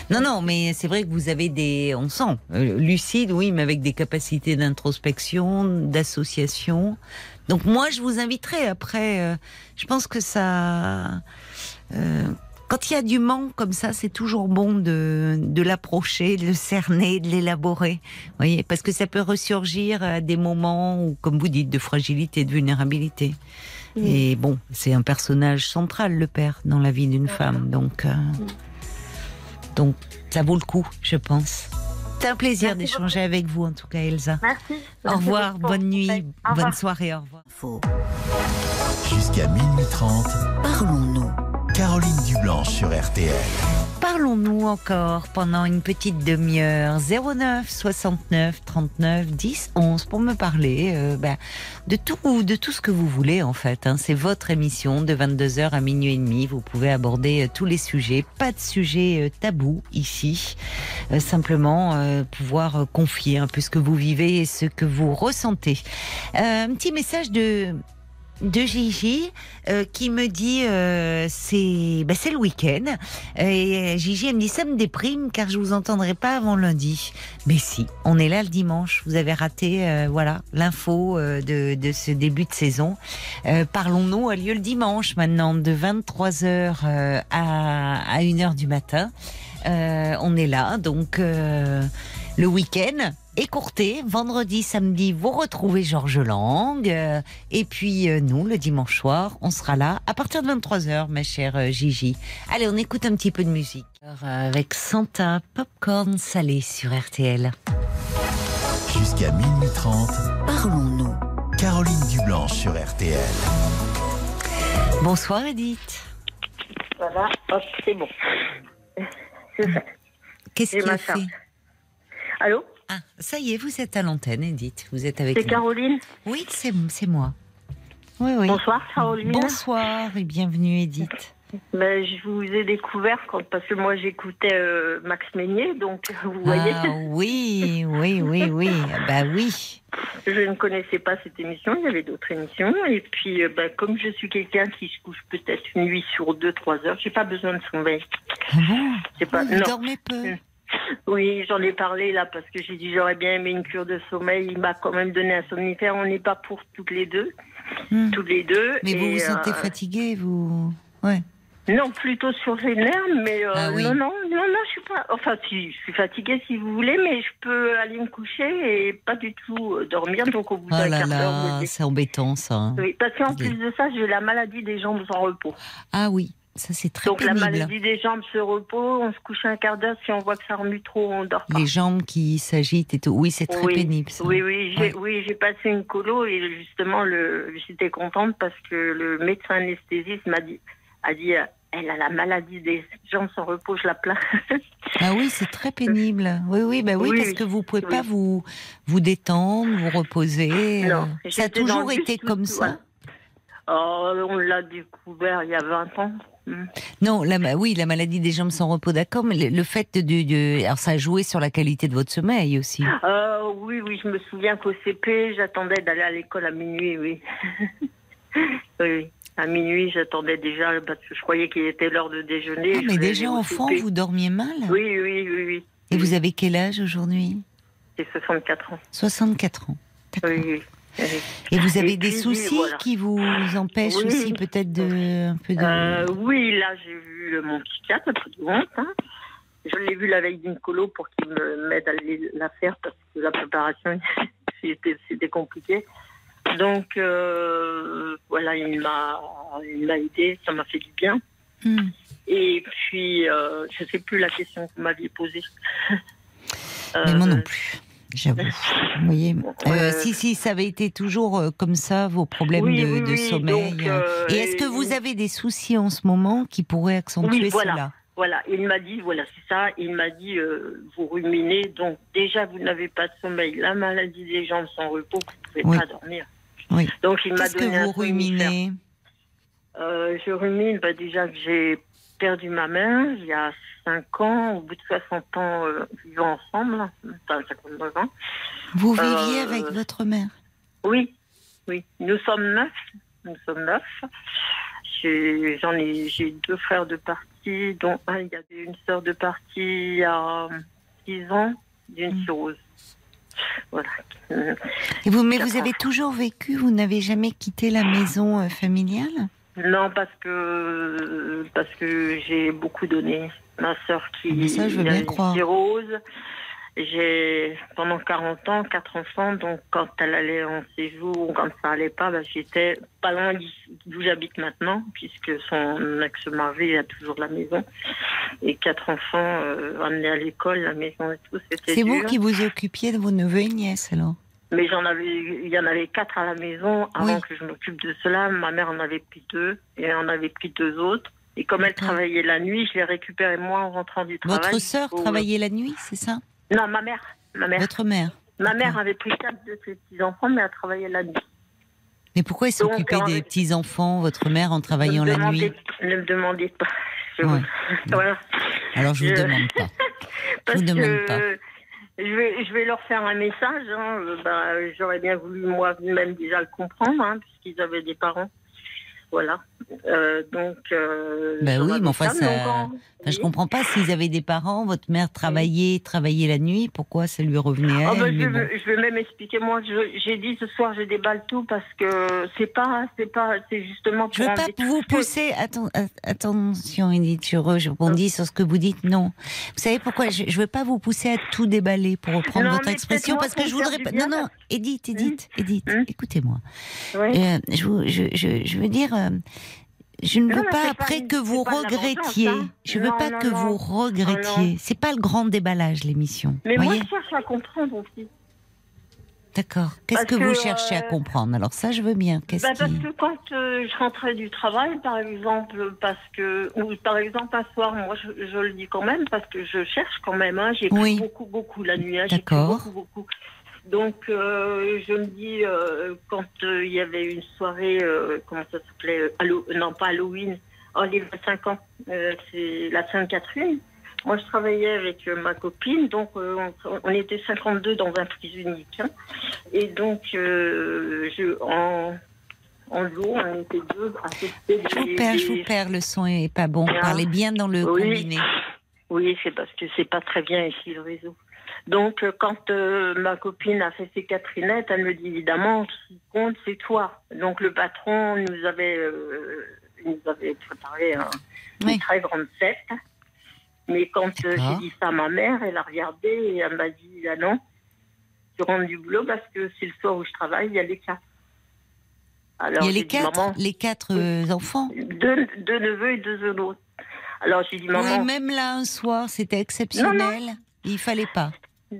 Non, non, mais c'est vrai que vous avez des. On sent. euh, lucide, oui, mais avec des capacités d'introspection, d'association. Donc, moi, je vous inviterai après. euh, je pense que ça. euh, quand il y a du manque comme ça, c'est toujours bon de, de l'approcher, de le cerner, de l'élaborer. Voyez, parce que ça peut ressurgir à des moments où, comme vous dites, de fragilité, de vulnérabilité. Et bon, c'est un personnage central, le père, dans la vie d'une femme. Donc, euh, donc, ça vaut le coup, je pense. C'est un plaisir Merci d'échanger avec vous, en tout cas, Elsa. Merci. Au revoir, bonne nuit, bonne soirée, au revoir. Jusqu'à minuit 30, Parlons-nous. Caroline Dublanche sur RTL. Parlons-nous encore pendant une petite demi-heure 09 69 39 10 11 pour me parler euh, ben, de tout de tout ce que vous voulez en fait. hein. C'est votre émission de 22h à minuit et demi. Vous pouvez aborder euh, tous les sujets. Pas de sujet euh, tabou ici. Simplement pouvoir confier un peu ce que vous vivez et ce que vous ressentez. Un petit message de de Gigi euh, qui me dit euh, c'est bah, c'est le week-end. Et Gigi elle me dit ça me déprime car je vous entendrai pas avant lundi. Mais si on est là le dimanche. Vous avez raté euh, voilà l'info euh, de, de ce début de saison. Euh, parlons-nous a lieu le dimanche maintenant de 23h à, à 1h du matin. Euh, on est là donc euh, le week-end écourté. Vendredi, samedi, vous retrouvez Georges Lang. euh, et puis euh, nous, le dimanche soir, on sera là à partir de 23h, ma chère euh, Gigi. Allez, on écoute un petit peu de musique. Alors, euh, Avec Santa, popcorn salé sur RTL. Jusqu'à minuit 30, Parlons-nous. Caroline Dublanche sur RTL. Bonsoir Edith. Voilà, hop, c'est bon. C'est ça. Qu'est-ce J'ai qui ma a fait? Allô? Ah, ça y est, vous êtes à l'antenne, Edith. Vous êtes avec C'est. Caroline Oui, c'est c'est moi. Oui, oui. Bonsoir, Caroline. Bonsoir et bienvenue Edith. Ben, je vous ai découvert quand, parce que moi j'écoutais euh, Max Meignier, donc vous voyez, Ah oui, oui, oui, oui. Ah Bah oui. je ne connaissais pas cette émission, il y avait d'autres émissions. Et puis, euh, ben, comme je suis quelqu'un qui se couche peut-être une nuit sur deux, trois heures, j'ai pas besoin de sommeil. Ah bon? C'est pas, Vous non. dormez peu Oui, j'en ai parlé là parce que j'ai dit j'aurais bien aimé une cure de sommeil. Il m'a quand même donné un somnifère. On n'est pas pour toutes les deux, Hmm. toutes les deux. Mais vous Et, vous sentez euh, fatiguée, vous? Ouais. Non, plutôt sur les nerfs, mais euh, Ah oui. non, non, non, non, je suis pas. Enfin, si, je suis fatiguée si vous voulez, mais je peux aller me coucher et pas du tout euh, dormir. Donc au bout Oh d'un quart d'heure, c'est embêtant ça. Oui, parce qu'en plus de ça, j'ai la maladie des jambes sans repos. Ah oui, ça c'est très Donc la maladie des jambes sans repos, on se couche un quart d'heure. Si on voit que ça remue trop, on dort pas. Les jambes qui s'agitent et tout. Oui, c'est très oui, pénible ça. Oui, oui, Ouais. j'ai oui, passé une colo et justement, le, j'étais contente parce que le médecin anesthésiste m'a dit, a dit, euh, elle a la maladie des jambes sans repos, je la plains. Ah oui, c'est très pénible. Oui, oui, bah oui, Oui, parce que vous pouvez Oui. pas vous vous détendre, vous reposer. Non, Ça a toujours été comme ça. Oh, on l'a découvert il y a 20 ans. Non, la, oui, la maladie des jambes sans repos, d'accord, mais le, le fait de, de, alors ça a joué sur la qualité de votre sommeil aussi. Euh, oui, oui, je me souviens qu'au CP, j'attendais d'aller à l'école à minuit, oui. oui, à minuit, j'attendais déjà parce que je croyais qu'il était l'heure de déjeuner. Ah, mais déjà enfant, vous dormiez mal? Oui, oui, oui, oui. Et vous avez quel âge aujourd'hui? J'ai 64 ans. 64 ans. Oui, oui. Et vous avez Et des soucis voilà. qui vous empêchent Oui. aussi peut-être de un peu de. Euh, oui, là, j'ai vu mon psychiatre, hein. Je l'ai vu la veille d'une colo pour qu'il me m'aide à la faire parce que la préparation, c'était compliqué. Donc, euh, voilà, il m'a il m'a aidé, ça m'a fait du bien. Hmm. Et puis, euh, je ne sais plus la question que vous m'aviez posée. Moi Euh, non plus. J'avoue. Vous voyez. Euh, si si ça avait été toujours euh, comme ça vos problèmes Oui, de, oui, de oui, sommeil. donc, euh, Et est-ce que vous avez des soucis en ce moment qui pourraient accentuer voilà. cela? Voilà, il m'a dit, voilà, c'est ça, il m'a dit, euh, vous ruminez, donc déjà vous n'avez pas de sommeil, la maladie des jambes sans repos, vous ne pouvez pas dormir. Oui. Donc il m'a Qu'est-ce que donné vous ruminez? Je rumine bah, déjà que j'ai perdu ma main il y a 55 ans, au bout de 60 ans euh, vivant ensemble, enfin 59 ans. Vous viviez Euh, avec votre mère? Oui, oui. Nous sommes neuf. Nous sommes neuf. J'ai- J'en ai, j'ai deux frères de partie, dont un, il y avait une sœur de partie il y a 10 ans, d'une cirrhose. Voilà. Et vous, Mais vous avez toujours vécu, vous n'avez jamais quitté la maison euh, familiale? Non, parce que parce que j'ai beaucoup donné. Ma sœur qui ça, je veux a bien une croire. cirrhose. J'ai pendant 40 ans, quatre enfants, donc quand elle allait en séjour, quand ça allait pas, bah, j'étais pas loin d'où j'habite maintenant, puisque son ex-mari a toujours la maison. Et quatre enfants euh, amenés à l'école, la maison et tout, c'était C'est vous qui vous occupiez de vos neveux et nièces alors? Mais j'en avais, il y en avait quatre à la maison avant Oui. que je m'occupe de cela. Ma mère en avait pris deux et en avait pris deux autres. Et comme elle D'accord. travaillait la nuit, je les récupérais moi en rentrant du travail. Votre sœur Pour- travaillait la nuit, c'est ça? Non, ma mère. Ma mère. Votre mère Ma mère avait pris quatre de ses petits enfants, mais elle travaillait la nuit. Mais pourquoi elle s'occupait des petits-enfants, votre mère, en travaillant la nuit? Ne me demandez pas. Je Ouais. Voilà. Alors je vous Je- demande pas. Parce vous demande que pas. Je vais, je vais leur faire un message. hein. Euh, bah, J'aurais bien voulu moi-même déjà le comprendre, hein, puisqu'ils avaient des parents. Voilà. Euh, donc. Euh, j'en oui, mais enfin, ça, ça- Enfin, je oui. comprends pas s'ils avaient des parents, votre mère travaillait, travaillait la nuit, pourquoi ça lui revenait à elle bah, mais je, bon. je vais même expliquer. Moi, j'ai dit ce soir, je déballe tout parce que c'est pas, c'est pas, c'est justement pour Je veux pas vous pousser. Atten- attention, Edith, je, re- je rebondis sur ce que vous dites. Non. Vous savez pourquoi Je, je veux pas vous pousser à tout déballer pour reprendre Non, votre expression, parce que je voudrais pas. Non, non, Edith, Edith, Edith, Hum. écoutez-moi. Ouais. Euh, je, je, je, je veux dire. Je ne Non, veux pas après pas- que vous regrettiez. vengeance, hein. Je veux Non, pas non, que vous regrettiez. C'est pas le grand déballage l'émission. Mais moi, je cherche à comprendre aussi. D'accord. Qu'est-ce que, vous cherchez à euh, comprendre? Alors ça, je veux bien. Qu'est-ce Bah, parce qui que quand euh, je rentrais du travail, par exemple, parce que, ou par exemple un soir, moi je, je le dis quand même, parce que je cherche quand même, hein, j'ai Oui. beaucoup, beaucoup la nuit, hein, D'accord. beaucoup, beaucoup. Donc euh, je me dis, euh, quand euh, il y avait une soirée, comment ça s'appelait, non pas Halloween, oh les 25 ans, c'est la Sainte-Catherine. Moi, je travaillais avec ma copine, donc euh, on, on était 52 dans un prise unique. hein. Et donc, euh, je, en, en lot, on était deux à Je vous des- perds, je vous perds. Le son est pas bon. Parlez bien dans le Oui. combiné. Oui, c'est parce que c'est pas très bien ici le réseau. Donc, euh, quand euh, ma copine a fait ses Catherinettes, elle me dit évidemment, ce qui compte, c'est toi. Donc, le patron nous avait, euh, nous avait préparé un- Oui. une très grande fête. Mais quand euh, j'ai dit ça à ma mère, elle a regardé et elle m'a dit ah non, tu rentres du boulot parce que c'est le soir où je travaille, il y a les quatre. Alors, Il y a les dit, quatre, Maman, les quatre enfants. deux, deux neveux et deux autres. Alors, j'ai dit maman. Oui, même là un soir, c'était exceptionnel. Il fallait pas.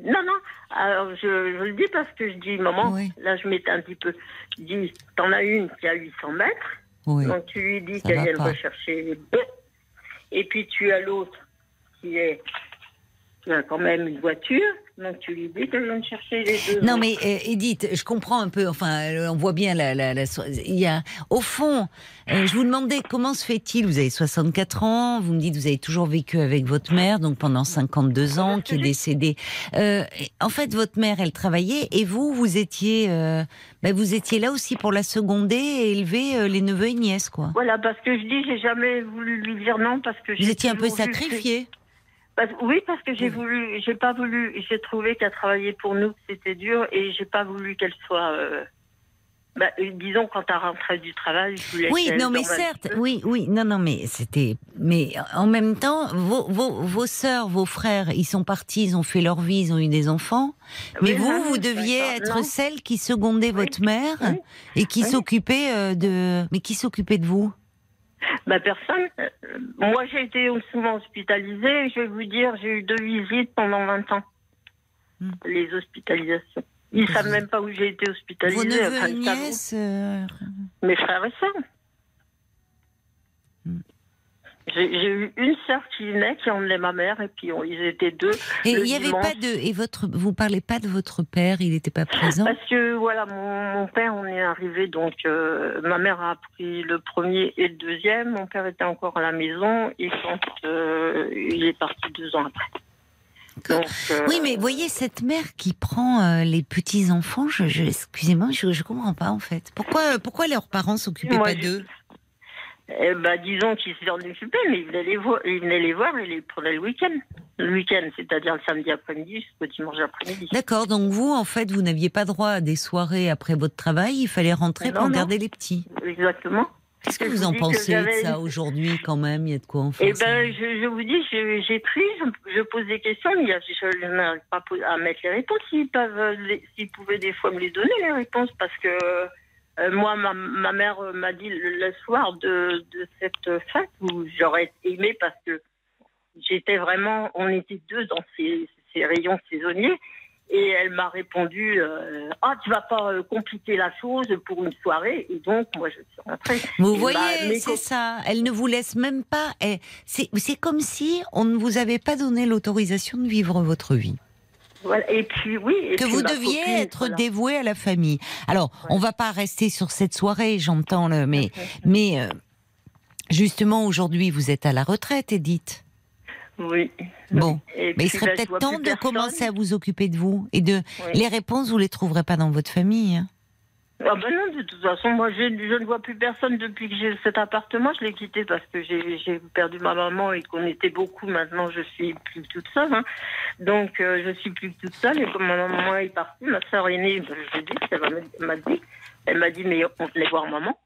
Non, non. Alors, je, je le dis parce que je dis, maman, Oui. là, je m'étais un petit peu. Je dis, t'en as une qui a 800 mètres, Oui. donc tu lui dis qu'elle pas. rechercher les deux. Et puis, tu as l'autre qui est. qui a quand même une voiture, donc tu lui dis vienne chercher les deux. Non mais euh, Edith, je comprends un peu. Enfin, euh, on voit bien la, la, la so- Il y a, au fond, euh, je vous demandais comment se fait-il Vous avez 64 ans. Vous me dites vous avez toujours vécu avec votre mère, donc pendant 52 ans, qui est décédée. Euh, en fait, votre mère, elle travaillait, et vous, vous étiez, euh, ben, vous étiez là aussi pour la seconder et élever euh, les neveux et nièces, quoi. Voilà, parce que je dis, j'ai jamais voulu lui dire non, parce que Vous étiez un peu que- sacrifié. Parce- oui, parce que j'ai voulu, j'ai pas voulu, j'ai trouvé qu'à travailler pour nous c'était dur et j'ai pas voulu qu'elle soit. euh, bah, euh, disons quand elle rentrait du travail, je voulais Oui, non, mais certes, oui, oui, non, non, mais c'était, mais en même temps, vos, vos, vos sœurs, vos frères, ils sont partis, ils ont fait leur vie, ils ont eu des enfants, mais Oui, vous, non, vous deviez être non. celle qui secondait votre mère oui, et qui s'occupait euh, de, mais qui s'occupait de vous? Bah personne. Euh, moi j'ai été souvent hospitalisée. Je vais vous dire, j'ai eu deux visites pendant 20 ans. Hmm. Les hospitalisations. Ils Vous- savent même pas où j'ai été hospitalisée. Vos neveux enfin, nièces euh, Mes frères et sœurs. J'ai eu une sœur qui venait, qui emmenait ma mère, et puis ils étaient deux. Et il n'y avait pas de. Et votre, vous parlez pas de votre père, il n'était pas présent Parce que voilà, mon, père, on est arrivé, donc euh, ma mère a pris le premier et le deuxième. Mon père était encore à la maison, et quand euh, il est parti deux ans après. Donc, euh, Oui, mais voyez, cette mère qui prend les petits-enfants, je, excusez-moi, je ne comprends pas en fait. Pourquoi, pourquoi leurs parents s'occupaient pas d'eux? Eh ben, disons qu'ils s'en occupaient, mais ils venaient les ils venaient les voir et les prenaient le week-end. Le week-end, c'est-à-dire le samedi après-midi jusqu'au dimanche après-midi. D'accord, donc vous, en fait, vous n'aviez pas droit à des soirées après votre travail, il fallait rentrer pour garder les petits. Exactement. Qu'est-ce que vous en pensez de ça aujourd'hui quand même Il y a de quoi en faire Eh ben, je, vous dis, j'ai pris, je, pose des questions, mais je n'arrive pas à mettre les réponses. S'ils peuvent, s'ils pouvaient des fois me les donner les réponses, parce que euh, moi, ma, ma mère m'a dit le, soir de, de, cette fête où j'aurais aimé parce que j'étais vraiment, on était deux dans ces, ces rayons saisonniers. Et elle m'a répondu euh, Ah, tu vas pas euh, compliquer la chose pour une soirée. Et donc, moi, je suis rentrée. Vous voyez, c'est ça. Elle ne vous laisse même pas. C'est comme si on ne vous avait pas donné l'autorisation de vivre votre vie. Et puis oui. que vous deviez être dévoué à la famille. Alors, on va pas rester sur cette soirée, j'entends le, mais, mais euh, justement aujourd'hui, vous êtes à la retraite, Edith. Oui. Bon, mais il serait peut-être temps de commencer à vous occuper de vous et de les réponses, vous les trouverez pas dans votre famille. Hein. Ah ben non, de toute façon, moi je, ne vois plus personne depuis que j'ai cet appartement. Je l'ai quitté parce que j'ai perdu ma maman et qu'on était beaucoup. Maintenant, je suis plus toute seule. Hein. Donc, euh, je suis plus toute seule. Et comme ma maman est partie, ma soeur aînée, je dit, elle m'a dit, elle m'a dit, mais on venait voir maman.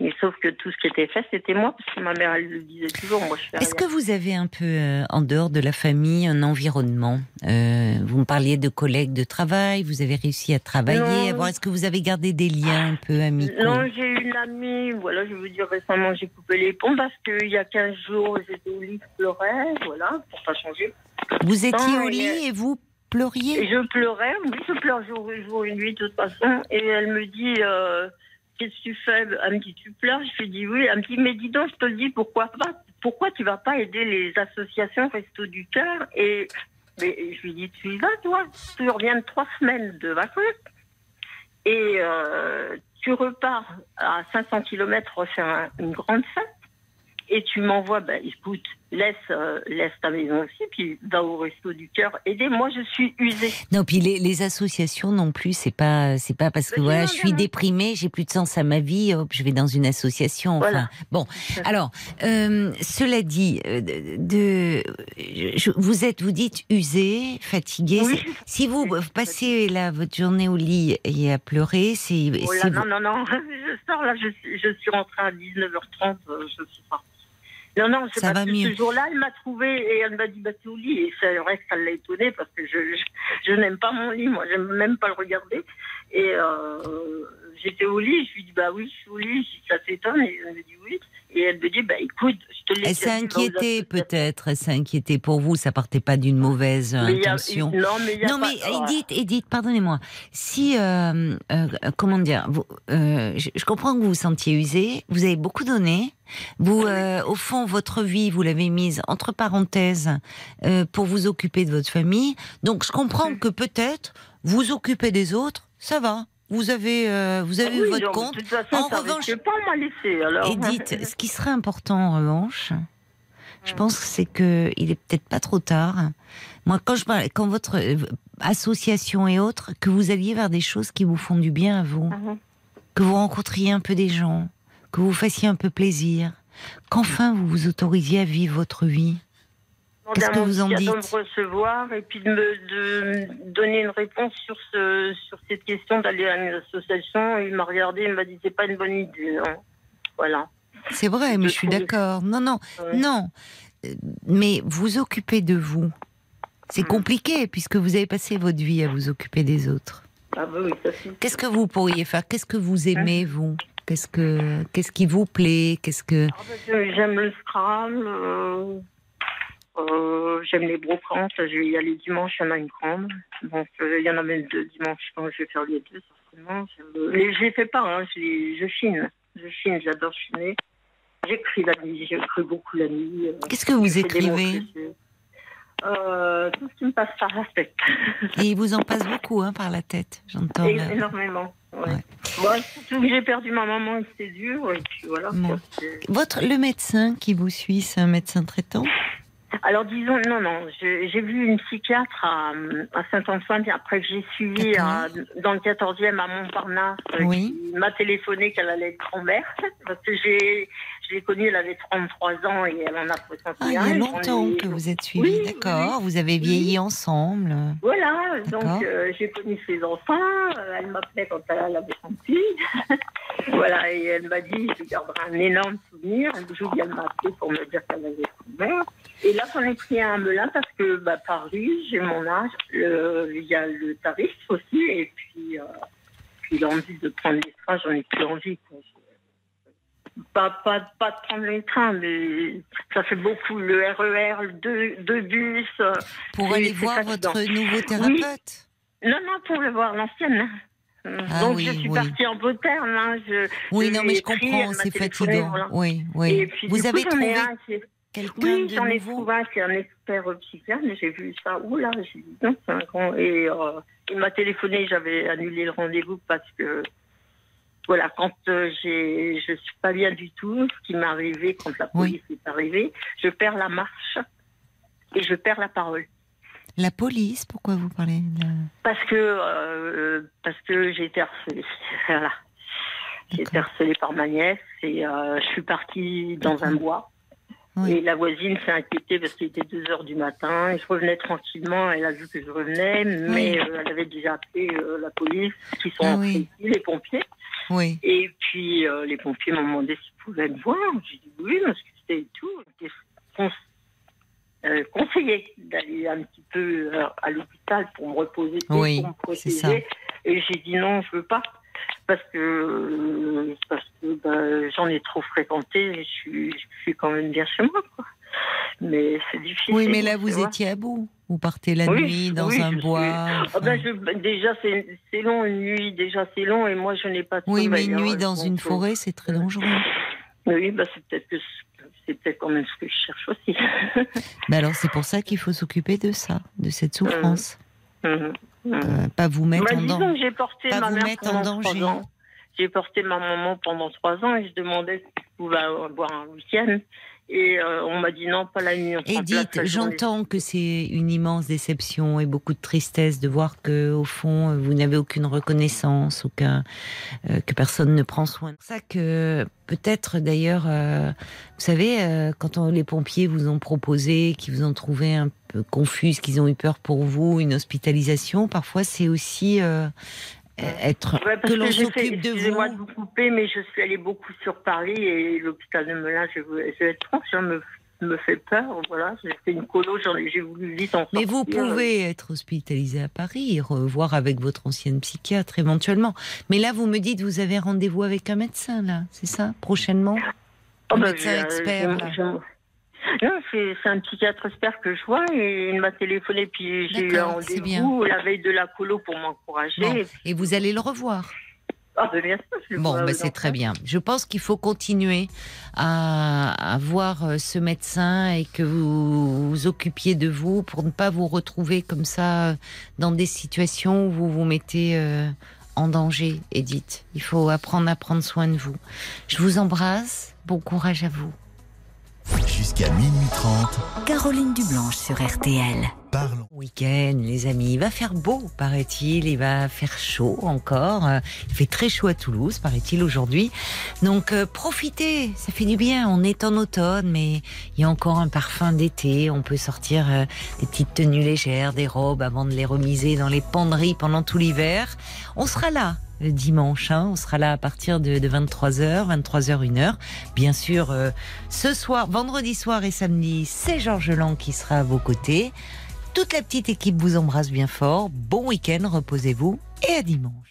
Mais sauf que tout ce qui était fait, c'était moi, parce que ma mère, elle le disait toujours. Moi, je Est-ce que vous avez un peu, euh, en dehors de la famille, un environnement euh, Vous me parliez de collègues de travail, vous avez réussi à travailler. Est-ce que vous avez gardé des liens un peu amicaux? Non, j'ai une amie, voilà, je veux dire, récemment, j'ai coupé les ponts parce qu'il y a 15 jours, j'étais au lit, je pleurais, voilà, pour pas changer. Vous étiez au lit et vous pleuriez? Je pleurais, oui, je pleure jour et jour et nuit, de toute façon. Et elle me dit. Euh, qu'est-ce que tu fais Elle me dit, tu pleures? Je lui dis oui. Elle me dit, mais dis donc, je te le dis, pourquoi pas? Pourquoi tu vas pas aider les associations Resto du Cœur Et mais je lui dis, tu vas, toi? Tu reviens de trois semaines de vacances et euh, tu repars à 500 km refaire une grande fête et tu m'envoies, ben écoute, laisse, euh, laisse ta maison aussi, puis va au resto du cœur. Aidez, moi je suis usée. Non, puis les, les associations non plus, c'est pas, c'est pas parce que voilà, je suis déprimée, j'ai plus de sens à ma vie, hop, je vais dans une association. Enfin, bon. Alors, euh, cela dit, euh, de, vous êtes, vous dites usée, fatiguée. Si vous passez là votre journée au lit et à pleurer, c'est. Oh non, non, non, je sors là, je, je suis rentrée à 19h30, je suis partie. Non, non, c'est parce que ce jour-là, elle m'a trouvé et elle m'a dit bah, au lit. Et c'est vrai que ça l'a étonné parce que je, je, n'aime pas mon lit, moi, j'aime même pas le regarder. Et euh, j'étais au lit, je lui dis bah oui, je suis au lit, ça t'étonne. Et elle me dit oui. Et elle me dit, bah écoute, je te laisse. Elle s'est inquiétée peut-être, elle s'est inquiétée pour vous, ça partait pas d'une mauvaise intention. non, mais, y a non, mais Edith, Edith pardonnez-moi. Si, euh, euh, comment dire, vous, euh, je, je, comprends que vous vous sentiez usée, vous avez beaucoup donné. Vous, au fond, votre vie, vous l'avez mise entre parenthèses pour vous occuper de votre famille. Donc, je comprends que peut-être vous occupez des autres, ça va. Vous avez, euh, vous avez ah votre compte. en revanche, pas alors. Edith, ce qui serait important en revanche, je pense que c'est que il est peut-être pas trop tard. Moi, quand je parle, quand votre euh, association et autres, que vous alliez vers des choses qui vous font du bien à vous, ah que vous rencontriez un peu des gens, que vous fassiez un peu plaisir, qu'enfin vous vous autorisiez à vivre votre vie. Qu'est-ce que vous en dites de me recevoir et puis de me donner une réponse sur, ce, sur cette question d'aller à une association. Il m'a regardé, il m'a dit c'est pas une bonne idée. Non. Voilà. C'est vrai, mais je, suis d'accord. Non, non, non. Euh, mais vous occupez de vous. C'est hmm. compliqué puisque vous avez passé votre vie à vous occuper des autres. Ah bah oui, Qu'est-ce que vous pourriez faire? Qu'est-ce que vous aimez, hein vous? Qu'est-ce que qu'est-ce qui vous plaît? Qu'est-ce que ah bah, J'aime le Scrum. Euh, euh, j'aime les brocantes. Il y a les dimanches, il y en a une grande. Donc, euh, il y en a même deux dimanches. Donc, je vais faire les deux, certainement. Les, je les fais pas, hein, je, les, je chine. Je chine, j'adore chiner. J'écris la nuit, j'écris beaucoup la nuit. euh, Qu'est-ce que vous je écrivez euh, Tout ce qui me passe par la tête. Et il vous en passe beaucoup hein, par la tête, j'entends. Énormément. Ouais. Ouais. Bon, j'ai perdu ma maman c'est dur. Et puis voilà. Bon. Votre, le médecin qui vous suit, c'est un médecin traitant? Alors disons, non, non, j'ai vu une psychiatre à, à Saint-Antoine, après que j'ai suivi à- dans le 14e à Montparnasse, euh, Oui. qui m'a téléphoné qu'elle allait être grand-mère, parce que j'ai, je l'ai connue, elle avait 33 ans et elle en a 61. Ah, il y a longtemps est- que vous êtes suivis, Oui, d'accord. Vous avez vieilli ensemble. Voilà, donc euh, j'ai connu ses enfants, euh, elle m'appelait quand elle avait son fils. voilà, et elle m'a dit, je garderai un énorme souvenir. Un jour, elle m'a appelé pour me dire qu'elle avait son mère. Et là, j'en ai pris un melun parce que bah, Paris, j'ai mon âge, il y a le tarif aussi, et puis, euh, puis l'envie de prendre les trains, j'en ai plus envie. quoi. Pas, pas, pas de prendre les trains, mais ça fait beaucoup. Le RER, le deux, deux bus. euh, Pour aller voir votre nouveau thérapeute? Non, non, pour le voir, l'ancienne. Ah Donc oui, je suis oui. partie en beau terme. hein, Je, Oui, non, mais ai je comprends, c'est fatigant. voilà. Oui, Et oui. puis, Vous coup, avez trouvé quelqu'un Oui, j'en ai trouvé un qui est un expert psychiatre, j'ai vu ça. Oula, j'ai dit non, c'est un grand. Et euh, il m'a téléphoné, j'avais annulé le rendez-vous parce que. Voilà, quand euh, j'ai, je suis pas bien du tout, ce qui m'est arrivé quand la Oui. police est arrivée, je perds la marche et je perds la parole. La police, pourquoi vous parlez de Parce que, euh, parce que j'ai été harcelée. Voilà. J'ai été harcelée par ma nièce et euh, je suis partie dans un bois. Oui. Et la voisine s'est inquiétée parce qu'il était 2 heures du matin. Je revenais tranquillement. Elle a vu que je revenais, mais euh, elle avait déjà appelé euh, la police, qui sont Ah oui. les pompiers. Oui, Et puis euh, les pompiers m'ont demandé s'ils pouvaient me voir. J'ai dit oui, parce que c'était tout. J'étais con- conseillé d'aller un petit peu à l'hôpital pour me reposer, Oui, pour me protéger. Et j'ai dit non, je veux pas. Parce que, euh, parce que bah, j'en ai trop fréquenté je suis, je suis quand même bien chez moi. Quoi. Mais c'est difficile. oui, mais là, vous étiez à bout. Vous partez la Oui, nuit dans oui, un suis- bois. Ah ben, je- déjà, c'est long, une nuit, déjà, c'est long, et moi, je n'ai pas de Oui, mais une hein, nuit dans une euh, forêt, c'est très dangereux. Oui, bah, c'est peut-être que c'est peut-être quand même ce que je cherche aussi. Mais alors, c'est pour ça qu'il faut s'occuper de ça, de cette souffrance. Mhm. Mhm. Euh, pas vous mettre Bah, en danger. j'ai porté pas ma mère pendant trois danger. ans. J'ai porté ma maman pendant trois ans et je demandais si je pouvais avoir un week-end. Et euh, on m'a dit non, pas la nuit. Edith, j'entends que c'est une immense déception et beaucoup de tristesse de voir que, au fond, vous n'avez aucune reconnaissance, aucun, euh, que personne ne prend soin. C'est pour ça que peut-être d'ailleurs, euh, vous savez, euh, quand on- les pompiers vous ont proposé, qu'ils vous ont trouvé un peu confuse, qu'ils ont eu peur pour vous, une hospitalisation, parfois c'est aussi euh, être Ouais, parce que l'on s'occupe de Excusez-moi vous. de vous couper, mais je suis allée beaucoup sur Paris et l'hôpital de Melun, je, vais- je vais être franche, ça me, me fait peur. Voilà, j'ai fait une colo, j'ai voulu vite en Mais vous pouvez être hospitalisé à Paris, revoir avec votre ancienne psychiatre éventuellement. Mais là, vous me dites, vous avez rendez-vous avec un médecin, là, c'est ça, prochainement? Oh, Un bah, médecin expert, là. Non, c'est un psychiatre expert que je vois et il m'a téléphoné puis j'ai eu un rendez-vous la veille de la colo pour m'encourager. Bon, Et- vous allez le revoir. Ah, ben, bien sûr, je le Bon, aux c'est très bien. Je pense qu'il faut continuer à, à voir euh, ce médecin et que vous vous occupiez de vous pour ne pas vous retrouver comme ça euh, dans des situations où vous vous mettez euh, en danger, Edith. Il faut apprendre à prendre soin de vous. Je vous embrasse. Bon courage à vous. Jusqu'à minuit 30, Caroline Dublanche sur RTL. parlons. Week-end, les amis. Il va faire beau, paraît-il. Il va faire chaud encore. Il fait très chaud à Toulouse, paraît-il, aujourd'hui. Donc, euh, profitez. Ça fait du bien. On est en automne, mais il y a encore un parfum d'été. On peut sortir euh, des petites tenues légères, des robes avant de les remiser dans les penderies pendant tout l'hiver. On sera là. Dimanche, hein. on sera là à partir de, de 23h, 23h, 1h. Bien sûr, euh, ce soir, vendredi soir et samedi, c'est Georges Lang qui sera à vos côtés. Toute la petite équipe vous embrasse bien fort. Bon week-end, reposez-vous et à dimanche.